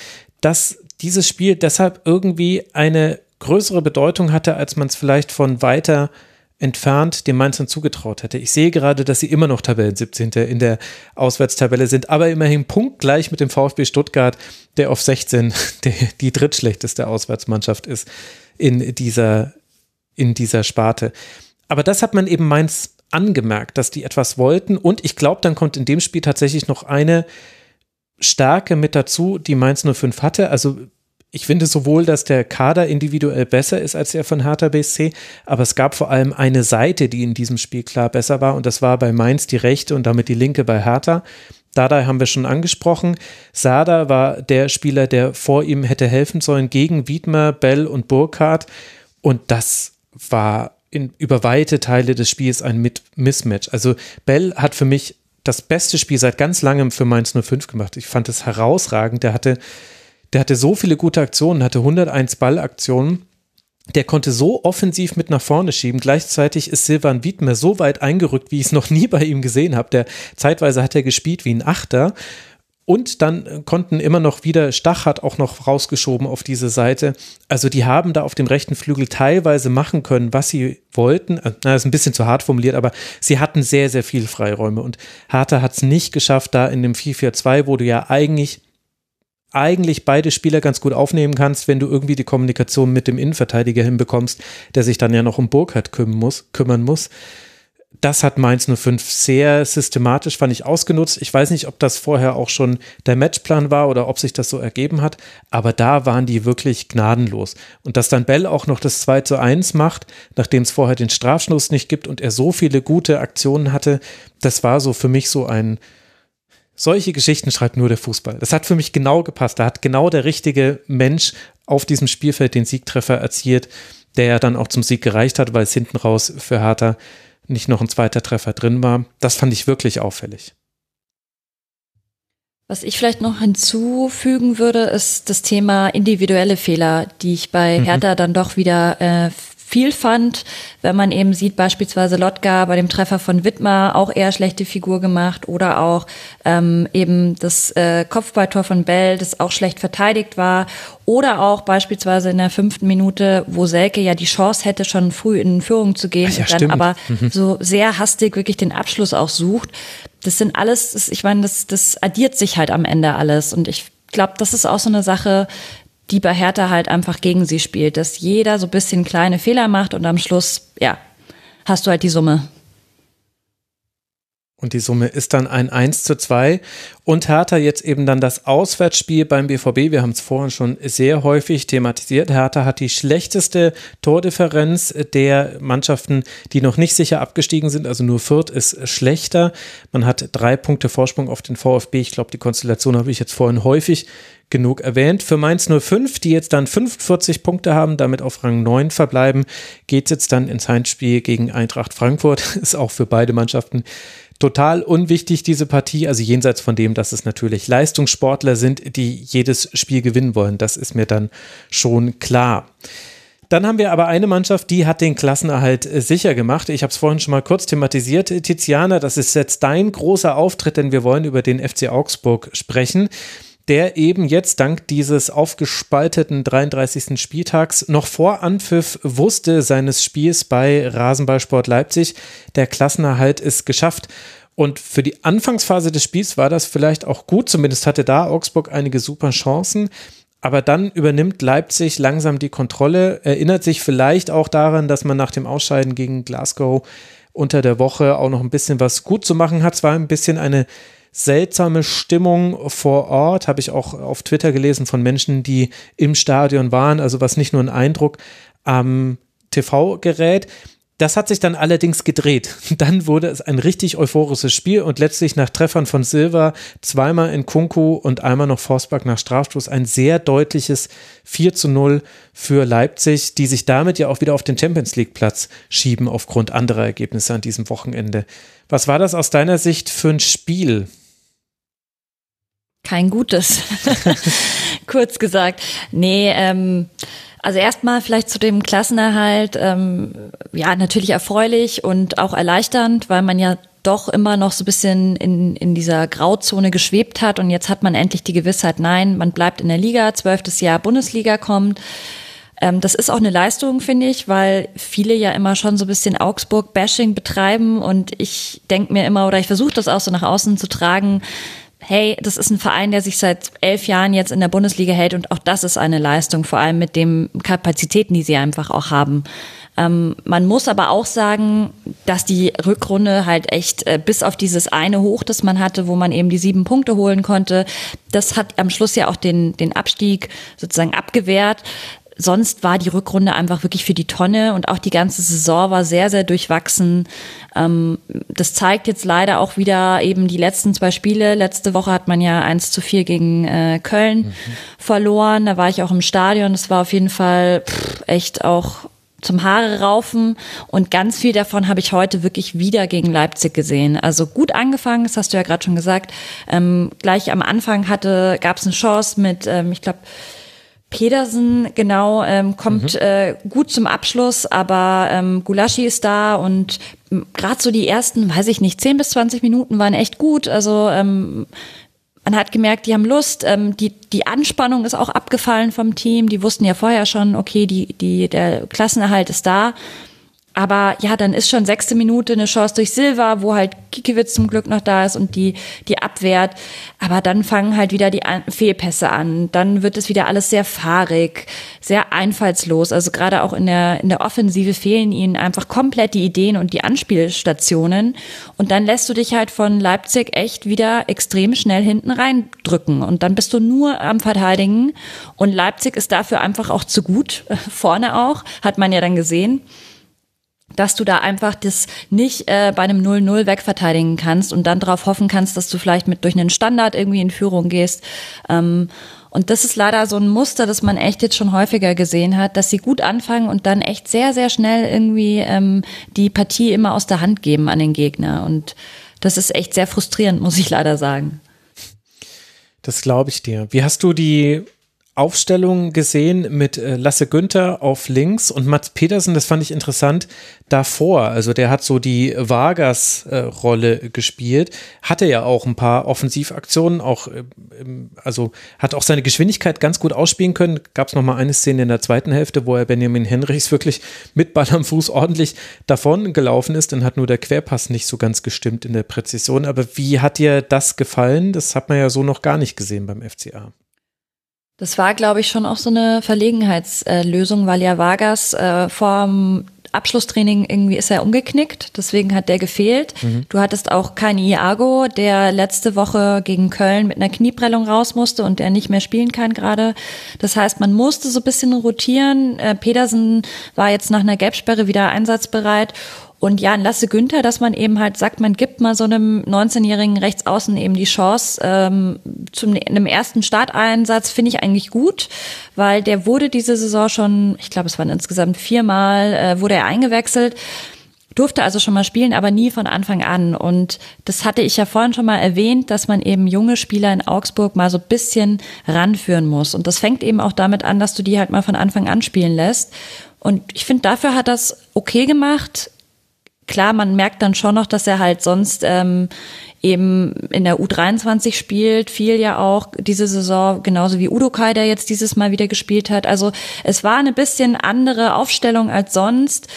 dass dieses Spiel deshalb irgendwie eine größere Bedeutung hatte, als man es vielleicht von weiter entfernt dem Mainzern zugetraut hätte. Ich sehe gerade, dass sie immer noch Tabellen 17. in der Auswärtstabelle sind, aber immerhin punktgleich mit dem VfB Stuttgart, der auf 16 der, die drittschlechteste Auswärtsmannschaft ist in dieser, in dieser Sparte. Aber das hat man eben Mainz angemerkt, dass die etwas wollten und ich glaube, dann kommt in dem Spiel tatsächlich noch eine Stärke mit dazu, die Mainz 05 hatte. Also ich finde sowohl, dass der Kader individuell besser ist als der von Hertha BSC, aber es gab vor allem eine Seite, die in diesem Spiel klar besser war und das war bei Mainz die rechte und damit die linke bei Hertha. Dada haben wir schon angesprochen. Sada war der Spieler, der vor ihm hätte helfen sollen gegen Wiedmer, Bell und Burkhardt. Und das war in, über weite Teile des Spiels ein Mismatch. Also Bell hat für mich das beste Spiel seit ganz langem für Mainz 05 gemacht. Ich fand es herausragend. Der hatte der hatte so viele gute Aktionen, hatte 101 Ballaktionen. Der konnte so offensiv mit nach vorne schieben. Gleichzeitig ist Silvan Wiedmer so weit eingerückt, wie ich es noch nie bei ihm gesehen habe. Der zeitweise hat er gespielt wie ein Achter. Und dann konnten immer noch wieder Stachart auch noch rausgeschoben auf diese Seite. Also die haben da auf dem rechten Flügel teilweise machen können, was sie wollten. Äh, na, ist ein bisschen zu hart formuliert, aber sie hatten sehr, sehr viel Freiräume. Und Harter hat es nicht geschafft, da in dem 4-4-2, wo du ja eigentlich eigentlich beide Spieler ganz gut aufnehmen kannst, wenn du irgendwie die Kommunikation mit dem Innenverteidiger hinbekommst, der sich dann ja noch um Burkhardt kümmern muss. Kümmern muss. Das hat Mainz 05 sehr systematisch, fand ich, ausgenutzt. Ich weiß nicht, ob das vorher auch schon der Matchplan war oder ob sich das so ergeben hat, aber da waren die wirklich gnadenlos. Und dass dann Bell auch noch das 2 zu 1 macht, nachdem es vorher den Strafschluss nicht gibt und er so viele gute Aktionen hatte, das war so für mich so ein, solche Geschichten schreibt nur der Fußball. Das hat für mich genau gepasst. Da hat genau der richtige Mensch auf diesem Spielfeld den Siegtreffer erzielt, der ja dann auch zum Sieg gereicht hat, weil es hinten raus für Hertha nicht noch ein zweiter Treffer drin war. Das fand ich wirklich auffällig. Was ich vielleicht noch hinzufügen würde, ist das Thema individuelle Fehler, die ich bei mhm. Hertha dann doch wieder äh, viel fand, wenn man eben sieht, beispielsweise Lotka bei dem Treffer von Wittmer auch eher schlechte Figur gemacht oder auch ähm, eben das äh, Kopfballtor von Bell, das auch schlecht verteidigt war oder auch beispielsweise in der fünften Minute, wo Selke ja die Chance hätte, schon früh in Führung zu gehen ja, und dann stimmt. aber mhm. so sehr hastig wirklich den Abschluss auch sucht. Das sind alles, ich meine, das, das addiert sich halt am Ende alles und ich glaube, das ist auch so eine Sache, die bei Hertha halt einfach gegen sie spielt, dass jeder so bisschen kleine Fehler macht und am Schluss, ja, hast du halt die Summe. Und die Summe ist dann ein 1 zu 2. Und Hertha jetzt eben dann das Auswärtsspiel beim BVB. Wir haben es vorhin schon sehr häufig thematisiert. Hertha hat die schlechteste Tordifferenz der Mannschaften, die noch nicht sicher abgestiegen sind. Also nur Fürth ist schlechter. Man hat drei Punkte Vorsprung auf den VfB. Ich glaube, die Konstellation habe ich jetzt vorhin häufig genug erwähnt. Für Mainz 05, die jetzt dann 45 Punkte haben, damit auf Rang 9 verbleiben, geht es jetzt dann ins Heimspiel gegen Eintracht Frankfurt. Ist auch für beide Mannschaften total unwichtig, diese Partie. Also jenseits von dem, dass es natürlich Leistungssportler sind, die jedes Spiel gewinnen wollen. Das ist mir dann schon klar. Dann haben wir aber eine Mannschaft, die hat den Klassenerhalt äh, sicher gemacht. Ich habe es vorhin schon mal kurz thematisiert. Tiziana, das ist jetzt dein großer Auftritt, denn wir wollen über den FC Augsburg sprechen der eben jetzt dank dieses aufgespalteten 33. Spieltags noch vor Anpfiff wusste seines Spiels bei Rasenballsport Leipzig, der Klassenerhalt ist geschafft. Und für die Anfangsphase des Spiels war das vielleicht auch gut, zumindest hatte da Augsburg einige super Chancen. Aber dann übernimmt Leipzig langsam die Kontrolle, erinnert sich vielleicht auch daran, dass man nach dem Ausscheiden gegen Glasgow unter der Woche auch noch ein bisschen was gut zu machen hat. Es war ein bisschen eine seltsame Stimmung vor Ort, habe ich auch auf Twitter gelesen von Menschen, die im Stadion waren, also was nicht nur ein Eindruck am TV-Gerät. Das hat sich dann allerdings gedreht. Dann wurde es ein richtig euphorisches Spiel und letztlich nach Treffern von Silva, zweimal in Kunku und einmal noch Forsberg nach Strafstoß ein sehr deutliches 4 zu 0 für Leipzig, die sich damit ja auch wieder auf den Champions League Platz schieben aufgrund anderer Ergebnisse an diesem Wochenende. Was war das aus deiner Sicht für ein Spiel? Kein gutes. Kurz gesagt. Nee, ähm, also erstmal vielleicht zu dem Klassenerhalt, ähm, ja, natürlich erfreulich und auch erleichternd, weil man ja doch immer noch so ein bisschen in, in dieser Grauzone geschwebt hat und jetzt hat man endlich die Gewissheit, nein, man bleibt in der Liga, zwölftes Jahr Bundesliga kommt. Ähm, das ist auch eine Leistung, finde ich, weil viele ja immer schon so ein bisschen Augsburg-Bashing betreiben und ich denke mir immer, oder ich versuche das auch so nach außen zu tragen, hey, das ist ein Verein, der sich seit elf Jahren jetzt in der Bundesliga hält und auch das ist eine Leistung, vor allem mit den Kapazitäten, die sie einfach auch haben. Ähm, man muss aber auch sagen, dass die Rückrunde halt echt äh, bis auf dieses eine Hoch, das man hatte, wo man eben die sieben Punkte holen konnte, das hat am Schluss ja auch den, den Abstieg sozusagen abgewehrt sonst war die Rückrunde einfach wirklich für die Tonne und auch die ganze Saison war sehr, sehr durchwachsen. Ähm, das zeigt jetzt leider auch wieder eben die letzten zwei Spiele. Letzte Woche hat man ja eins zu vier gegen äh, Köln mhm. verloren. Da war ich auch im Stadion. Das war auf jeden Fall echt auch zum Haare raufen und ganz viel davon habe ich heute wirklich wieder gegen Leipzig gesehen. Also gut angefangen, das hast du ja gerade schon gesagt. Ähm, gleich am Anfang hatte gab es eine Chance mit, ähm, ich glaube Pedersen, genau, ähm, kommt mhm. äh, gut zum Abschluss, aber ähm, Gulaschi ist da und gerade so die ersten, weiß ich nicht, 10 bis 20 Minuten waren echt gut. Also ähm, man hat gemerkt, die haben Lust. Ähm, die, die Anspannung ist auch abgefallen vom Team. Die wussten ja vorher schon, okay, die, die, der Klassenerhalt ist da. Aber ja, dann ist schon sechste Minute eine Chance durch Silva, wo halt Kikiewicz zum Glück noch da ist und die, die abwehrt. Aber dann fangen halt wieder die Fehlpässe an. Dann wird es wieder alles sehr fahrig, sehr einfallslos. Also gerade auch in der, in der Offensive fehlen ihnen einfach komplett die Ideen und die Anspielstationen. Und dann lässt du dich halt von Leipzig echt wieder extrem schnell hinten reindrücken. Und dann bist du nur am Verteidigen. Und Leipzig ist dafür einfach auch zu gut. Vorne auch, hat man ja dann gesehen dass du da einfach das nicht äh, bei einem 0-0 wegverteidigen kannst und dann darauf hoffen kannst, dass du vielleicht mit durch einen Standard irgendwie in Führung gehst. Ähm, und das ist leider so ein Muster, das man echt jetzt schon häufiger gesehen hat, dass sie gut anfangen und dann echt sehr, sehr schnell irgendwie ähm, die Partie immer aus der Hand geben an den Gegner. Und das ist echt sehr frustrierend, muss ich leider sagen. Das glaube ich dir. Wie hast du die Aufstellung gesehen mit äh, Lasse Günther auf links und Mats Petersen, das fand ich interessant, davor. Also der hat so die Vargas-Rolle äh, gespielt, hatte ja auch ein paar Offensivaktionen, auch, äh, also hat auch seine Geschwindigkeit ganz gut ausspielen können. Gab es nochmal eine Szene in der zweiten Hälfte, wo er Benjamin Henrichs wirklich mit Ball am Fuß ordentlich davon gelaufen ist. Dann hat nur der Querpass nicht so ganz gestimmt in der Präzision. Aber wie hat dir das gefallen? Das hat man ja so noch gar nicht gesehen beim FCA. Das war, glaube ich, schon auch so eine Verlegenheitslösung, weil ja Vargas äh, vor Abschlusstraining irgendwie ist er umgeknickt, deswegen hat der gefehlt. Mhm. Du hattest auch keinen Iago, der letzte Woche gegen Köln mit einer Knieprellung raus musste und der nicht mehr spielen kann gerade. Das heißt, man musste so ein bisschen rotieren. Äh, Pedersen war jetzt nach einer Gelbsperre wieder einsatzbereit und ja, Lasse Günther, dass man eben halt sagt, man gibt mal so einem 19-jährigen Rechtsaußen eben die Chance ähm, zum einem ersten Starteinsatz, finde ich eigentlich gut, weil der wurde diese Saison schon, ich glaube, es waren insgesamt viermal, äh, wurde er eingewechselt durfte also schon mal spielen, aber nie von Anfang an. Und das hatte ich ja vorhin schon mal erwähnt, dass man eben junge Spieler in Augsburg mal so bisschen ranführen muss. Und das fängt eben auch damit an, dass du die halt mal von Anfang an spielen lässt. Und ich finde, dafür hat das okay gemacht. Klar, man merkt dann schon noch, dass er halt sonst ähm, eben in der U23 spielt, viel ja auch diese Saison, genauso wie Udo Kai, der jetzt dieses Mal wieder gespielt hat. Also es war eine bisschen andere Aufstellung als sonst.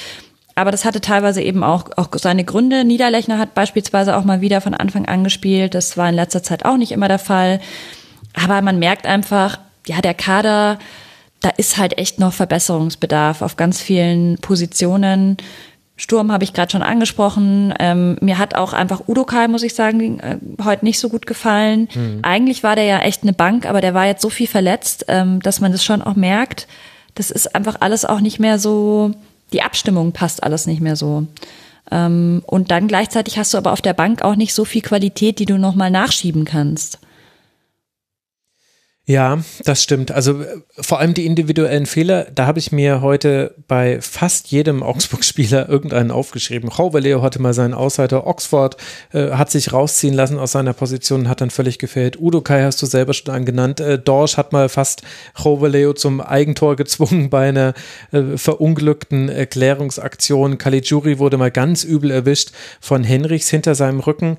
Aber das hatte teilweise eben auch, auch seine Gründe. Niederlechner hat beispielsweise auch mal wieder von Anfang an gespielt. Das war in letzter Zeit auch nicht immer der Fall. Aber man merkt einfach, ja, der Kader, da ist halt echt noch Verbesserungsbedarf auf ganz vielen Positionen. Sturm habe ich gerade schon angesprochen. Ähm, mir hat auch einfach Udo Kai, muss ich sagen, äh, heute nicht so gut gefallen. Mhm. Eigentlich war der ja echt eine Bank, aber der war jetzt so viel verletzt, ähm, dass man das schon auch merkt. Das ist einfach alles auch nicht mehr so, die Abstimmung passt alles nicht mehr so. Ähm, und dann gleichzeitig hast du aber auf der Bank auch nicht so viel Qualität, die du nochmal nachschieben kannst. Ja, das stimmt. Also äh, vor allem die individuellen Fehler, da habe ich mir heute bei fast jedem Augsburg-Spieler irgendeinen aufgeschrieben. Leo hatte mal seinen Ausseiter, Oxford äh, hat sich rausziehen lassen aus seiner Position, hat dann völlig gefehlt. Udo Kai hast du selber schon angenannt. Äh, Dorsch hat mal fast Leo zum Eigentor gezwungen bei einer äh, verunglückten Erklärungsaktion. Caligiuri wurde mal ganz übel erwischt von Henrichs hinter seinem Rücken.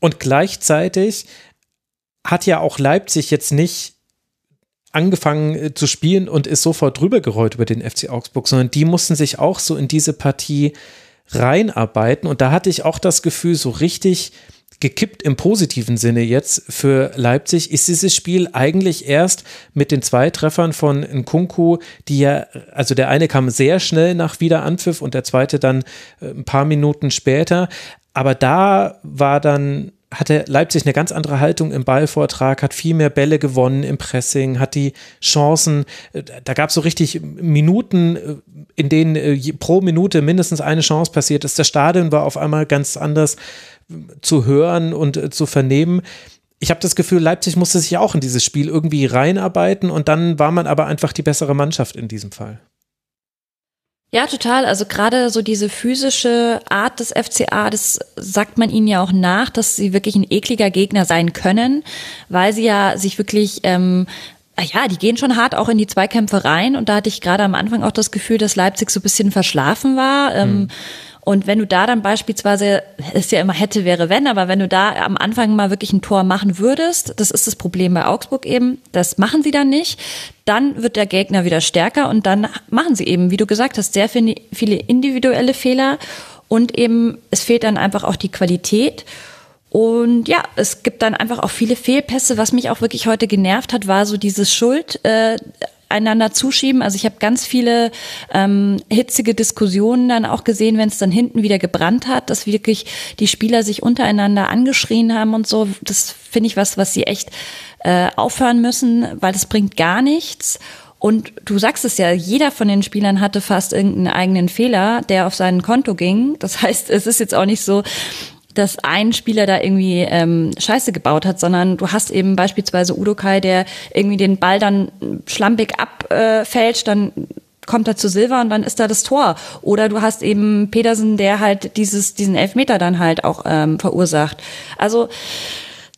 Und gleichzeitig hat ja auch Leipzig jetzt nicht angefangen äh, zu spielen und ist sofort drüber gerollt über den FC Augsburg, sondern die mussten sich auch so in diese Partie reinarbeiten. Und da hatte ich auch das Gefühl, so richtig gekippt im positiven Sinne jetzt für Leipzig ist dieses Spiel eigentlich erst mit den zwei Treffern von Nkunku, die ja, also der eine kam sehr schnell nach Wiederanpfiff und der zweite dann äh, ein paar Minuten später. Aber da war dann hatte Leipzig eine ganz andere Haltung im Ballvortrag, hat viel mehr Bälle gewonnen im Pressing, hat die Chancen, äh, da gab es so richtig Minuten, äh, in denen äh, pro Minute mindestens eine Chance passiert ist. Das Stadion war auf einmal ganz anders zu hören und zu vernehmen. Ich habe das Gefühl, Leipzig musste sich auch in dieses Spiel irgendwie reinarbeiten und dann war man aber einfach die bessere Mannschaft in diesem Fall. Ja, total. Also gerade so diese physische Art des FCA, das sagt man ihnen ja auch nach, dass sie wirklich ein ekliger Gegner sein können, weil sie ja sich wirklich ähm, ja, die gehen schon hart auch in die Zweikämpfe rein und da hatte ich gerade am Anfang auch das Gefühl, dass Leipzig so ein bisschen verschlafen war. Mhm. Und wenn du da dann beispielsweise, ist ja immer hätte, wäre, wenn, aber wenn du da am Anfang mal wirklich ein Tor machen würdest, das ist das Problem bei Augsburg eben, das machen sie dann nicht, dann wird der Gegner wieder stärker und dann machen sie eben, wie du gesagt hast, sehr viele individuelle Fehler und eben, es fehlt dann einfach auch die Qualität. Und ja, es gibt dann einfach auch viele Fehlpässe. Was mich auch wirklich heute genervt hat, war so dieses Schuld. Äh, einander zuschieben. Also ich habe ganz viele ähm, hitzige Diskussionen dann auch gesehen, wenn es dann hinten wieder gebrannt hat, dass wirklich die Spieler sich untereinander angeschrien haben und so. Das finde ich was, was sie echt äh, aufhören müssen, weil das bringt gar nichts. Und du sagst es ja, jeder von den Spielern hatte fast irgendeinen eigenen Fehler, der auf sein Konto ging. Das heißt, es ist jetzt auch nicht so, dass ein Spieler da irgendwie ähm, Scheiße gebaut hat, sondern du hast eben beispielsweise Udo Kai, der irgendwie den Ball dann schlampig abfälscht, äh, dann kommt er zu Silva und dann ist da das Tor. Oder du hast eben Petersen, der halt dieses, diesen Elfmeter dann halt auch ähm, verursacht. Also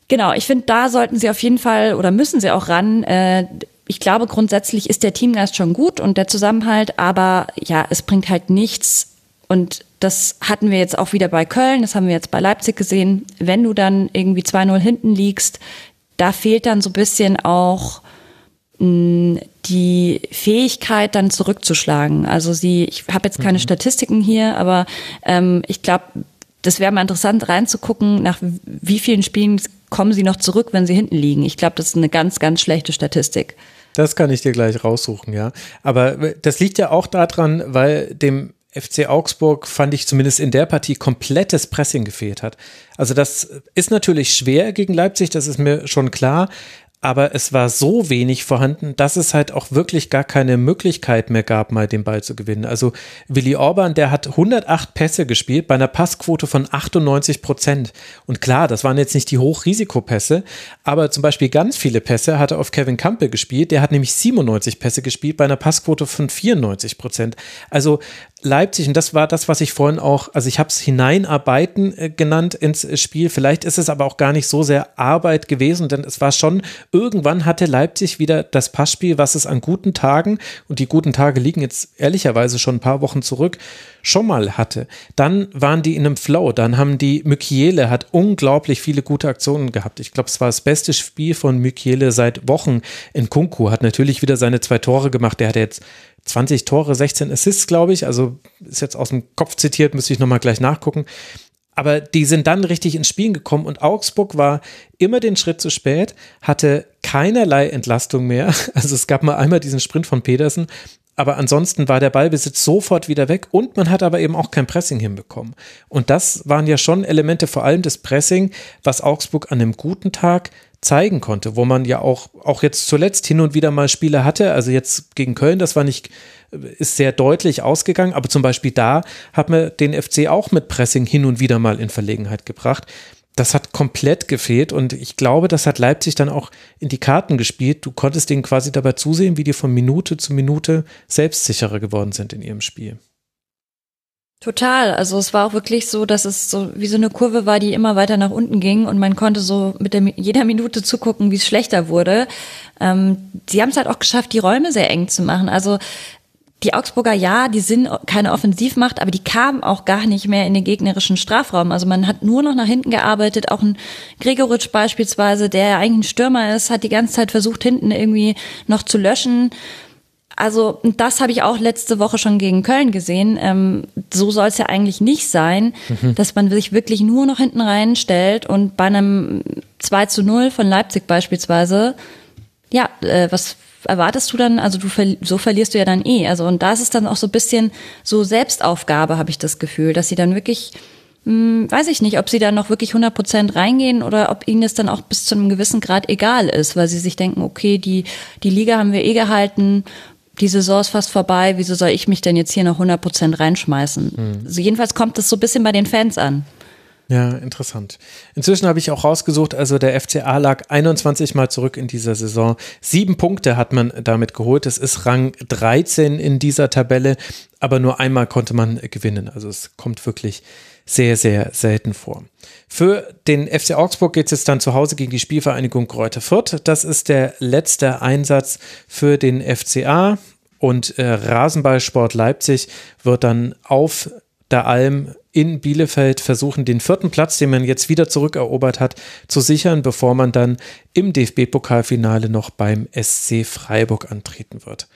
genau, ich finde, da sollten sie auf jeden Fall oder müssen sie auch ran. Äh, ich glaube, grundsätzlich ist der Teamgeist schon gut und der Zusammenhalt, aber ja, es bringt halt nichts. Und das hatten wir jetzt auch wieder bei Köln, das haben wir jetzt bei Leipzig gesehen. Wenn du dann irgendwie 2-0 hinten liegst, da fehlt dann so ein bisschen auch mh, mm, die Fähigkeit, dann zurückzuschlagen. Also sie, ich habe jetzt keine mhm. Statistiken hier, aber ähm, ich glaube, das wäre mal interessant reinzugucken, nach wie vielen Spielen kommen sie noch zurück, wenn sie hinten liegen. Ich glaube, das ist eine ganz, ganz schlechte Statistik. Das kann ich dir gleich raussuchen, ja. Aber das liegt ja auch daran, weil dem FC Augsburg fand ich zumindest in der Partie komplettes Pressing gefehlt hat. Also das ist natürlich schwer gegen Leipzig, das ist mir schon klar, aber es war so wenig vorhanden, dass es halt auch wirklich gar keine Möglichkeit mehr gab, mal den Ball zu gewinnen. Also Willi Orban, der hat 108 Pässe gespielt bei einer Passquote von 98 Prozent. Und klar, das waren jetzt nicht die Hochrisikopässe, aber zum Beispiel ganz viele Pässe hat er auf Kevin Campbell gespielt. Der hat nämlich 97 Pässe gespielt bei einer Passquote von 94 Prozent. Also Leipzig, und das war das, was ich vorhin auch, also ich habe es hineinarbeiten äh, genannt ins Spiel. Vielleicht ist es aber auch gar nicht so sehr Arbeit gewesen, denn es war schon irgendwann hatte Leipzig wieder das Passspiel, was es an guten Tagen, und die guten Tage liegen jetzt ehrlicherweise schon ein paar Wochen zurück, schon mal hatte. Dann waren die in einem Flow, dann haben die Mykiele hat unglaublich viele gute Aktionen gehabt. Ich glaube, es war das beste Spiel von Mykiele seit Wochen. In Kunku hat natürlich wieder seine zwei Tore gemacht. Der hat jetzt 20 Tore, 16 Assists, glaube ich. Also ist jetzt aus dem Kopf zitiert, müsste ich nochmal gleich nachgucken. Aber die sind dann richtig ins Spielen gekommen und Augsburg war immer den Schritt zu spät, hatte keinerlei Entlastung mehr. Also es gab mal einmal diesen Sprint von Pedersen, aber ansonsten war der Ballbesitz sofort wieder weg und man hat aber eben auch kein Pressing hinbekommen. Und das waren ja schon Elemente vor allem des Pressing, was Augsburg an einem guten Tag zeigen konnte, wo man ja auch, auch jetzt zuletzt hin und wieder mal Spiele hatte. Also jetzt gegen Köln, das war nicht, ist sehr deutlich ausgegangen, aber zum Beispiel da hat man den FC auch mit Pressing hin und wieder mal in Verlegenheit gebracht. Das hat komplett gefehlt und ich glaube, das hat Leipzig dann auch in die Karten gespielt. Du konntest denen quasi dabei zusehen, wie die von Minute zu Minute selbstsicherer geworden sind in ihrem Spiel. Total. Also es war auch wirklich so, dass es so wie so eine Kurve war, die immer weiter nach unten ging und man konnte so mit der, jeder Minute zugucken, wie es schlechter wurde. Ähm, sie haben es halt auch geschafft, die Räume sehr eng zu machen. Also die Augsburger, ja, die sind keine Offensivmacht, aber die kamen auch gar nicht mehr in den gegnerischen Strafraum. Also man hat nur noch nach hinten gearbeitet. Auch ein Gregoritsch beispielsweise, der eigentlich ein Stürmer ist, hat die ganze Zeit versucht, hinten irgendwie noch zu löschen. Also das habe ich auch letzte Woche schon gegen Köln gesehen. Ähm, so soll es ja eigentlich nicht sein, mhm. dass man sich wirklich nur noch hinten reinstellt und bei einem 2 zu 0 von Leipzig beispielsweise, ja, äh, was erwartest du dann, also du so verlierst du ja dann eh. Also und da ist es dann auch so ein bisschen so Selbstaufgabe, habe ich das Gefühl, dass sie dann wirklich hm, weiß ich nicht, ob sie da noch wirklich 100 Prozent reingehen oder ob ihnen das dann auch bis zu einem gewissen Grad egal ist, weil sie sich denken, okay, die, die Liga haben wir eh gehalten, die Saison ist fast vorbei, wieso soll ich mich denn jetzt hier noch 100 Prozent reinschmeißen? Mhm. Also jedenfalls kommt das so ein bisschen bei den Fans an. Ja, interessant. Inzwischen habe ich auch rausgesucht, also der FCA lag 21 Mal zurück in dieser Saison. Sieben Punkte hat man damit geholt. Es ist Rang 13 in dieser Tabelle, aber nur einmal konnte man gewinnen. Also es kommt wirklich sehr, sehr selten vor. Für den FC Augsburg geht es jetzt dann zu Hause gegen die Spielvereinigung Kräuter Fürth. Das ist der letzte Einsatz für den FCA und äh, Rasenballsport Leipzig wird dann auf der Alm in Bielefeld versuchen, den vierten Platz, den man jetzt wieder zurückerobert hat, zu sichern, bevor man dann im DFB-Pokalfinale noch beim SC Freiburg antreten wird.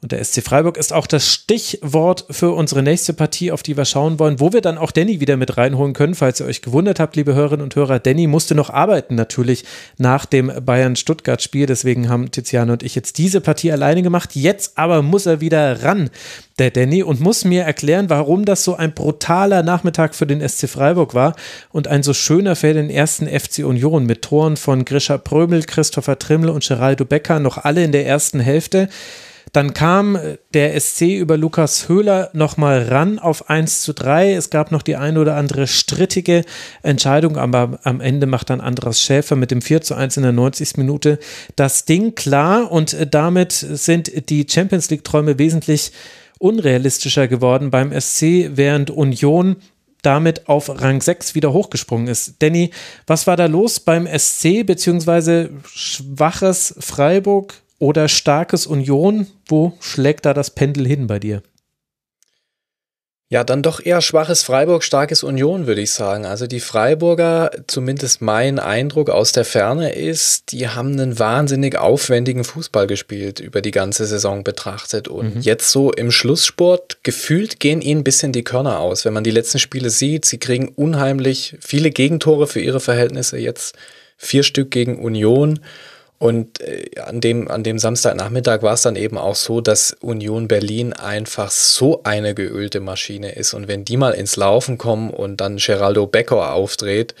Und der SC Freiburg ist auch das Stichwort für unsere nächste Partie, auf die wir schauen wollen, wo wir dann auch Danny wieder mit reinholen können. Falls ihr euch gewundert habt, liebe Hörerinnen und Hörer, Danny musste noch arbeiten natürlich nach dem Bayern-Stuttgart-Spiel. Deswegen haben Tiziane und ich jetzt diese Partie alleine gemacht. Jetzt aber muss er wieder ran, der Danny, und muss mir erklären, warum das so ein brutaler Nachmittag für den SC Freiburg war und ein so schöner für den ersten FC Union mit Toren von Grisha Prömel, Christopher Trimmel und Geraldo Becker, noch alle in der ersten Hälfte. Dann kam der SC über Lukas Höhler nochmal ran auf 1 zu 3. Es gab noch die eine oder andere strittige Entscheidung, aber am Ende macht dann Andras Schäfer mit dem 4 zu 1 in der 90. Minute das Ding klar und damit sind die Champions League-Träume wesentlich unrealistischer geworden beim SC, während Union damit auf Rang 6 wieder hochgesprungen ist. Danny, was war da los beim SC beziehungsweise schwaches Freiburg? Oder starkes Union? Wo schlägt da das Pendel hin bei dir? Ja, dann doch eher schwaches Freiburg, starkes Union, würde ich sagen. Also die Freiburger, zumindest mein Eindruck aus der Ferne ist, die haben einen wahnsinnig aufwendigen Fußball gespielt, über die ganze Saison betrachtet. Und mhm. jetzt so im Schlusssport, gefühlt gehen ihnen ein bisschen die Körner aus. Wenn man die letzten Spiele sieht, sie kriegen unheimlich viele Gegentore für ihre Verhältnisse. Jetzt vier Stück gegen Union. Und äh, an dem, an dem Samstagnachmittag war es dann eben auch so, dass Union Berlin einfach so eine geölte Maschine ist. Und wenn die mal ins Laufen kommen und dann Geraldo Becker aufdreht,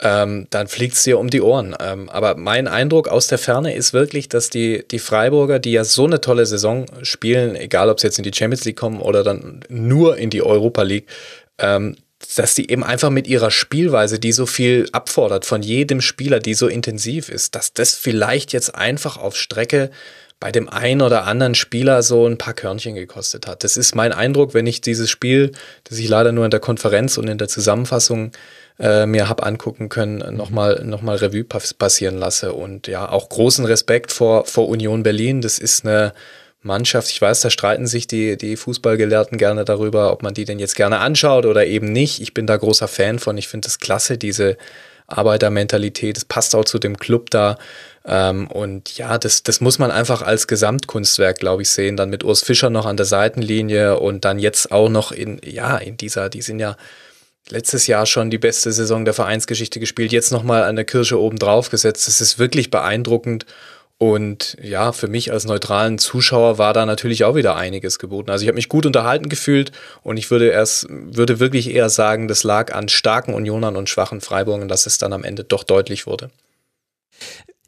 ähm, dann fliegt es dir um die Ohren. Ähm, aber mein Eindruck aus der Ferne ist wirklich, dass die, die Freiburger, die ja so eine tolle Saison spielen, egal ob sie jetzt in die Champions League kommen oder dann nur in die Europa League, ähm, dass die eben einfach mit ihrer Spielweise, die so viel abfordert von jedem Spieler, die so intensiv ist, dass das vielleicht jetzt einfach auf Strecke bei dem einen oder anderen Spieler so ein paar Körnchen gekostet hat. Das ist mein Eindruck, wenn ich dieses Spiel, das ich leider nur in der Konferenz und in der Zusammenfassung äh, mir hab angucken können, nochmal noch mal Revue passieren lasse. Und ja, auch großen Respekt vor, vor Union Berlin. Das ist eine Mannschaft. Ich weiß, da streiten sich die, die Fußballgelehrten gerne darüber, ob man die denn jetzt gerne anschaut oder eben nicht. Ich bin da großer Fan von. Ich finde es klasse, diese Arbeitermentalität. Es passt auch zu dem Club da. Ähm, und ja, das, das muss man einfach als Gesamtkunstwerk, glaube ich, sehen. Dann mit Urs Fischer noch an der Seitenlinie und dann jetzt auch noch in, ja, in dieser, die sind ja letztes Jahr schon die beste Saison der Vereinsgeschichte gespielt, jetzt nochmal eine Kirsche oben drauf gesetzt. Das ist wirklich beeindruckend. Und ja, für mich als neutralen Zuschauer war da natürlich auch wieder einiges geboten. Also ich habe mich gut unterhalten gefühlt und ich würde erst, würde wirklich eher sagen, das lag an starken Unionern und schwachen Freiburgern, dass es dann am Ende doch deutlich wurde.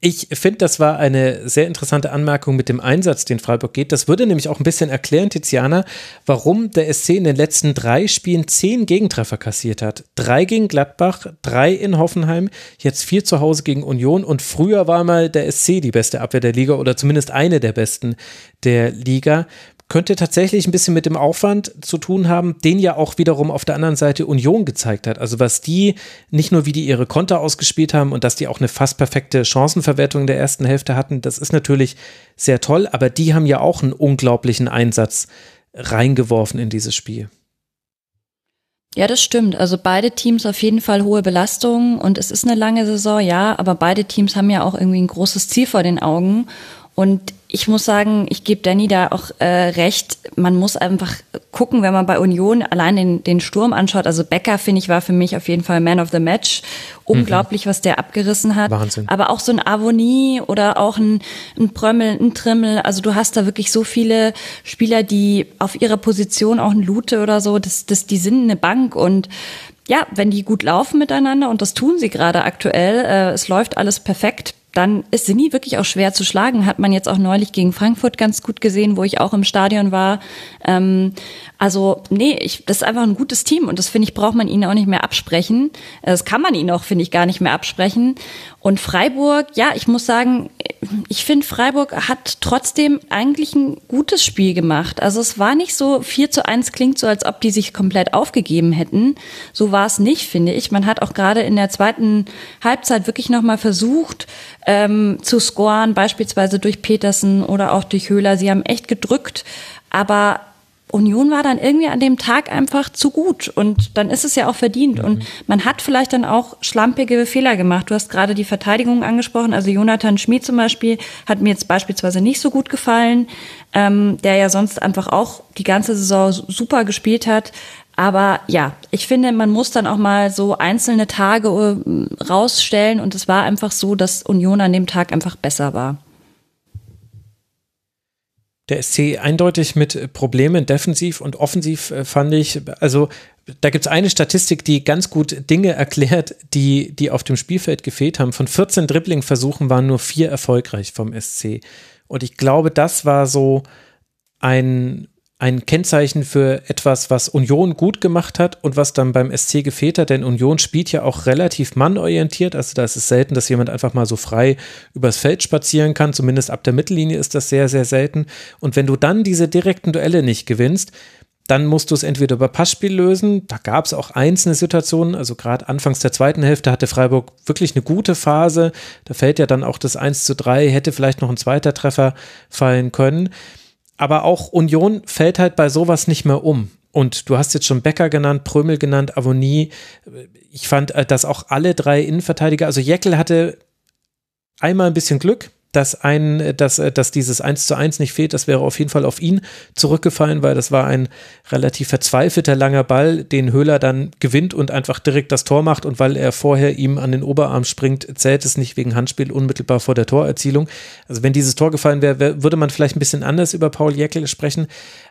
Ich finde, das war eine sehr interessante Anmerkung mit dem Einsatz, den Freiburg geht. Das würde nämlich auch ein bisschen erklären, Tiziana, warum der SC in den letzten drei Spielen zehn Gegentreffer kassiert hat. Drei gegen Gladbach, drei in Hoffenheim, jetzt vier zu Hause gegen Union und früher war mal der SC die beste Abwehr der Liga oder zumindest eine der besten der Liga könnte tatsächlich ein bisschen mit dem Aufwand zu tun haben, den ja auch wiederum auf der anderen Seite Union gezeigt hat. Also was die, nicht nur wie die ihre Konter ausgespielt haben und dass die auch eine fast perfekte Chancenverwertung in der ersten Hälfte hatten, das ist natürlich sehr toll, aber die haben ja auch einen unglaublichen Einsatz reingeworfen in dieses Spiel. Ja, das stimmt. Also beide Teams auf jeden Fall hohe Belastungen und es ist eine lange Saison, ja, aber beide Teams haben ja auch irgendwie ein großes Ziel vor den Augen und ich muss sagen, ich gebe Danny da auch äh, recht. Man muss einfach gucken, wenn man bei Union allein den, den Sturm anschaut. Also Becker, finde ich, war für mich auf jeden Fall Man of the Match. Unglaublich, mhm. was der abgerissen hat. Wahnsinn. Aber auch so ein Avonie oder auch ein, ein Prömmel, ein Trimmel. Also du hast da wirklich so viele Spieler, die auf ihrer Position, auch ein Lute oder so, das, das, die sind eine Bank und ja, wenn die gut laufen miteinander und das tun sie gerade aktuell, äh, es läuft alles perfekt, dann ist sie nie wirklich auch schwer zu schlagen. Hat man jetzt auch neulich gegen Frankfurt ganz gut gesehen, wo ich auch im Stadion war. Ähm, also, nee, ich, das ist einfach ein gutes Team und das finde ich, braucht man ihnen auch nicht mehr absprechen. Das kann man ihnen auch, finde ich, gar nicht mehr absprechen. Und Freiburg, ja, ich muss sagen, ich finde, Freiburg hat trotzdem eigentlich ein gutes Spiel gemacht. Also es war nicht so 4 zu 1 klingt so, als ob die sich komplett aufgegeben hätten. So war es nicht, finde ich. Man hat auch gerade in der zweiten Halbzeit wirklich nochmal versucht ähm, zu scoren, beispielsweise durch Petersen oder auch durch Höhler. Sie haben echt gedrückt, aber Union war dann irgendwie an dem Tag einfach zu gut und dann ist es ja auch verdient mhm. und man hat vielleicht dann auch schlampige Fehler gemacht. Du hast gerade die Verteidigung angesprochen, also Jonathan Schmid zum Beispiel hat mir jetzt beispielsweise nicht so gut gefallen, ähm, der ja sonst einfach auch die ganze Saison super gespielt hat. Aber ja, ich finde, man muss dann auch mal so einzelne Tage äh, rausstellen und es war einfach so, dass Union an dem Tag einfach besser war der SC eindeutig mit Problemen defensiv und offensiv äh, fand ich. Also da gibt es eine Statistik, die ganz gut Dinge erklärt, die, die auf dem Spielfeld gefehlt haben. Von 14 Dribbling-Versuchen waren nur vier erfolgreich vom SC. Und ich glaube, das war so ein ein Kennzeichen für etwas, was Union gut gemacht hat und was dann beim SC gefehlt hat, denn Union spielt ja auch relativ mannorientiert, also da ist es selten, dass jemand einfach mal so frei übers Feld spazieren kann, zumindest ab der Mittellinie ist das sehr, sehr selten und wenn du dann diese direkten Duelle nicht gewinnst, dann musst du es entweder über Passspiel lösen. Da gab es auch einzelne Situationen. Also gerade anfangs der zweiten Hälfte hatte Freiburg wirklich eine gute Phase. Da fällt ja dann auch das 1 zu 3, hätte vielleicht noch ein zweiter Treffer fallen können aber auch Union fällt halt bei sowas nicht mehr um. Und du hast jetzt schon Becker genannt, Prömel genannt, Avonie. Ich fand, äh, dass auch alle drei Innenverteidiger, also Jeckel hatte einmal ein bisschen Glück, dass ein, dass, dass dieses 1 zu 1 nicht fehlt, das wäre auf jeden Fall auf ihn zurückgefallen, weil das war ein relativ verzweifelter langer Ball, den Höhler dann gewinnt und einfach direkt das Tor macht und weil er vorher ihm an den Oberarm springt, zählt es nicht wegen Handspiel unmittelbar vor der Torerzielung. Also wenn dieses Tor gefallen wäre, würde man vielleicht ein bisschen anders über Paul Jäckel sprechen,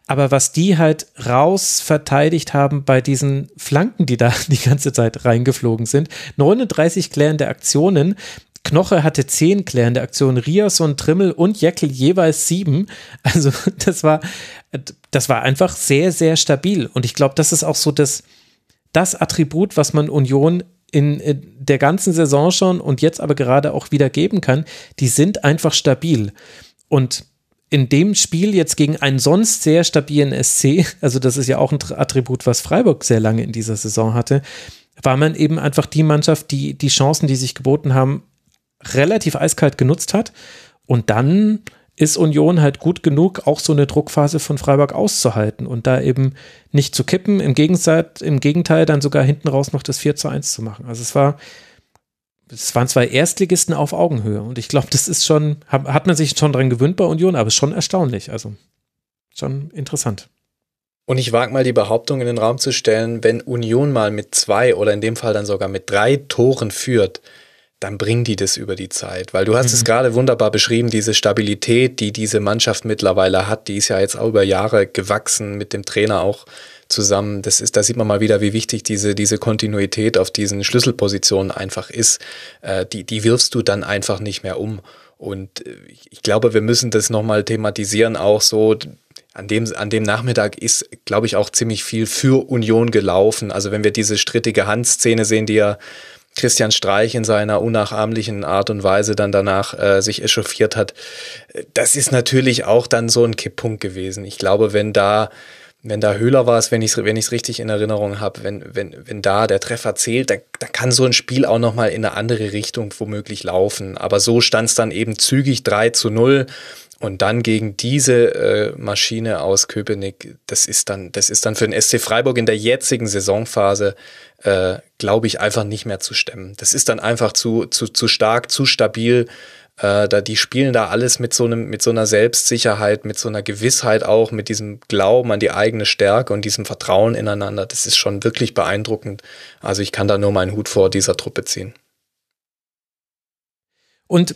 aber was die halt raus verteidigt haben bei diesen Flanken, die da die ganze Zeit reingeflogen sind, 39 klärende Aktionen, Knoche hatte zehn klärende Aktionen, Riasson, Trimmel und Jeckel jeweils sieben. Also das war, das war einfach sehr, sehr stabil. Und ich glaube, das ist auch so das, das Attribut, was man Union in der ganzen Saison schon und jetzt aber gerade auch wieder geben kann. Die sind einfach stabil. Und in dem Spiel jetzt gegen einen sonst sehr stabilen SC, also das ist ja auch ein Attribut, was Freiburg sehr lange in dieser Saison hatte, war man eben einfach die Mannschaft, die die Chancen, die sich geboten haben, relativ eiskalt genutzt hat. Und dann ist Union halt gut genug, auch so eine Druckphase von Freiburg auszuhalten und da eben nicht zu kippen, im Gegenteil, im Gegenteil dann sogar hinten raus noch das 4 zu 1 zu machen. Also es war, es waren zwei Erstligisten auf Augenhöhe und ich glaube, das ist schon, hat man sich schon dran gewöhnt bei Union, aber schon erstaunlich, also schon interessant. Und ich wage mal die Behauptung in den Raum zu stellen, wenn Union mal mit zwei oder in dem Fall dann sogar mit drei Toren führt, dann bringen die das über die Zeit. Weil du hast mhm. es gerade wunderbar beschrieben, diese Stabilität, die diese Mannschaft mittlerweile hat, die ist ja jetzt auch über Jahre gewachsen mit dem Trainer auch zusammen. Das ist, da sieht man mal wieder, wie wichtig diese, diese Kontinuität auf diesen Schlüsselpositionen einfach ist. Äh, die, die wirfst du dann einfach nicht mehr um. Und äh, ich glaube, wir müssen das nochmal thematisieren, auch so, an dem, an dem Nachmittag ist, glaube ich, auch ziemlich viel für Union gelaufen. Also wenn wir diese strittige Handszene sehen, die ja Christian Streich in seiner unnachahmlichen Art und Weise dann danach äh, sich echauffiert hat. Das ist natürlich auch dann so ein Kipppunkt gewesen. Ich glaube, wenn da wenn da Höhler war es, wenn ich es wenn richtig in Erinnerung habe, wenn, wenn, wenn da der Treffer zählt, da, da kann so ein Spiel auch nochmal in eine andere Richtung womöglich laufen. Aber so stand es dann eben zügig 3 zu 0 und dann gegen diese äh, Maschine aus Köpenick, das ist dann, das ist dann für den SC Freiburg in der jetzigen Saisonphase, äh, glaube ich, einfach nicht mehr zu stemmen. Das ist dann einfach zu, zu, zu stark, zu stabil. Äh, da, die spielen da alles mit so einem, mit so einer Selbstsicherheit, mit so einer Gewissheit auch, mit diesem Glauben an die eigene Stärke und diesem Vertrauen ineinander. Das ist schon wirklich beeindruckend. Also ich kann da nur meinen Hut vor dieser Truppe ziehen. Und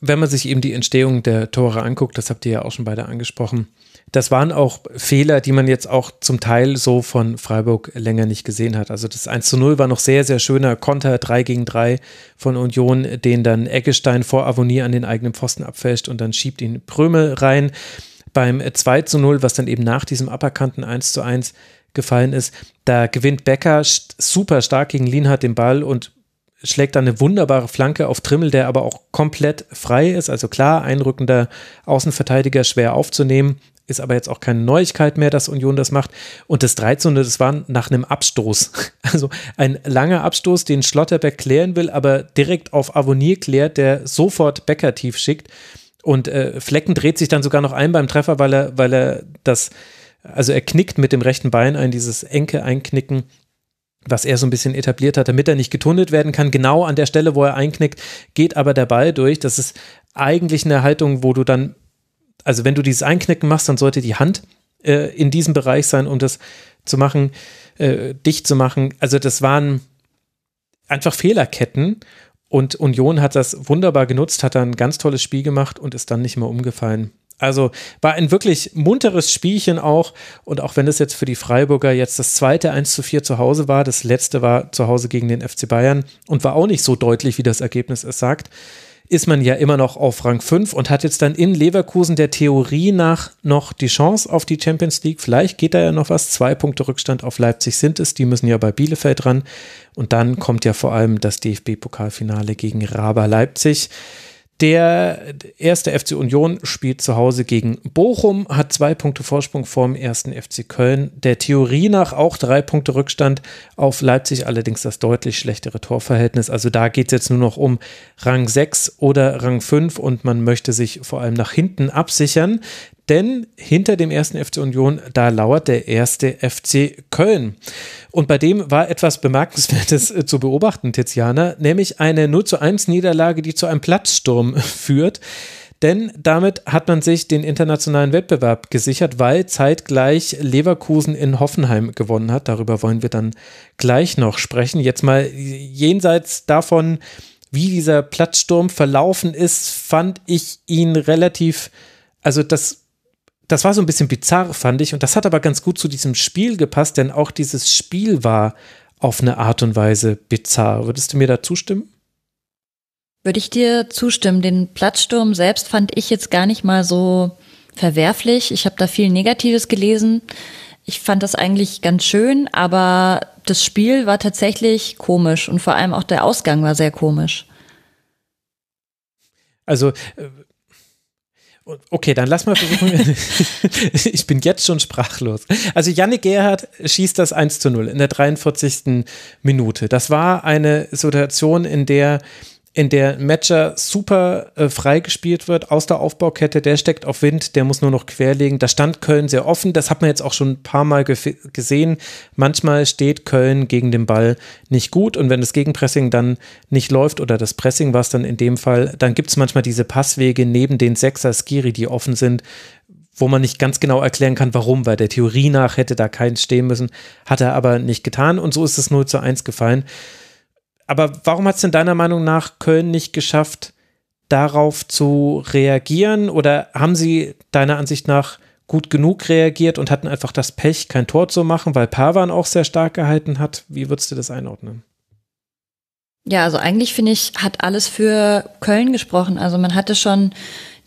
wenn man sich eben die Entstehung der Tore anguckt, das habt ihr ja auch schon beide angesprochen, das waren auch Fehler, die man jetzt auch zum Teil so von Freiburg länger nicht gesehen hat. Also das 1 zu 0 war noch sehr, sehr schöner Konter 3 gegen 3 von Union, den dann Eggestein vor Avonie an den eigenen Pfosten abfälscht und dann schiebt ihn Prömel rein. Beim 2 zu 0, was dann eben nach diesem aberkannten 1 zu 1 gefallen ist, da gewinnt Becker super stark gegen Lienhardt den Ball und schlägt dann eine wunderbare Flanke auf Trimmel, der aber auch komplett frei ist. Also klar, einrückender Außenverteidiger schwer aufzunehmen. Ist aber jetzt auch keine Neuigkeit mehr, dass Union das macht. Und das 13. das war nach einem Abstoß. Also ein langer Abstoß, den Schlotterbeck klären will, aber direkt auf Avonier klärt, der sofort Becker tief schickt. Und äh, Flecken dreht sich dann sogar noch ein beim Treffer, weil er, weil er das, also er knickt mit dem rechten Bein ein, dieses enke Einknicken was er so ein bisschen etabliert hat, damit er nicht getunnelt werden kann. Genau an der Stelle, wo er einknickt, geht aber der Ball durch. Das ist eigentlich eine Haltung, wo du dann, also wenn du dieses Einknicken machst, dann sollte die Hand äh, in diesem Bereich sein, um das zu machen, äh, dicht zu machen. Also das waren einfach Fehlerketten und Union hat das wunderbar genutzt, hat dann ein ganz tolles Spiel gemacht und ist dann nicht mehr umgefallen. Also war ein wirklich munteres Spielchen auch. Und auch wenn es jetzt für die Freiburger jetzt das zweite 1 zu 4 zu Hause war, das letzte war zu Hause gegen den FC Bayern und war auch nicht so deutlich, wie das Ergebnis es sagt, ist man ja immer noch auf Rang 5 und hat jetzt dann in Leverkusen der Theorie nach noch die Chance auf die Champions League. Vielleicht geht da ja noch was. Zwei Punkte Rückstand auf Leipzig sind es. Die müssen ja bei Bielefeld ran. Und dann kommt ja vor allem das DFB-Pokalfinale gegen Raba Leipzig. Der erste FC Union spielt zu Hause gegen Bochum, hat zwei Punkte Vorsprung vorm ersten FC Köln. Der Theorie nach auch drei Punkte Rückstand auf Leipzig, allerdings das deutlich schlechtere Torverhältnis. Also da geht es jetzt nur noch um Rang 6 oder Rang 5 und man möchte sich vor allem nach hinten absichern denn hinter dem ersten FC Union, da lauert der erste FC Köln. Und bei dem war etwas Bemerkenswertes äh, zu beobachten, Tiziana, nämlich eine 0 zu 1 Niederlage, die zu einem Platzsturm führt. Denn damit hat man sich den internationalen Wettbewerb gesichert, weil zeitgleich Leverkusen in Hoffenheim gewonnen hat. Darüber wollen wir dann gleich noch sprechen. Jetzt mal jenseits davon, wie dieser Platzsturm verlaufen ist, fand ich ihn relativ, also das das war so ein bisschen bizarr, fand ich. Und das hat aber ganz gut zu diesem Spiel gepasst, denn auch dieses Spiel war auf eine Art und Weise bizarr. Würdest du mir da zustimmen? Würde ich dir zustimmen. Den Platzsturm selbst fand ich jetzt gar nicht mal so verwerflich. Ich habe da viel Negatives gelesen. Ich fand das eigentlich ganz schön, aber das Spiel war tatsächlich komisch und vor allem auch der Ausgang war sehr komisch. Also äh, Okay, dann lass mal versuchen. ich bin jetzt schon sprachlos. Also Yannick Gerhardt schießt das 1 zu 0 in der 43. Minute. Das war eine Situation, in der in der Matcher super äh, freigespielt wird aus der Aufbaukette. Der steckt auf Wind, der muss nur noch querlegen. Da stand Köln sehr offen. Das hat man jetzt auch schon ein paar Mal gesehen. Manchmal steht Köln gegen den Ball nicht gut und wenn das Gegenpressing dann nicht läuft oder das Pressing war es dann in dem Fall, dann gibt es manchmal diese Passwege neben den Sechser Skiri, die offen sind wo man nicht ganz genau erklären kann, warum, weil der Theorie nach hätte da keins stehen müssen, hat er aber nicht getan und so ist es 0 zu 1 gefallen. Aber warum hat es denn deiner Meinung nach Köln nicht geschafft, darauf zu reagieren? Oder haben sie deiner Ansicht nach gut genug reagiert und hatten einfach das Pech, kein Tor zu machen, weil Pavan auch sehr stark gehalten hat? Wie würdest du das einordnen? Ja, also eigentlich finde ich, hat alles für Köln gesprochen. Also man hatte schon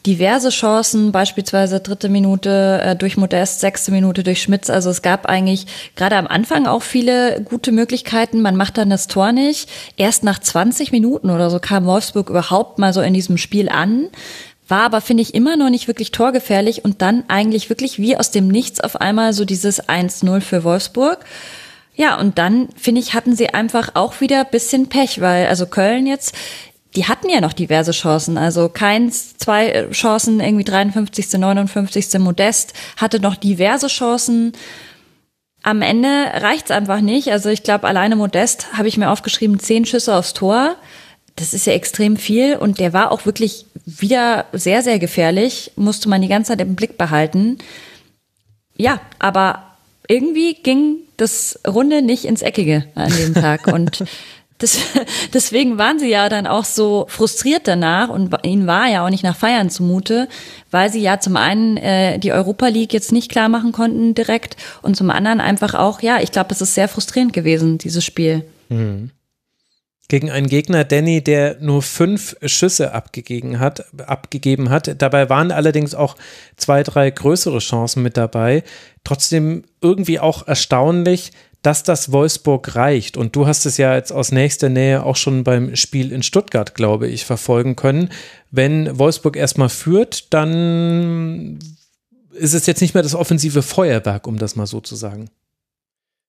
diverse Chancen, beispielsweise dritte Minute äh, durch Modest, sechste Minute durch Schmitz. Also es gab eigentlich gerade am Anfang auch viele gute Möglichkeiten. Man macht dann das Tor nicht. Erst nach 20 Minuten oder so kam Wolfsburg überhaupt mal so in diesem Spiel an. War aber, finde ich, immer noch nicht wirklich torgefährlich und dann eigentlich wirklich wie aus dem Nichts auf einmal so dieses 1-0 für Wolfsburg. Ja, und dann, finde ich, hatten sie einfach auch wieder bisschen Pech, weil also Köln jetzt die hatten ja noch diverse Chancen. Also keins, zwei äh, Chancen, irgendwie 53., 59. Modest, hatte noch diverse Chancen. Am Ende reicht's einfach nicht. Also ich glaube, alleine Modest habe ich mir aufgeschrieben, zehn Schüsse aufs Tor. Das ist ja extrem viel und der war auch wirklich wieder sehr, sehr gefährlich. Musste man die ganze Zeit im Blick behalten. Ja, aber irgendwie ging das Runde nicht ins Eckige an dem Tag und das, deswegen waren sie ja dann auch so frustriert danach und ihnen war ja auch nicht nach Feiern zumute, weil sie ja zum einen äh, die Europa League jetzt nicht klar machen konnten direkt und zum anderen einfach auch, ja, ich glaube, das ist sehr frustrierend gewesen, dieses Spiel. Mhm gegen einen Gegner, Danny, der nur fünf Schüsse abgegeben hat, abgegeben hat. Dabei waren allerdings auch zwei, drei größere Chancen mit dabei. Trotzdem irgendwie auch erstaunlich, dass das Wolfsburg reicht. Und du hast es ja jetzt aus nächster Nähe auch schon beim Spiel in Stuttgart, glaube ich, verfolgen können. Wenn Wolfsburg erstmal führt, dann ist es jetzt nicht mehr das offensive Feuerwerk, um das mal so zu sagen.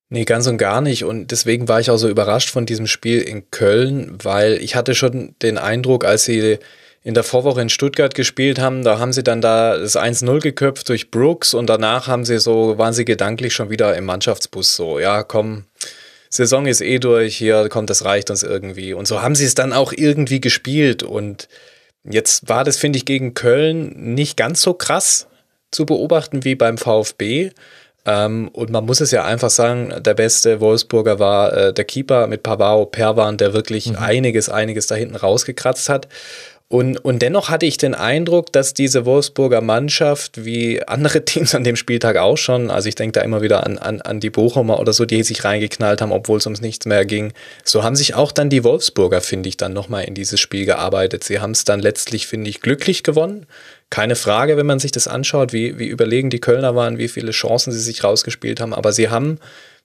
Nee, ganz und gar nicht. Und deswegen war ich auch so überrascht von diesem Spiel in Köln, weil ich hatte schon den Eindruck, als sie in der Vorwoche in Stuttgart gespielt haben, da haben sie dann da das 1-0 geköpft durch Brooks und danach haben sie so, waren sie gedanklich schon wieder im Mannschaftsbus so, ja, komm, Saison ist eh durch, hier kommt, das reicht uns irgendwie. Und so haben sie es dann auch irgendwie gespielt. Und jetzt war das, finde ich, gegen Köln nicht ganz so krass zu beobachten wie beim VfB. Ähm, und man muss es ja einfach sagen, der beste Wolfsburger war äh, der Keeper mit Pavao Perwan, der wirklich mhm. einiges, einiges da hinten rausgekratzt hat. Und, und dennoch hatte ich den Eindruck, dass diese Wolfsburger Mannschaft, wie andere Teams an dem Spieltag auch schon, also ich denke da immer wieder an, an, an die Bochumer oder so, die sich reingeknallt haben, obwohl es ums nichts mehr ging, so haben sich auch dann die Wolfsburger, finde ich, dann nochmal in dieses Spiel gearbeitet. Sie haben es dann letztlich, finde ich, glücklich gewonnen. Keine Frage, wenn man sich das anschaut, wie, wie überlegen die Kölner waren, wie viele Chancen sie sich rausgespielt haben, aber sie haben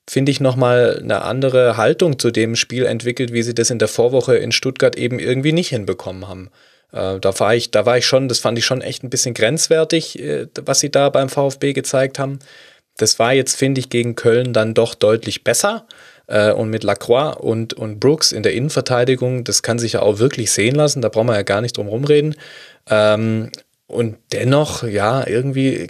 finde ich, nochmal eine andere Haltung zu dem Spiel entwickelt, wie sie das in der Vorwoche in Stuttgart eben irgendwie nicht hinbekommen haben. Äh, da war ich, da war ich schon, das fand ich schon echt ein bisschen grenzwertig, äh, was sie da beim VfB gezeigt haben. Das war jetzt, finde ich, gegen Köln dann doch deutlich besser. Äh, und mit Lacroix und, und Brooks in der Innenverteidigung, das kann sich ja auch wirklich sehen lassen, da brauchen wir ja gar nicht drum rumreden. Und dennoch, ja, irgendwie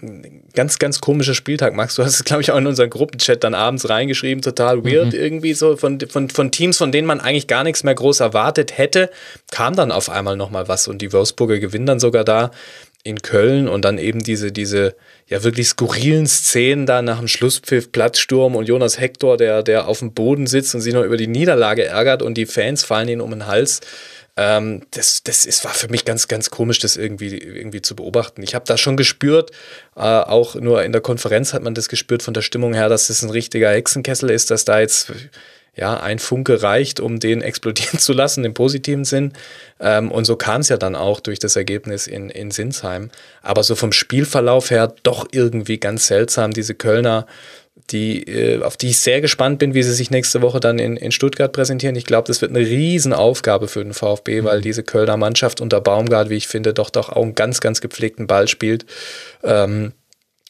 ganz, ganz komischer Spieltag. Max, du hast es, glaube ich, auch in unseren Gruppenchat dann abends reingeschrieben, total weird mhm. irgendwie so von, von, von Teams, von denen man eigentlich gar nichts mehr groß erwartet hätte, kam dann auf einmal nochmal was und die Wolfsburger gewinnen dann sogar da in Köln und dann eben diese, diese ja wirklich skurrilen Szenen da nach dem Schlusspfiff, Platzsturm und Jonas Hector, der, der auf dem Boden sitzt und sich noch über die Niederlage ärgert und die Fans fallen ihm um den Hals. Ähm, das, das ist, war für mich ganz, ganz komisch, das irgendwie, irgendwie zu beobachten. Ich habe da schon gespürt, äh, auch nur in der Konferenz hat man das gespürt von der Stimmung her, dass das ein richtiger Hexenkessel ist, dass da jetzt ja ein Funke reicht, um den explodieren zu lassen im positiven Sinn. Ähm, und so kam es ja dann auch durch das Ergebnis in, in Sinsheim. Aber so vom Spielverlauf her doch irgendwie ganz seltsam. Diese Kölner die, äh, auf die ich sehr gespannt bin, wie sie sich nächste Woche dann in, in Stuttgart präsentieren. Ich glaube, das wird eine Riesenaufgabe für den VfB, mhm. weil diese Kölner Mannschaft unter Baumgart, wie ich finde, doch doch auch einen ganz, ganz gepflegten Ball spielt. Ähm,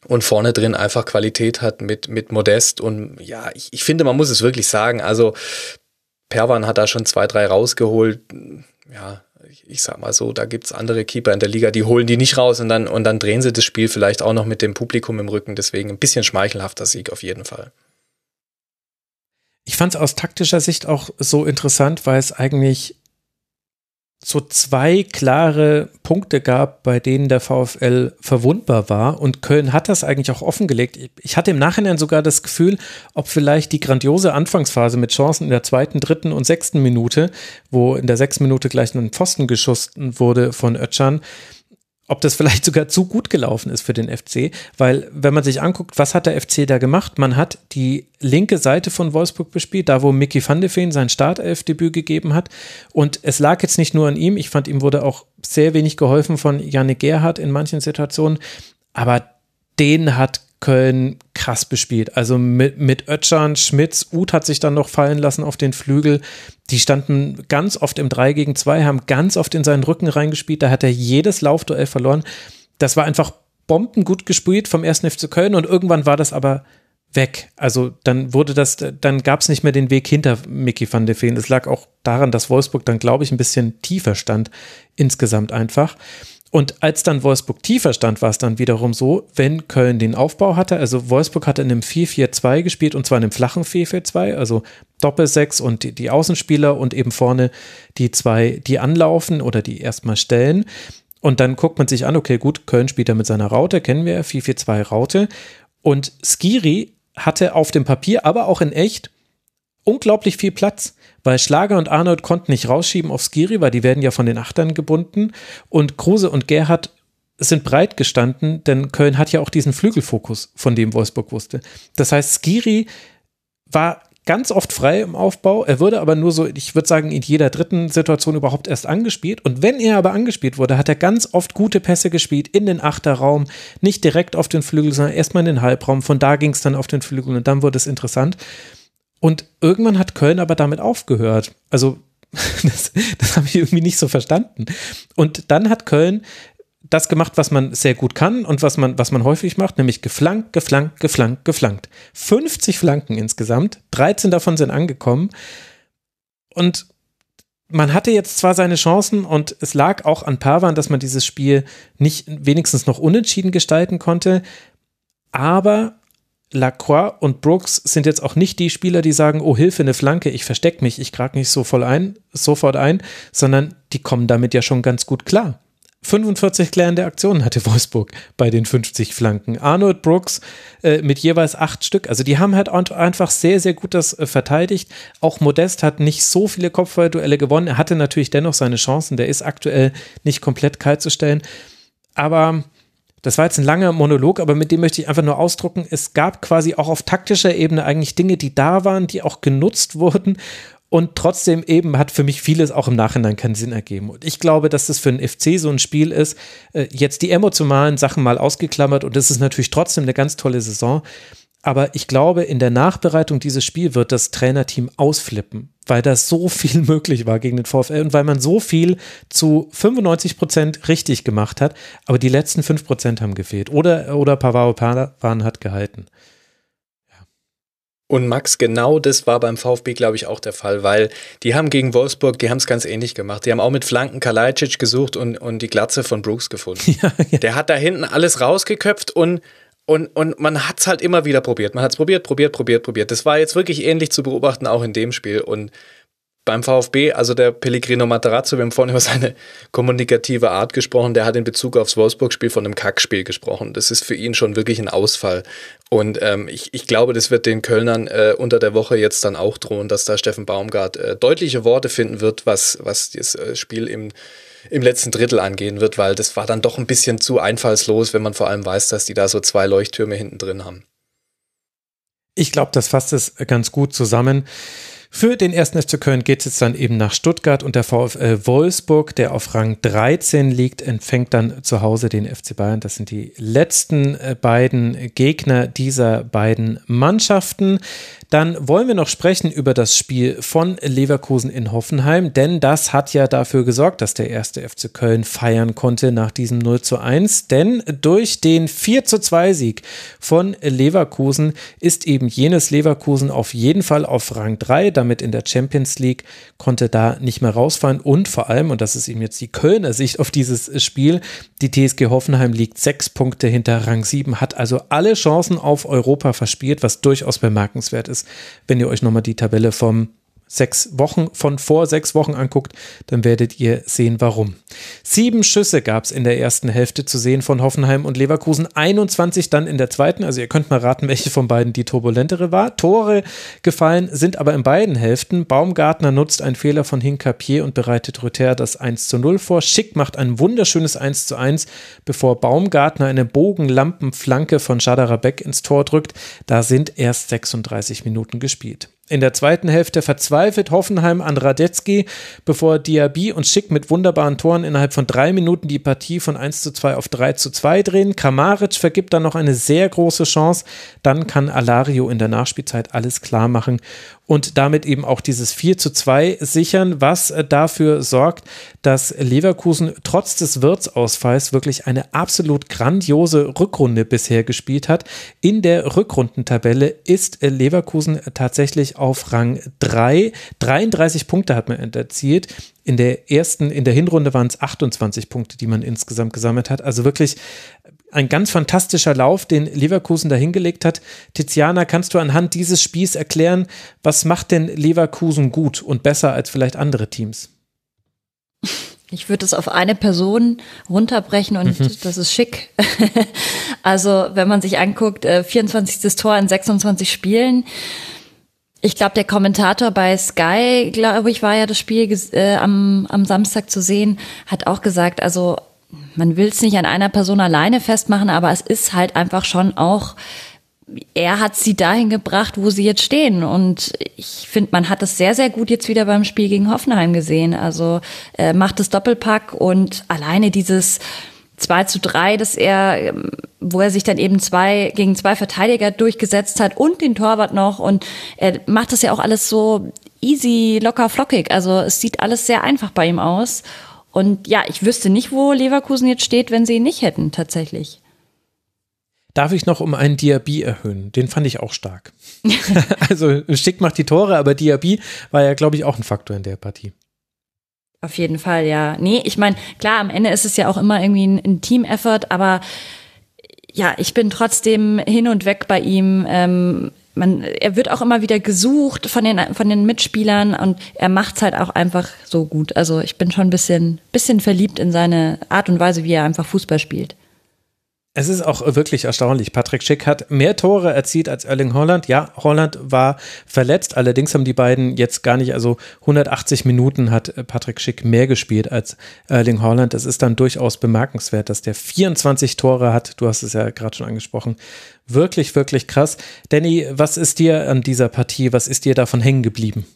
und vorne drin einfach Qualität hat mit, mit Modest. Und ja, ich, ich finde, man muss es wirklich sagen. Also, Perwan hat da schon zwei, drei rausgeholt. Ja, ich sag mal so, da gibt's andere Keeper in der Liga, die holen die nicht raus und dann, und dann drehen sie das Spiel vielleicht auch noch mit dem Publikum im Rücken. Deswegen ein bisschen schmeichelhafter Sieg auf jeden Fall. Ich fand es aus taktischer Sicht auch so interessant, weil es eigentlich so zwei klare Punkte gab, bei denen der VfL verwundbar war. Und Köln hat das eigentlich auch offengelegt. Ich hatte im Nachhinein sogar das Gefühl, ob vielleicht die grandiose Anfangsphase mit Chancen in der zweiten, dritten und sechsten Minute, wo in der sechsten Minute gleich ein Pfosten geschossen wurde von Ötschan, ob das vielleicht sogar zu gut gelaufen ist für den FC, weil wenn man sich anguckt, was hat der FC da gemacht? Man hat die linke Seite von Wolfsburg bespielt, da wo Mickey van de Feen sein Startelfdebüt gegeben hat. Und es lag jetzt nicht nur an ihm, ich fand ihm wurde auch sehr wenig geholfen von Janne Gerhardt in manchen Situationen, aber den hat Köln krass bespielt. Also mit, mit Ötschan, Schmitz, Uth hat sich dann noch fallen lassen auf den Flügel. Die standen ganz oft im 3 gegen 2, haben ganz oft in seinen Rücken reingespielt. Da hat er jedes Laufduell verloren. Das war einfach bombengut gespielt vom 1. FC Köln und irgendwann war das aber weg. Also dann wurde das, dann gab es nicht mehr den Weg hinter Mickey van de Feen. Es lag auch daran, dass Wolfsburg dann, glaube ich, ein bisschen tiefer stand insgesamt einfach. Und als dann Wolfsburg tiefer stand, war es dann wiederum so, wenn Köln den Aufbau hatte, also Wolfsburg hatte in einem 4-4-2 gespielt und zwar in einem flachen 4-4-2, also Doppelsechs und die, die Außenspieler und eben vorne die zwei, die anlaufen oder die erstmal stellen. Und dann guckt man sich an, okay, gut, Köln spielt da mit seiner Raute, kennen wir, 4-4-2 Raute. Und Skiri hatte auf dem Papier, aber auch in echt, unglaublich viel Platz weil Schlager und Arnold konnten nicht rausschieben auf Skiri, weil die werden ja von den Achtern gebunden. Und Kruse und Gerhard sind breit gestanden, denn Köln hat ja auch diesen Flügelfokus, von dem Wolfsburg wusste. Das heißt, Skiri war ganz oft frei im Aufbau. Er wurde aber nur so, ich würde sagen, in jeder dritten Situation überhaupt erst angespielt. Und wenn er aber angespielt wurde, hat er ganz oft gute Pässe gespielt in den Achterraum, nicht direkt auf den Flügel, sondern erstmal in den Halbraum. Von da ging es dann auf den Flügel und dann wurde es interessant. Und irgendwann hat Köln aber damit aufgehört. Also das, das habe ich irgendwie nicht so verstanden. Und dann hat Köln das gemacht, was man sehr gut kann und was man, was man häufig macht, nämlich geflankt, geflankt, geflankt, geflankt. 50 Flanken insgesamt, 13 davon sind angekommen. Und man hatte jetzt zwar seine Chancen und es lag auch an Pavan, dass man dieses Spiel nicht wenigstens noch unentschieden gestalten konnte, aber Lacroix und Brooks sind jetzt auch nicht die Spieler, die sagen, oh Hilfe, eine Flanke, ich verstecke mich, ich krag nicht so voll ein, sofort ein, sondern die kommen damit ja schon ganz gut klar. 45 klärende Aktionen hatte Wolfsburg bei den 50 Flanken. Arnold Brooks äh, mit jeweils acht Stück. Also die haben halt einfach sehr, sehr gut das äh, verteidigt. Auch Modest hat nicht so viele Kopfballduelle gewonnen. Er hatte natürlich dennoch seine Chancen. Der ist aktuell nicht komplett kalt zu stellen. Aber das war jetzt ein langer Monolog, aber mit dem möchte ich einfach nur ausdrucken, es gab quasi auch auf taktischer Ebene eigentlich Dinge, die da waren, die auch genutzt wurden und trotzdem eben hat für mich vieles auch im Nachhinein keinen Sinn ergeben. Und ich glaube, dass das für einen FC so ein Spiel ist, äh, jetzt die emotionalen Sachen mal ausgeklammert und es ist natürlich trotzdem eine ganz tolle Saison. Aber ich glaube, in der Nachbereitung dieses Spiels wird das Trainerteam ausflippen, weil da so viel möglich war gegen den VfL und weil man so viel zu 95 Prozent richtig gemacht hat, aber die letzten 5 Prozent haben gefehlt. Oder, oder Pavaro Pavan hat gehalten. Und Max, genau das war beim VfB, glaube ich, auch der Fall, weil die haben gegen Wolfsburg, die haben es ganz ähnlich gemacht. Die haben auch mit Flanken Kalajdzic gesucht und, und die Glatze von Brooks gefunden. Ja, ja. Der hat da hinten alles rausgeköpft und und, und man hat es halt immer wieder probiert. Man hat es probiert, probiert, probiert, probiert. Das war jetzt wirklich ähnlich zu beobachten, auch in dem Spiel. Und beim VfB, also der Pellegrino Matarazzo, wir haben vorhin über seine kommunikative Art gesprochen, der hat in Bezug aufs Wolfsburg-Spiel von einem Kackspiel gesprochen. Das ist für ihn schon wirklich ein Ausfall. Und ähm, ich, ich glaube, das wird den Kölnern äh, unter der Woche jetzt dann auch drohen, dass da Steffen Baumgart äh, deutliche Worte finden wird, was, was das äh, Spiel im im letzten Drittel angehen wird, weil das war dann doch ein bisschen zu einfallslos, wenn man vor allem weiß, dass die da so zwei Leuchttürme hinten drin haben. Ich glaube, das fasst es ganz gut zusammen. Für den ersten FC Köln geht es jetzt dann eben nach Stuttgart und der VfL Wolfsburg, der auf Rang 13 liegt, empfängt dann zu Hause den FC Bayern. Das sind die letzten äh, beiden Gegner dieser beiden Mannschaften. Dann wollen wir noch sprechen über das Spiel von Leverkusen in Hoffenheim, denn das hat ja dafür gesorgt, dass der erste FC Köln feiern konnte nach diesem 0 zu 1. Denn durch den 4 zu 2 Sieg von Leverkusen ist eben jenes Leverkusen auf jeden Fall auf Rang 3, damit in der Champions League, konnte da nicht mehr rausfallen und vor allem, und das ist eben jetzt die Kölner Sicht auf dieses Spiel, die TSG Hoffenheim liegt sechs Punkte hinter Rang 7, hat also alle Chancen auf Europa verspielt, was durchaus bemerkenswert ist ist. Wenn ihr euch nochmal die Tabelle vom sechs Wochen, von vor sechs Wochen anguckt, dann werdet ihr sehen, warum. Sieben Schüsse gab es in der ersten Hälfte zu sehen von Hoffenheim und Leverkusen, 21 dann in der zweiten. Also ihr könnt mal raten, welche von beiden die turbulentere war. Tore gefallen sind aber in beiden Hälften. Baumgartner nutzt einen Fehler von Hinkapier und bereitet Rüther das 1 zu 0 vor. Schick macht ein wunderschönes 1 zu 1, bevor Baumgartner eine Bogenlampenflanke von Schadarabek ins Tor drückt. Da sind erst 36 Minuten gespielt. In der zweiten Hälfte verzweifelt Hoffenheim an Radetzky, bevor Diaby und Schick mit wunderbaren Toren innerhalb von drei Minuten die Partie von 1 zu 2 auf 3 zu 2 drehen. Kramaric vergibt dann noch eine sehr große Chance. Dann kann Alario in der Nachspielzeit alles klar machen und damit eben auch dieses 4 zu 2 sichern, was äh, dafür sorgt, dass Leverkusen trotz des Wirtsausfalls wirklich eine absolut grandiose Rückrunde bisher gespielt hat. In der Rückrundentabelle ist äh, Leverkusen tatsächlich auf Rang 3. 33 Punkte hat man erzielt. In der ersten, in der Hinrunde waren es 28 Punkte, die man insgesamt gesammelt hat. Also wirklich ein ganz fantastischer Lauf, den Leverkusen da hingelegt hat. Tiziana, kannst du anhand dieses Spiels erklären, was macht denn Leverkusen gut und besser als vielleicht andere Teams? Ich würde es auf eine Person runterbrechen und mhm. das ist schick. also, wenn man sich anguckt, 24. Äh, Tor in 26 Spielen. Ich glaube, der Kommentator bei Sky, glaube ich, war ja das Spiel äh, am, am Samstag zu sehen, hat auch gesagt, also man will es nicht an einer Person alleine festmachen, aber es ist halt einfach schon auch, er hat sie dahin gebracht, wo sie jetzt stehen. Und ich finde, man hat es sehr, sehr gut jetzt wieder beim Spiel gegen Hoffenheim gesehen. Also er macht das Doppelpack und alleine dieses 2 zu 3, dass er, wo er sich dann eben zwei gegen zwei Verteidiger durchgesetzt hat und den Torwart noch. Und er macht das ja auch alles so easy, locker, flockig. Also es sieht alles sehr einfach bei ihm aus. Und ja, ich wüsste nicht, wo Leverkusen jetzt steht, wenn sie ihn nicht hätten, tatsächlich. Darf ich noch um einen Diaby erhöhen? Den fand ich auch stark. also Schick macht die Tore, aber Diaby war ja, glaube ich, auch ein Faktor in der Partie. Auf jeden Fall, ja. Nee, ich meine, klar, am Ende ist es ja auch immer irgendwie ein, ein Team-Effort, aber ja, ich bin trotzdem hin und weg bei ihm. Ähm, man, er wird auch immer wieder gesucht von den, von den Mitspielern und er macht's halt auch einfach so gut. Also ich bin schon ein bisschen, bisschen verliebt in seine Art und Weise, wie er einfach Fußball spielt. Es ist auch wirklich erstaunlich. Patrick Schick hat mehr Tore erzielt als Erling Holland. Ja, Holland war verletzt. Allerdings haben die beiden jetzt gar nicht, also 180 Minuten hat Patrick Schick mehr gespielt als Erling Holland. Es ist dann durchaus bemerkenswert, dass der 24 Tore hat. Du hast es ja gerade schon angesprochen. Wirklich, wirklich krass. Danny, was ist dir an dieser Partie, was ist dir davon hängen geblieben?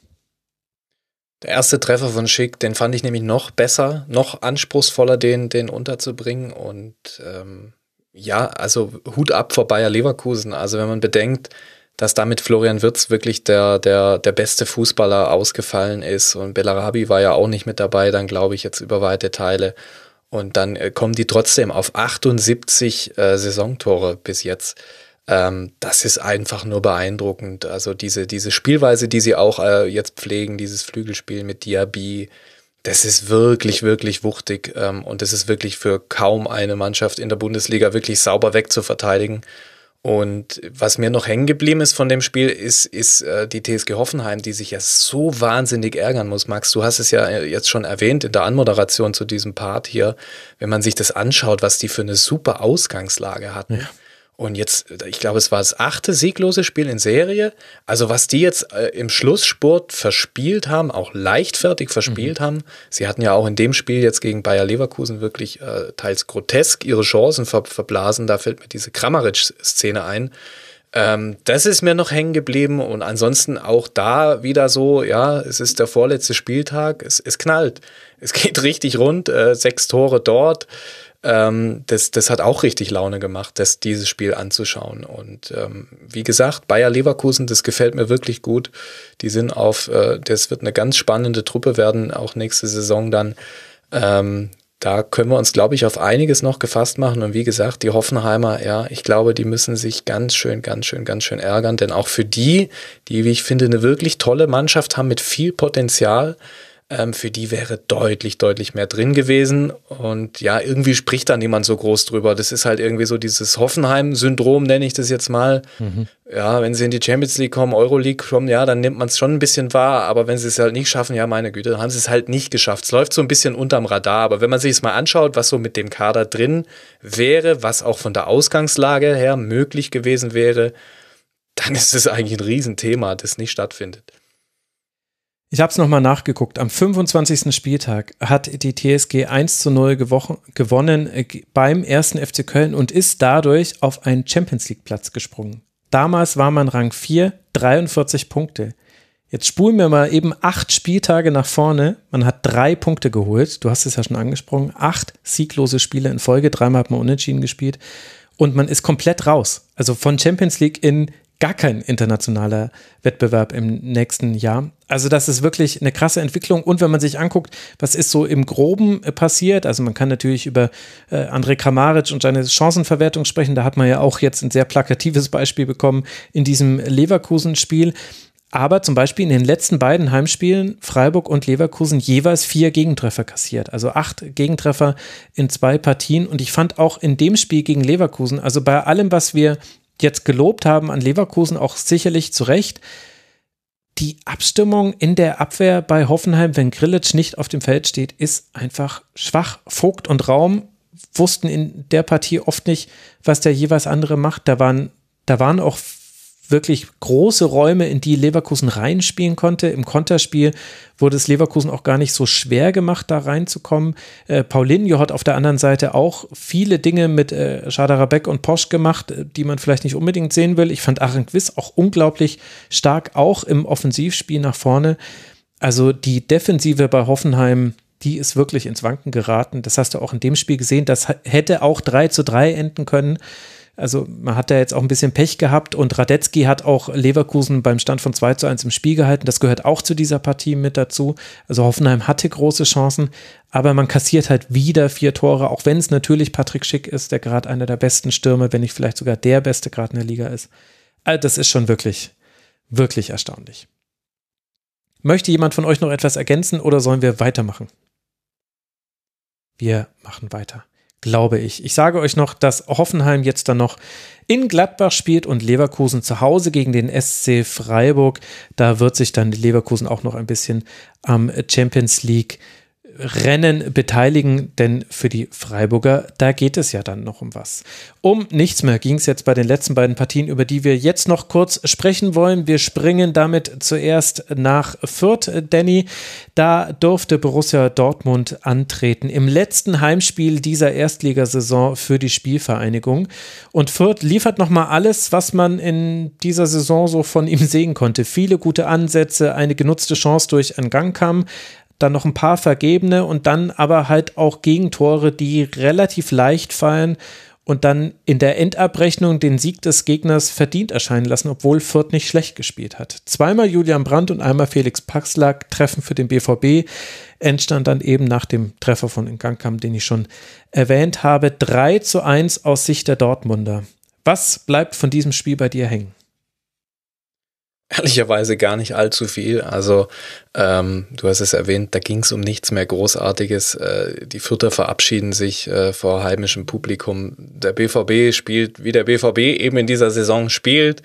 Der erste Treffer von Schick, den fand ich nämlich noch besser, noch anspruchsvoller, den, den unterzubringen und ähm ja, also Hut ab vor Bayer Leverkusen. Also wenn man bedenkt, dass damit Florian Wirz wirklich der, der, der beste Fußballer ausgefallen ist und Bellarabi war ja auch nicht mit dabei, dann glaube ich jetzt über weite Teile. Und dann äh, kommen die trotzdem auf 78 äh, Saisontore bis jetzt. Ähm, das ist einfach nur beeindruckend. Also diese, diese Spielweise, die sie auch äh, jetzt pflegen, dieses Flügelspiel mit Diaby, das ist wirklich, wirklich wuchtig ähm, und das ist wirklich für kaum eine Mannschaft in der Bundesliga wirklich sauber wegzuverteidigen. Und was mir noch hängen geblieben ist von dem Spiel, ist, ist äh, die TSG Hoffenheim, die sich ja so wahnsinnig ärgern muss. Max, du hast es ja äh, jetzt schon erwähnt in der Anmoderation zu diesem Part hier. Wenn man sich das anschaut, was die für eine super Ausgangslage hatten. Ja. Und jetzt, ich glaube, es war das achte sieglose Spiel in Serie. Also was die jetzt äh, im Schlussspurt verspielt haben, auch leichtfertig verspielt mhm. haben. Sie hatten ja auch in dem Spiel jetzt gegen Bayer Leverkusen wirklich äh, teils grotesk ihre Chancen ver verblasen. Da fällt mir diese Kramaric-Szene ein. Ähm, das ist mir noch hängen geblieben und ansonsten auch da wieder so, ja, es ist der vorletzte Spieltag, es, es knallt. Es geht richtig rund, äh, sechs Tore dort. Ähm, das, das hat auch richtig Laune gemacht, das, dieses Spiel anzuschauen. Und ähm, wie gesagt, Bayer Leverkusen, das gefällt mir wirklich gut. Die sind auf, äh, das wird eine ganz spannende Truppe werden, auch nächste Saison dann. Ähm, da können wir uns, glaube ich, auf einiges noch gefasst machen. Und wie gesagt, die Hoffenheimer, ja, ich glaube, die müssen sich ganz schön, ganz schön, ganz schön ärgern. Denn auch für die, die, wie ich finde, eine wirklich tolle Mannschaft haben mit viel Potenzial, ähm, für die wäre deutlich, deutlich mehr drin gewesen. Und ja, irgendwie spricht da niemand so groß drüber. Das ist halt irgendwie so dieses Hoffenheim-Syndrom, nenne ich das jetzt mal. Mhm. Ja, wenn sie in die Champions League kommen, Euroleague kommen, ja, dann nimmt man es schon ein bisschen wahr. Aber wenn sie es halt nicht schaffen, ja, meine Güte, dann haben sie es halt nicht geschafft. Es läuft so ein bisschen unterm Radar. Aber wenn man sich es mal anschaut, was so mit dem Kader drin wäre, was auch von der Ausgangslage her möglich gewesen wäre, dann ist es eigentlich ein Riesenthema, das nicht stattfindet. Ich habe es nochmal nachgeguckt. Am 25. Spieltag hat die TSG 1 zu 0 gewonnen äh, beim ersten FC Köln und ist dadurch auf einen Champions League Platz gesprungen. Damals war man Rang 4, 43 Punkte. Jetzt spulen wir mal eben acht Spieltage nach vorne. Man hat drei Punkte geholt. Du hast es ja schon angesprochen. Acht sieglose Spiele in Folge. Dreimal hat man unentschieden gespielt. Und man ist komplett raus. Also von Champions League in gar kein internationaler Wettbewerb im nächsten Jahr. Also das ist wirklich eine krasse Entwicklung. Und wenn man sich anguckt, was ist so im Groben äh, passiert, also man kann natürlich über äh, André Kramaric und seine Chancenverwertung sprechen. Da hat man ja auch jetzt ein sehr plakatives Beispiel bekommen in diesem Leverkusen-Spiel. Aber zum Beispiel in den letzten beiden Heimspielen Freiburg und Leverkusen jeweils vier Gegentreffer kassiert. Also acht Gegentreffer in zwei Partien. Und ich fand auch in dem Spiel gegen Leverkusen, also bei allem, was wir jetzt gelobt haben an Leverkusen, auch sicherlich zu Recht. Die Abstimmung in der Abwehr bei Hoffenheim, wenn Grillitsch nicht auf dem Feld steht, ist einfach schwach. Vogt und Raum wussten in der Partie oft nicht, was der jeweils andere macht. Da waren, da waren auch wirklich große Räume, in die Leverkusen reinspielen konnte. Im Konterspiel wurde es Leverkusen auch gar nicht so schwer gemacht, da reinzukommen. Äh, Paulinho hat auf der anderen Seite auch viele Dinge mit äh, Schadarabek und Posch gemacht, äh, die man vielleicht nicht unbedingt sehen will. Ich fand Quiz auch unglaublich stark, auch im Offensivspiel nach vorne. Also die Defensive bei Hoffenheim, die ist wirklich ins Wanken geraten. Das hast du auch in dem Spiel gesehen. Das hätte auch 3 zu 3 enden können. Also man hat da jetzt auch ein bisschen Pech gehabt und Radetzky hat auch Leverkusen beim Stand von 2 zu 1 im Spiel gehalten. Das gehört auch zu dieser Partie mit dazu. Also Hoffenheim hatte große Chancen, aber man kassiert halt wieder vier Tore, auch wenn es natürlich Patrick Schick ist, der gerade einer der besten Stürme, wenn nicht vielleicht sogar der beste gerade in der Liga ist. Also das ist schon wirklich, wirklich erstaunlich. Möchte jemand von euch noch etwas ergänzen oder sollen wir weitermachen? Wir machen weiter glaube ich. Ich sage euch noch, dass Hoffenheim jetzt dann noch in Gladbach spielt und Leverkusen zu Hause gegen den SC Freiburg. Da wird sich dann Leverkusen auch noch ein bisschen am Champions League Rennen beteiligen, denn für die Freiburger, da geht es ja dann noch um was. Um nichts mehr ging es jetzt bei den letzten beiden Partien, über die wir jetzt noch kurz sprechen wollen. Wir springen damit zuerst nach Fürth, Danny. Da durfte Borussia Dortmund antreten im letzten Heimspiel dieser Erstligasaison für die Spielvereinigung. Und Fürth liefert nochmal alles, was man in dieser Saison so von ihm sehen konnte. Viele gute Ansätze, eine genutzte Chance durch einen Gangkamm, dann noch ein paar vergebene und dann aber halt auch Gegentore, die relativ leicht fallen und dann in der Endabrechnung den Sieg des Gegners verdient erscheinen lassen, obwohl Fürth nicht schlecht gespielt hat. Zweimal Julian Brandt und einmal Felix Paxlack treffen für den BVB. Entstand dann eben nach dem Treffer von Ngangkam, den ich schon erwähnt habe, 3 zu 1 aus Sicht der Dortmunder. Was bleibt von diesem Spiel bei dir hängen? Ehrlicherweise gar nicht allzu viel. Also ähm, du hast es erwähnt, da ging es um nichts mehr Großartiges. Äh, die Vierter verabschieden sich äh, vor heimischem Publikum. Der BVB spielt, wie der BVB eben in dieser Saison spielt.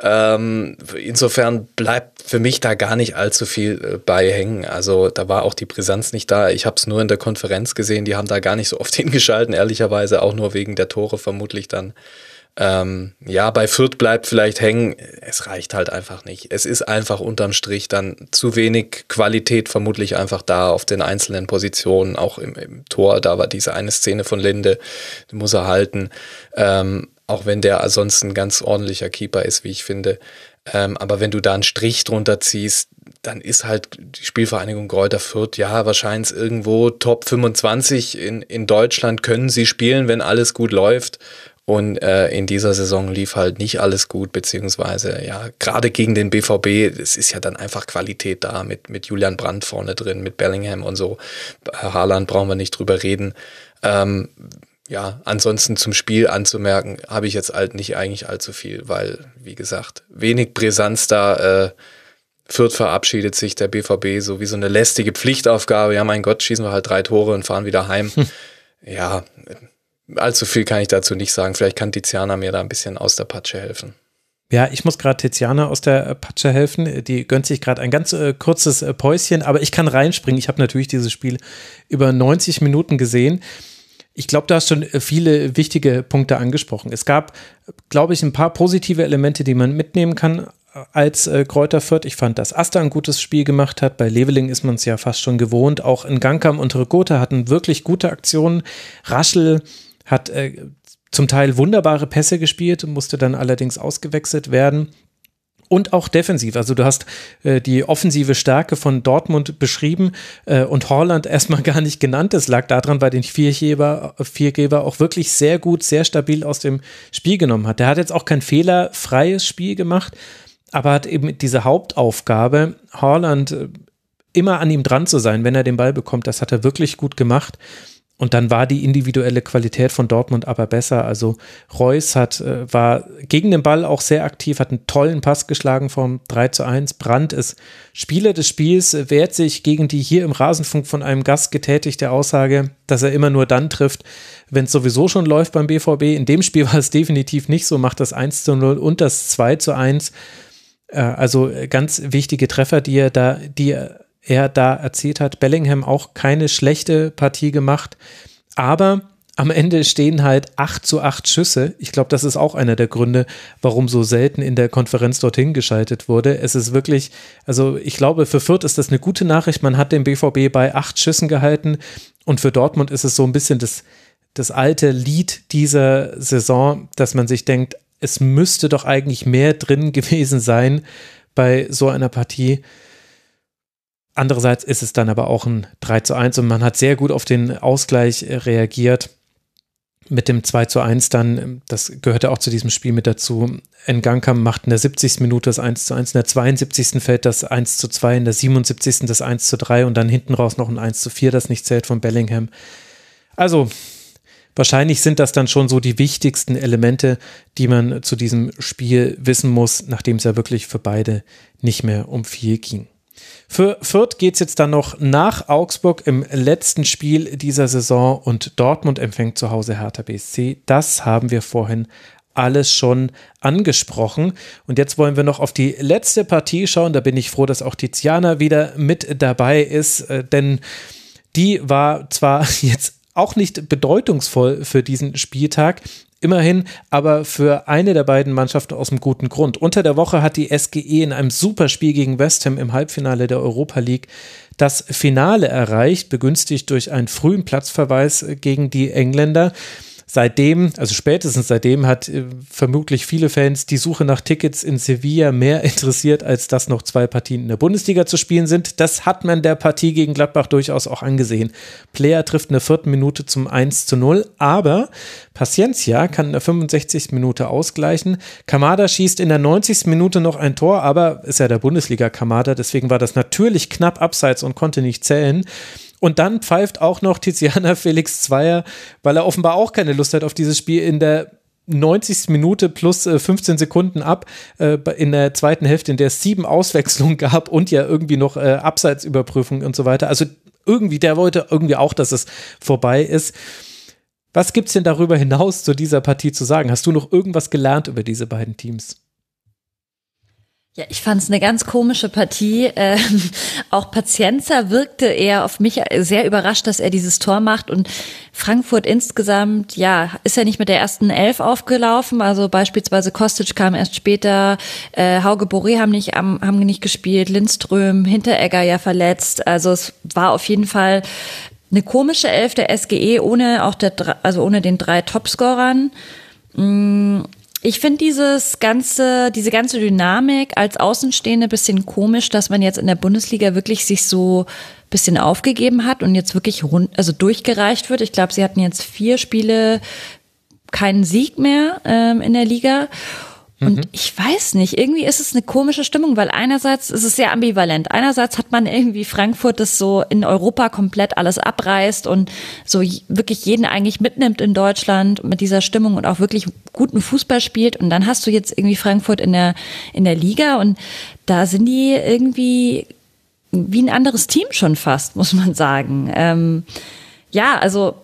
Ähm, insofern bleibt für mich da gar nicht allzu viel äh, bei hängen. Also da war auch die Brisanz nicht da. Ich habe es nur in der Konferenz gesehen. Die haben da gar nicht so oft hingeschalten, ehrlicherweise auch nur wegen der Tore vermutlich dann. Ähm, ja, bei Fürth bleibt vielleicht hängen, es reicht halt einfach nicht. Es ist einfach unterm Strich dann zu wenig Qualität vermutlich einfach da auf den einzelnen Positionen, auch im, im Tor, da war diese eine Szene von Linde, die muss er halten. Ähm, auch wenn der ansonsten ganz ordentlicher Keeper ist, wie ich finde. Ähm, aber wenn du da einen Strich drunter ziehst, dann ist halt die Spielvereinigung Kräuter Fürth, ja, wahrscheinlich irgendwo Top 25 in, in Deutschland können sie spielen, wenn alles gut läuft. Und äh, in dieser Saison lief halt nicht alles gut, beziehungsweise ja, gerade gegen den BVB, es ist ja dann einfach Qualität da mit, mit Julian Brandt vorne drin, mit Bellingham und so. Haaland brauchen wir nicht drüber reden. Ähm, ja, ansonsten zum Spiel anzumerken, habe ich jetzt halt nicht eigentlich allzu viel, weil, wie gesagt, wenig Brisanz da. Äh, Fürth verabschiedet sich, der BVB, so wie so eine lästige Pflichtaufgabe. Ja, mein Gott, schießen wir halt drei Tore und fahren wieder heim. Hm. Ja, allzu viel kann ich dazu nicht sagen. Vielleicht kann Tiziana mir da ein bisschen aus der Patsche helfen. Ja, ich muss gerade Tiziana aus der Patsche helfen. Die gönnt sich gerade ein ganz äh, kurzes äh, Päuschen, aber ich kann reinspringen. Ich habe natürlich dieses Spiel über 90 Minuten gesehen. Ich glaube, du hast schon äh, viele wichtige Punkte angesprochen. Es gab, glaube ich, ein paar positive Elemente, die man mitnehmen kann äh, als äh, Kräuter. Ich fand, dass Asta ein gutes Spiel gemacht hat. Bei Leveling ist man es ja fast schon gewohnt. Auch in Gangkam und Rigotta hatten wirklich gute Aktionen. Raschel hat äh, zum Teil wunderbare Pässe gespielt, musste dann allerdings ausgewechselt werden und auch defensiv. Also du hast äh, die offensive Stärke von Dortmund beschrieben äh, und Holland erstmal gar nicht genannt. Das lag daran, weil den Viergeber, Viergeber auch wirklich sehr gut, sehr stabil aus dem Spiel genommen hat. Der hat jetzt auch kein fehlerfreies Spiel gemacht, aber hat eben diese Hauptaufgabe, Holland äh, immer an ihm dran zu sein, wenn er den Ball bekommt. Das hat er wirklich gut gemacht. Und dann war die individuelle Qualität von Dortmund aber besser. Also Reus hat, äh, war gegen den Ball auch sehr aktiv, hat einen tollen Pass geschlagen vom 3 zu 1. Brandt ist Spieler des Spiels, wehrt sich gegen die hier im Rasenfunk von einem Gast getätigte Aussage, dass er immer nur dann trifft, wenn es sowieso schon läuft beim BVB. In dem Spiel war es definitiv nicht so, macht das 1 zu 0 und das 2 zu 1. Äh, also ganz wichtige Treffer, die er da, die er er da erzählt hat. Bellingham auch keine schlechte Partie gemacht, aber am Ende stehen halt 8 zu 8 Schüsse. Ich glaube, das ist auch einer der Gründe, warum so selten in der Konferenz dorthin geschaltet wurde. Es ist wirklich, also ich glaube, für Fürth ist das eine gute Nachricht. Man hat den BVB bei 8 Schüssen gehalten und für Dortmund ist es so ein bisschen das, das alte Lied dieser Saison, dass man sich denkt, es müsste doch eigentlich mehr drin gewesen sein bei so einer Partie. Andererseits ist es dann aber auch ein 3 zu 1 und man hat sehr gut auf den Ausgleich äh, reagiert. Mit dem 2 zu 1 dann, das gehörte auch zu diesem Spiel mit dazu. Ngankam macht in der 70. Minute das 1 zu 1, in der 72. fällt das 1 zu 2, in der 77. das 1 zu 3 und dann hinten raus noch ein 1 zu 4, das nicht zählt von Bellingham. Also, wahrscheinlich sind das dann schon so die wichtigsten Elemente, die man zu diesem Spiel wissen muss, nachdem es ja wirklich für beide nicht mehr um viel ging. Für Fürth geht es jetzt dann noch nach Augsburg im letzten Spiel dieser Saison und Dortmund empfängt zu Hause Hertha BSC. Das haben wir vorhin alles schon angesprochen. Und jetzt wollen wir noch auf die letzte Partie schauen. Da bin ich froh, dass auch Tiziana wieder mit dabei ist, äh, denn die war zwar jetzt auch nicht bedeutungsvoll für diesen Spieltag, Immerhin aber für eine der beiden Mannschaften aus dem guten Grund. Unter der Woche hat die SGE in einem Superspiel gegen West Ham im Halbfinale der Europa League das Finale erreicht, begünstigt durch einen frühen Platzverweis gegen die Engländer seitdem, also spätestens seitdem, hat äh, vermutlich viele Fans die Suche nach Tickets in Sevilla mehr interessiert, als dass noch zwei Partien in der Bundesliga zu spielen sind. Das hat man der Partie gegen Gladbach durchaus auch angesehen. Player trifft in der vierten Minute zum 1 zu 0, aber Paciencia kann in der 65. Minute ausgleichen. Kamada schießt in der 90. Minute noch ein Tor, aber ist ja der Bundesliga Kamada, deswegen war das natürlich knapp abseits und konnte nicht zählen. Und dann pfeift auch noch Tiziana Felix Zweier, weil er offenbar auch keine Lust hat auf dieses Spiel in der 90. Minute plus äh, 15 Sekunden ab äh, in der zweiten Hälfte, in der es sieben Auswechslungen gab und ja irgendwie noch äh, Abseitsüberprüfung und so weiter. Also irgendwie, der wollte irgendwie auch, dass es vorbei ist. Was gibt es denn darüber hinaus zu dieser Partie zu sagen? Hast du noch irgendwas gelernt über diese beiden Teams? Ja, ich fand es eine ganz komische Partie. Ähm, auch Pazienza wirkte eher auf mich sehr überrascht, dass er dieses Tor macht. Und Frankfurt insgesamt, ja, ist ja nicht mit der ersten Elf aufgelaufen. Also beispielsweise Kostic kam erst später, äh, Hauge Boré haben nicht, haben, haben nicht gespielt, Lindström, Hinteregger ja verletzt. Also es war auf jeden Fall eine komische Elf der SGE ohne auch der, also ohne den drei Topscorern. Mm, ich finde dieses ganze, diese ganze Dynamik als Außenstehende bisschen komisch, dass man jetzt in der Bundesliga wirklich sich so bisschen aufgegeben hat und jetzt wirklich rund, also durchgereicht wird. Ich glaube, sie hatten jetzt vier Spiele keinen Sieg mehr ähm, in der Liga. Und mhm. ich weiß nicht, irgendwie ist es eine komische Stimmung, weil einerseits ist es sehr ambivalent. Einerseits hat man irgendwie Frankfurt, das so in Europa komplett alles abreißt und so wirklich jeden eigentlich mitnimmt in Deutschland mit dieser Stimmung und auch wirklich guten Fußball spielt. Und dann hast du jetzt irgendwie Frankfurt in der, in der Liga und da sind die irgendwie wie ein anderes Team schon fast, muss man sagen. Ähm, ja, also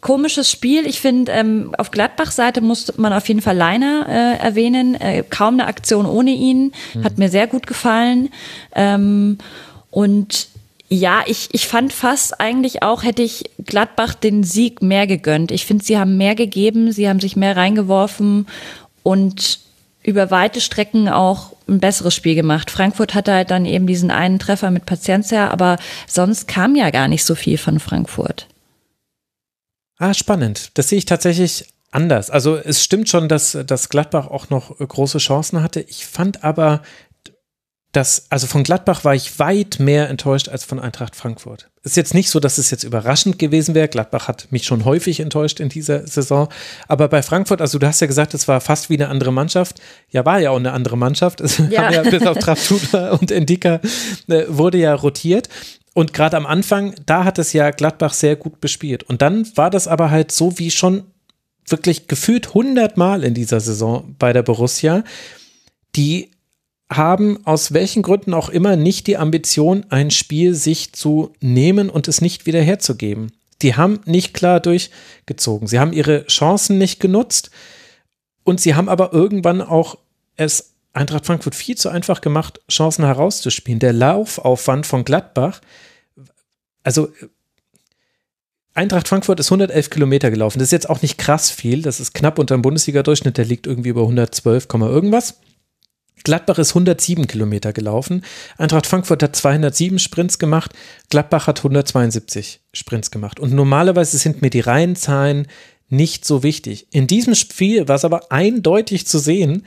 komisches Spiel. Ich finde, ähm, auf Gladbach-Seite muss man auf jeden Fall Leiner äh, erwähnen. Äh, kaum eine Aktion ohne ihn. Mhm. Hat mir sehr gut gefallen. Ähm, und ja, ich, ich fand fast eigentlich auch, hätte ich Gladbach den Sieg mehr gegönnt. Ich finde, sie haben mehr gegeben, sie haben sich mehr reingeworfen und über weite Strecken auch ein besseres Spiel gemacht. Frankfurt hatte halt dann eben diesen einen Treffer mit Paciencia, aber sonst kam ja gar nicht so viel von Frankfurt. Ah, spannend. Das sehe ich tatsächlich anders. Also es stimmt schon, dass, dass Gladbach auch noch große Chancen hatte. Ich fand aber, dass, also von Gladbach war ich weit mehr enttäuscht als von Eintracht Frankfurt. Ist jetzt nicht so, dass es jetzt überraschend gewesen wäre. Gladbach hat mich schon häufig enttäuscht in dieser Saison. Aber bei Frankfurt, also du hast ja gesagt, es war fast wie eine andere Mannschaft. Ja, war ja auch eine andere Mannschaft. Es ja. haben ja bis auf Traftula und Endika äh, wurde ja rotiert. Und gerade am Anfang, da hat es ja Gladbach sehr gut bespielt. Und dann war das aber halt so wie schon wirklich gefühlt 100 Mal in dieser Saison bei der Borussia. Die haben aus welchen Gründen auch immer nicht die Ambition, ein Spiel sich zu nehmen und es nicht wieder herzugeben. Die haben nicht klar durchgezogen. Sie haben ihre Chancen nicht genutzt und sie haben aber irgendwann auch es Eintracht Frankfurt viel zu einfach gemacht, Chancen herauszuspielen. Der Laufaufwand von Gladbach also Eintracht Frankfurt ist 111 Kilometer gelaufen. Das ist jetzt auch nicht krass viel. Das ist knapp unter dem Bundesliga-Durchschnitt. Der liegt irgendwie über 112, irgendwas. Gladbach ist 107 Kilometer gelaufen. Eintracht Frankfurt hat 207 Sprints gemacht. Gladbach hat 172 Sprints gemacht. Und normalerweise sind mir die Reihenzahlen nicht so wichtig. In diesem Spiel war es aber eindeutig zu sehen,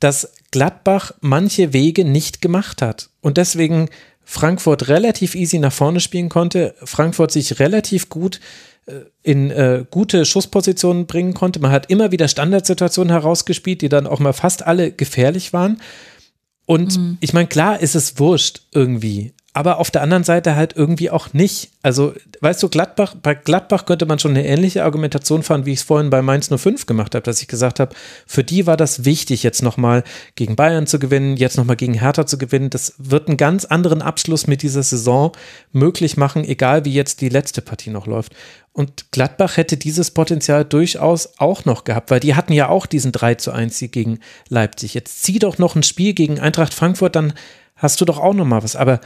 dass Gladbach manche Wege nicht gemacht hat. Und deswegen Frankfurt relativ easy nach vorne spielen konnte, Frankfurt sich relativ gut äh, in äh, gute Schusspositionen bringen konnte. Man hat immer wieder Standardsituationen herausgespielt, die dann auch mal fast alle gefährlich waren. Und mhm. ich meine, klar ist es wurscht irgendwie aber auf der anderen Seite halt irgendwie auch nicht. Also, weißt du, Gladbach, bei Gladbach könnte man schon eine ähnliche Argumentation fahren, wie ich es vorhin bei Mainz 05 gemacht habe, dass ich gesagt habe, für die war das wichtig, jetzt nochmal gegen Bayern zu gewinnen, jetzt nochmal gegen Hertha zu gewinnen. Das wird einen ganz anderen Abschluss mit dieser Saison möglich machen, egal wie jetzt die letzte Partie noch läuft. Und Gladbach hätte dieses Potenzial durchaus auch noch gehabt, weil die hatten ja auch diesen 3 zu 1 Sieg gegen Leipzig. Jetzt zieh doch noch ein Spiel gegen Eintracht Frankfurt, dann hast du doch auch noch mal was. Aber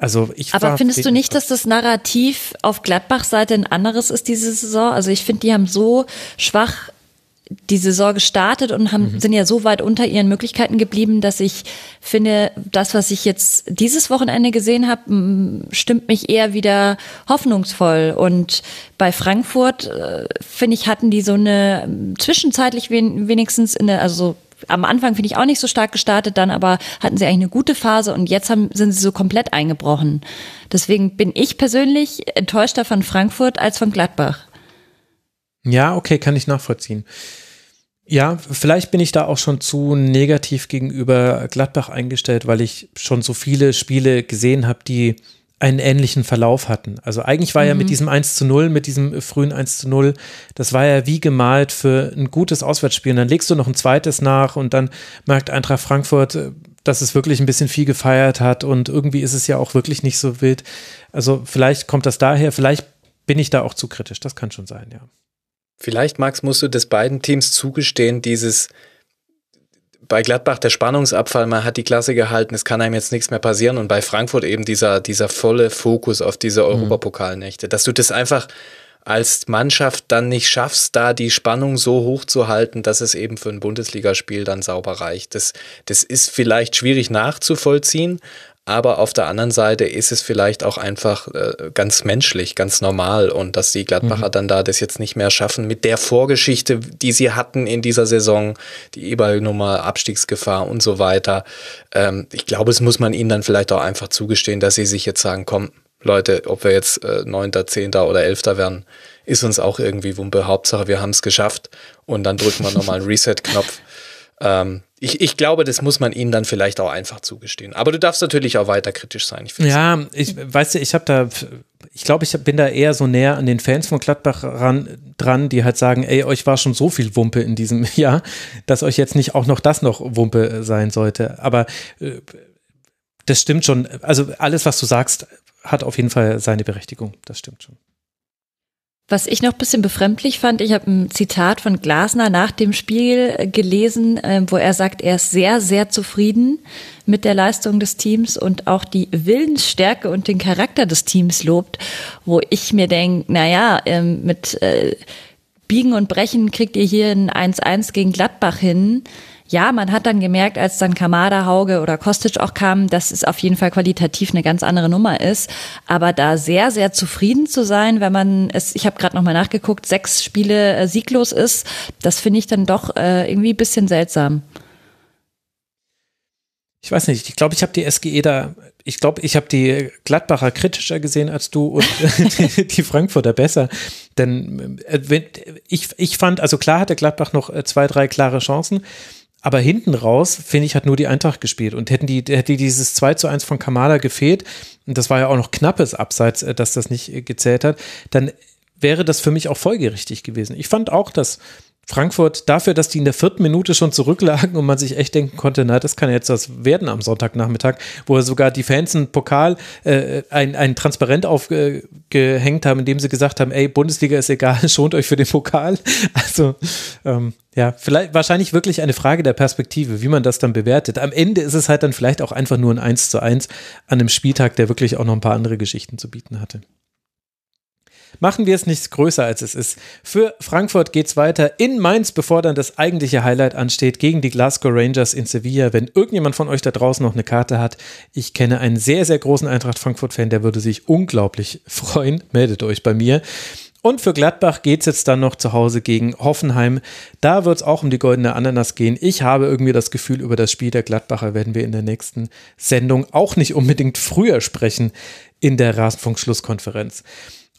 also ich Aber findest du nicht, dass das Narrativ auf Gladbach-Seite ein anderes ist diese Saison? Also ich finde, die haben so schwach die Saison gestartet und haben, mhm. sind ja so weit unter ihren Möglichkeiten geblieben, dass ich finde, das, was ich jetzt dieses Wochenende gesehen habe, stimmt mich eher wieder hoffnungsvoll. Und bei Frankfurt, äh, finde ich, hatten die so eine zwischenzeitlich wenigstens in der, also am Anfang finde ich auch nicht so stark gestartet, dann aber hatten sie eigentlich eine gute Phase und jetzt haben, sind sie so komplett eingebrochen. Deswegen bin ich persönlich enttäuschter von Frankfurt als von Gladbach. Ja, okay, kann ich nachvollziehen. Ja, vielleicht bin ich da auch schon zu negativ gegenüber Gladbach eingestellt, weil ich schon so viele Spiele gesehen habe, die einen ähnlichen Verlauf hatten. Also eigentlich war mhm. ja mit mhm. diesem 1 zu 0, mit diesem frühen 1 zu 0, das war ja wie gemalt für ein gutes Auswärtsspiel. Und dann legst du noch ein zweites nach und dann merkt Eintracht Frankfurt, äh, dass es wirklich ein bisschen viel gefeiert hat und irgendwie ist es ja auch wirklich nicht so wild. Also vielleicht kommt das daher, vielleicht bin ich da auch zu kritisch, das kann schon sein, ja. Vielleicht, Max, musst du das beiden Teams zugestehen, dieses bei Gladbach der Spannungsabfall, man hat die Klasse gehalten, es kann einem jetzt nichts mehr passieren und bei Frankfurt eben dieser, dieser volle Fokus auf diese mhm. Europapokalnächte, dass du das einfach als Mannschaft dann nicht schaffst, da die Spannung so hoch zu halten, dass es eben für ein Bundesligaspiel dann sauber reicht. Das, das ist vielleicht schwierig nachzuvollziehen, Aber auf der anderen Seite ist es vielleicht auch einfach äh, ganz menschlich, ganz normal und dass die Gladbacher mhm. dann da das jetzt nicht mehr schaffen mit der Vorgeschichte, die sie hatten in dieser Saison, die E-Ball-Nummer, Abstiegsgefahr und so weiter. Ähm, ich glaube, es muss man ihnen dann vielleicht auch einfach zugestehen, dass sie sich jetzt sagen, komm, Leute, ob wir jetzt äh, Neunter, Zehnter oder Elfter werden, ist uns auch irgendwie Wumpe. Hauptsache, wir haben es geschafft und dann drücken wir nochmal einen Reset-Knopf. Ähm, ich, ich glaube, das muss man ihnen dann vielleicht auch einfach zugestehen. Aber du darfst natürlich auch weiter kritisch sein. Ich ja, ich weißt du, ich habe da, ich glaube, ich bin da eher so näher an den Fans von Gladbach ran, dran, die halt sagen, ey, euch war schon so viel Wumpe in diesem Jahr, dass euch jetzt nicht auch noch das noch Wumpe sein sollte. Aber äh, das stimmt schon. Also alles, was du sagst, hat auf jeden Fall seine Berechtigung. Das stimmt schon. Was ich noch ein bisschen befremdlich fand, ich habe ein Zitat von Glasner nach dem Spiel äh, gelesen, äh, wo er sagt, er ist sehr, sehr zufrieden mit der Leistung des Teams und auch die Willensstärke und den Charakter des Teams lobt, wo ich mir denke, naja, ähm, mit äh, Biegen und Brechen kriegt ihr hier ein 1-1 gegen Gladbach hin ja, man hat dann gemerkt, als dann Kamada, Hauge oder Kostic auch kamen, dass es auf jeden Fall qualitativ eine ganz andere Nummer ist. Aber da sehr, sehr zufrieden zu sein, wenn man es, ich habe gerade nochmal nachgeguckt, sechs Spiele äh, sieglos ist, das finde ich dann doch äh, irgendwie ein bisschen seltsam. Ich weiß nicht, ich glaube, ich habe die SGE da, ich glaube, ich habe die Gladbacher kritischer gesehen als du und die Frankfurter besser. Denn äh, ich, ich fand, also klar hatte Gladbach noch äh, zwei, drei klare Chancen. Aber hinten raus, finde ich, hat nur die Eintracht gespielt. Und hätten die, hätte dieses 2 zu 1 von Kamada gefehlt, und das war ja auch noch knappes Abseits, äh, dass das nicht äh, gezählt hat, dann wäre das für mich auch folgerichtig gewesen. Ich fand auch, dass Frankfurt dafür, dass die in der vierten Minute schon zurücklagen und man sich echt denken konnte, na, das kann jetzt was werden am Sonntagnachmittag, wo sogar die Fans einen Pokal, äh, ein, ein Transparent aufgehängt haben, in dem sie gesagt haben, ey, Bundesliga ist egal, schont euch für den Pokal. Also, ähm, ja, vielleicht wahrscheinlich wirklich eine Frage der Perspektive, wie man das dann bewertet. Am Ende ist es halt dann vielleicht auch einfach nur ein 1 zu 1 an einem Spieltag, der wirklich auch noch ein paar andere Geschichten zu bieten hatte. Machen wir es nicht größer, als es ist. Für Frankfurt geht es weiter in Mainz, bevor dann das eigentliche Highlight ansteht, gegen die Glasgow Rangers in Sevilla. Wenn irgendjemand von euch da draußen noch eine Karte hat, ich kenne einen sehr, sehr großen Eintracht Frankfurt-Fan, der würde sich unglaublich freuen. Meldet euch bei mir. Und für Gladbach geht es jetzt dann noch zu Hause gegen Hoffenheim. Da wird es auch um die goldene Ananas gehen. Ich habe irgendwie das Gefühl, über das Spiel der Gladbacher werden wir in der nächsten Sendung auch nicht unbedingt früher sprechen in der Rasenfunk-Schlusskonferenz.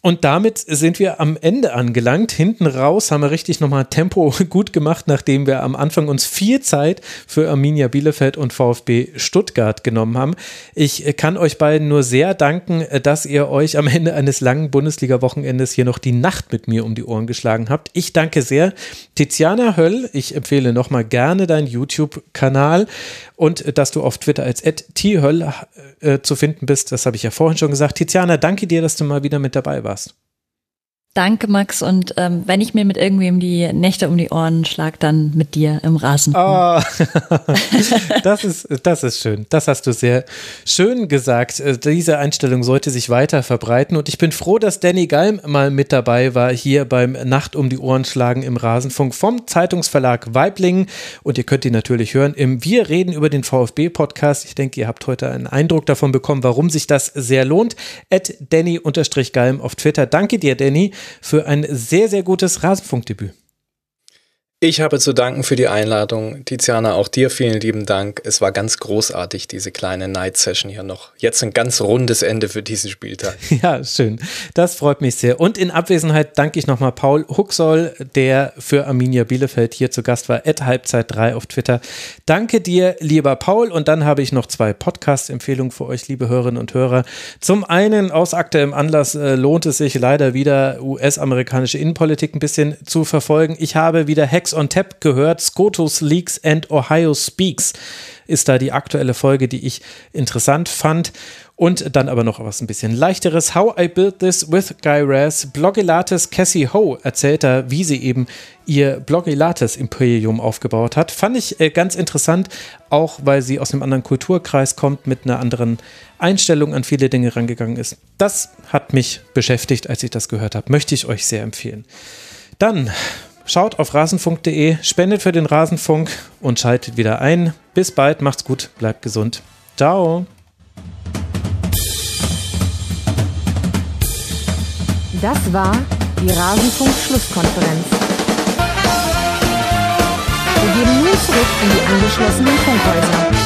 Und damit sind wir am Ende angelangt. Hinten raus haben wir richtig nochmal Tempo gut gemacht, nachdem wir am Anfang uns viel Zeit für Arminia Bielefeld und VfB Stuttgart genommen haben. Ich kann euch beiden nur sehr danken, dass ihr euch am Ende eines langen Bundesliga-Wochenendes hier noch die Nacht mit mir um die Ohren geschlagen habt. Ich danke sehr. Tiziana Höll, ich empfehle nochmal gerne deinen YouTube-Kanal und dass du auf Twitter als @thöll äh, zu finden bist. Das habe ich ja vorhin schon gesagt. Tiziana, danke dir, dass du mal wieder mit dabei warst. bust. Danke, Max. Und ähm, wenn ich mir mit irgendwem die Nächte um die Ohren schlag, dann mit dir im Rasen. Oh, das, ist, das ist schön. Das hast du sehr schön gesagt. Äh, diese Einstellung sollte sich weiter verbreiten. Und ich bin froh, dass Danny Galm mal mit dabei war, hier beim Nacht um die Ohren schlagen im Rasenfunk vom Zeitungsverlag Weiblingen. Und ihr könnt ihn natürlich hören im Wir reden über den VfB-Podcast. Ich denke, ihr habt heute einen Eindruck davon bekommen, warum sich das sehr lohnt. At Danny-Galm auf Twitter. Danke dir, Danny für ein sehr, sehr gutes Rasenfunkdebüt. Ich habe zu danken für die Einladung. Tiziana, auch dir vielen lieben Dank. Es war ganz großartig, diese kleine Night Session hier noch. Jetzt ein ganz rundes Ende für diesen Spieltag. Ja, schön. Das freut mich sehr. Und in Abwesenheit danke ich nochmal Paul Huxoll, der für Arminia Bielefeld hier zu Gast war, at Halbzeit 3 auf Twitter. Danke dir, lieber Paul. Und dann habe ich noch zwei Podcast-Empfehlungen für euch, liebe Hörerinnen und Hörer. Zum einen, aus aktuellem Anlass äh, lohnt es sich leider wieder, US-amerikanische Innenpolitik ein bisschen zu verfolgen. Ich habe wieder Hex on Tap gehört. Scotus Leaks and Ohio Speaks ist da die aktuelle Folge, die ich interessant fand. Und dann aber noch was ein bisschen leichteres. How I Built This with Guy Raz. Blogilates Cassie Ho erzählt da, wie sie eben ihr Blogilates Imperium aufgebaut hat. Fand ich äh, ganz interessant, auch weil sie aus einem anderen Kulturkreis kommt, mit einer anderen Einstellung an viele Dinge rangegangen ist. Das hat mich beschäftigt, als ich das gehört habe. Möchte ich euch sehr empfehlen. Dann Schaut auf rasenfunk.de, spendet für den Rasenfunk und schaltet wieder ein. Bis bald, macht's gut, bleibt gesund. Ciao. Das war die Rasenfunk-Schlusskonferenz. Wir geben nun zurück in die angeschlossenen Funkhäuser.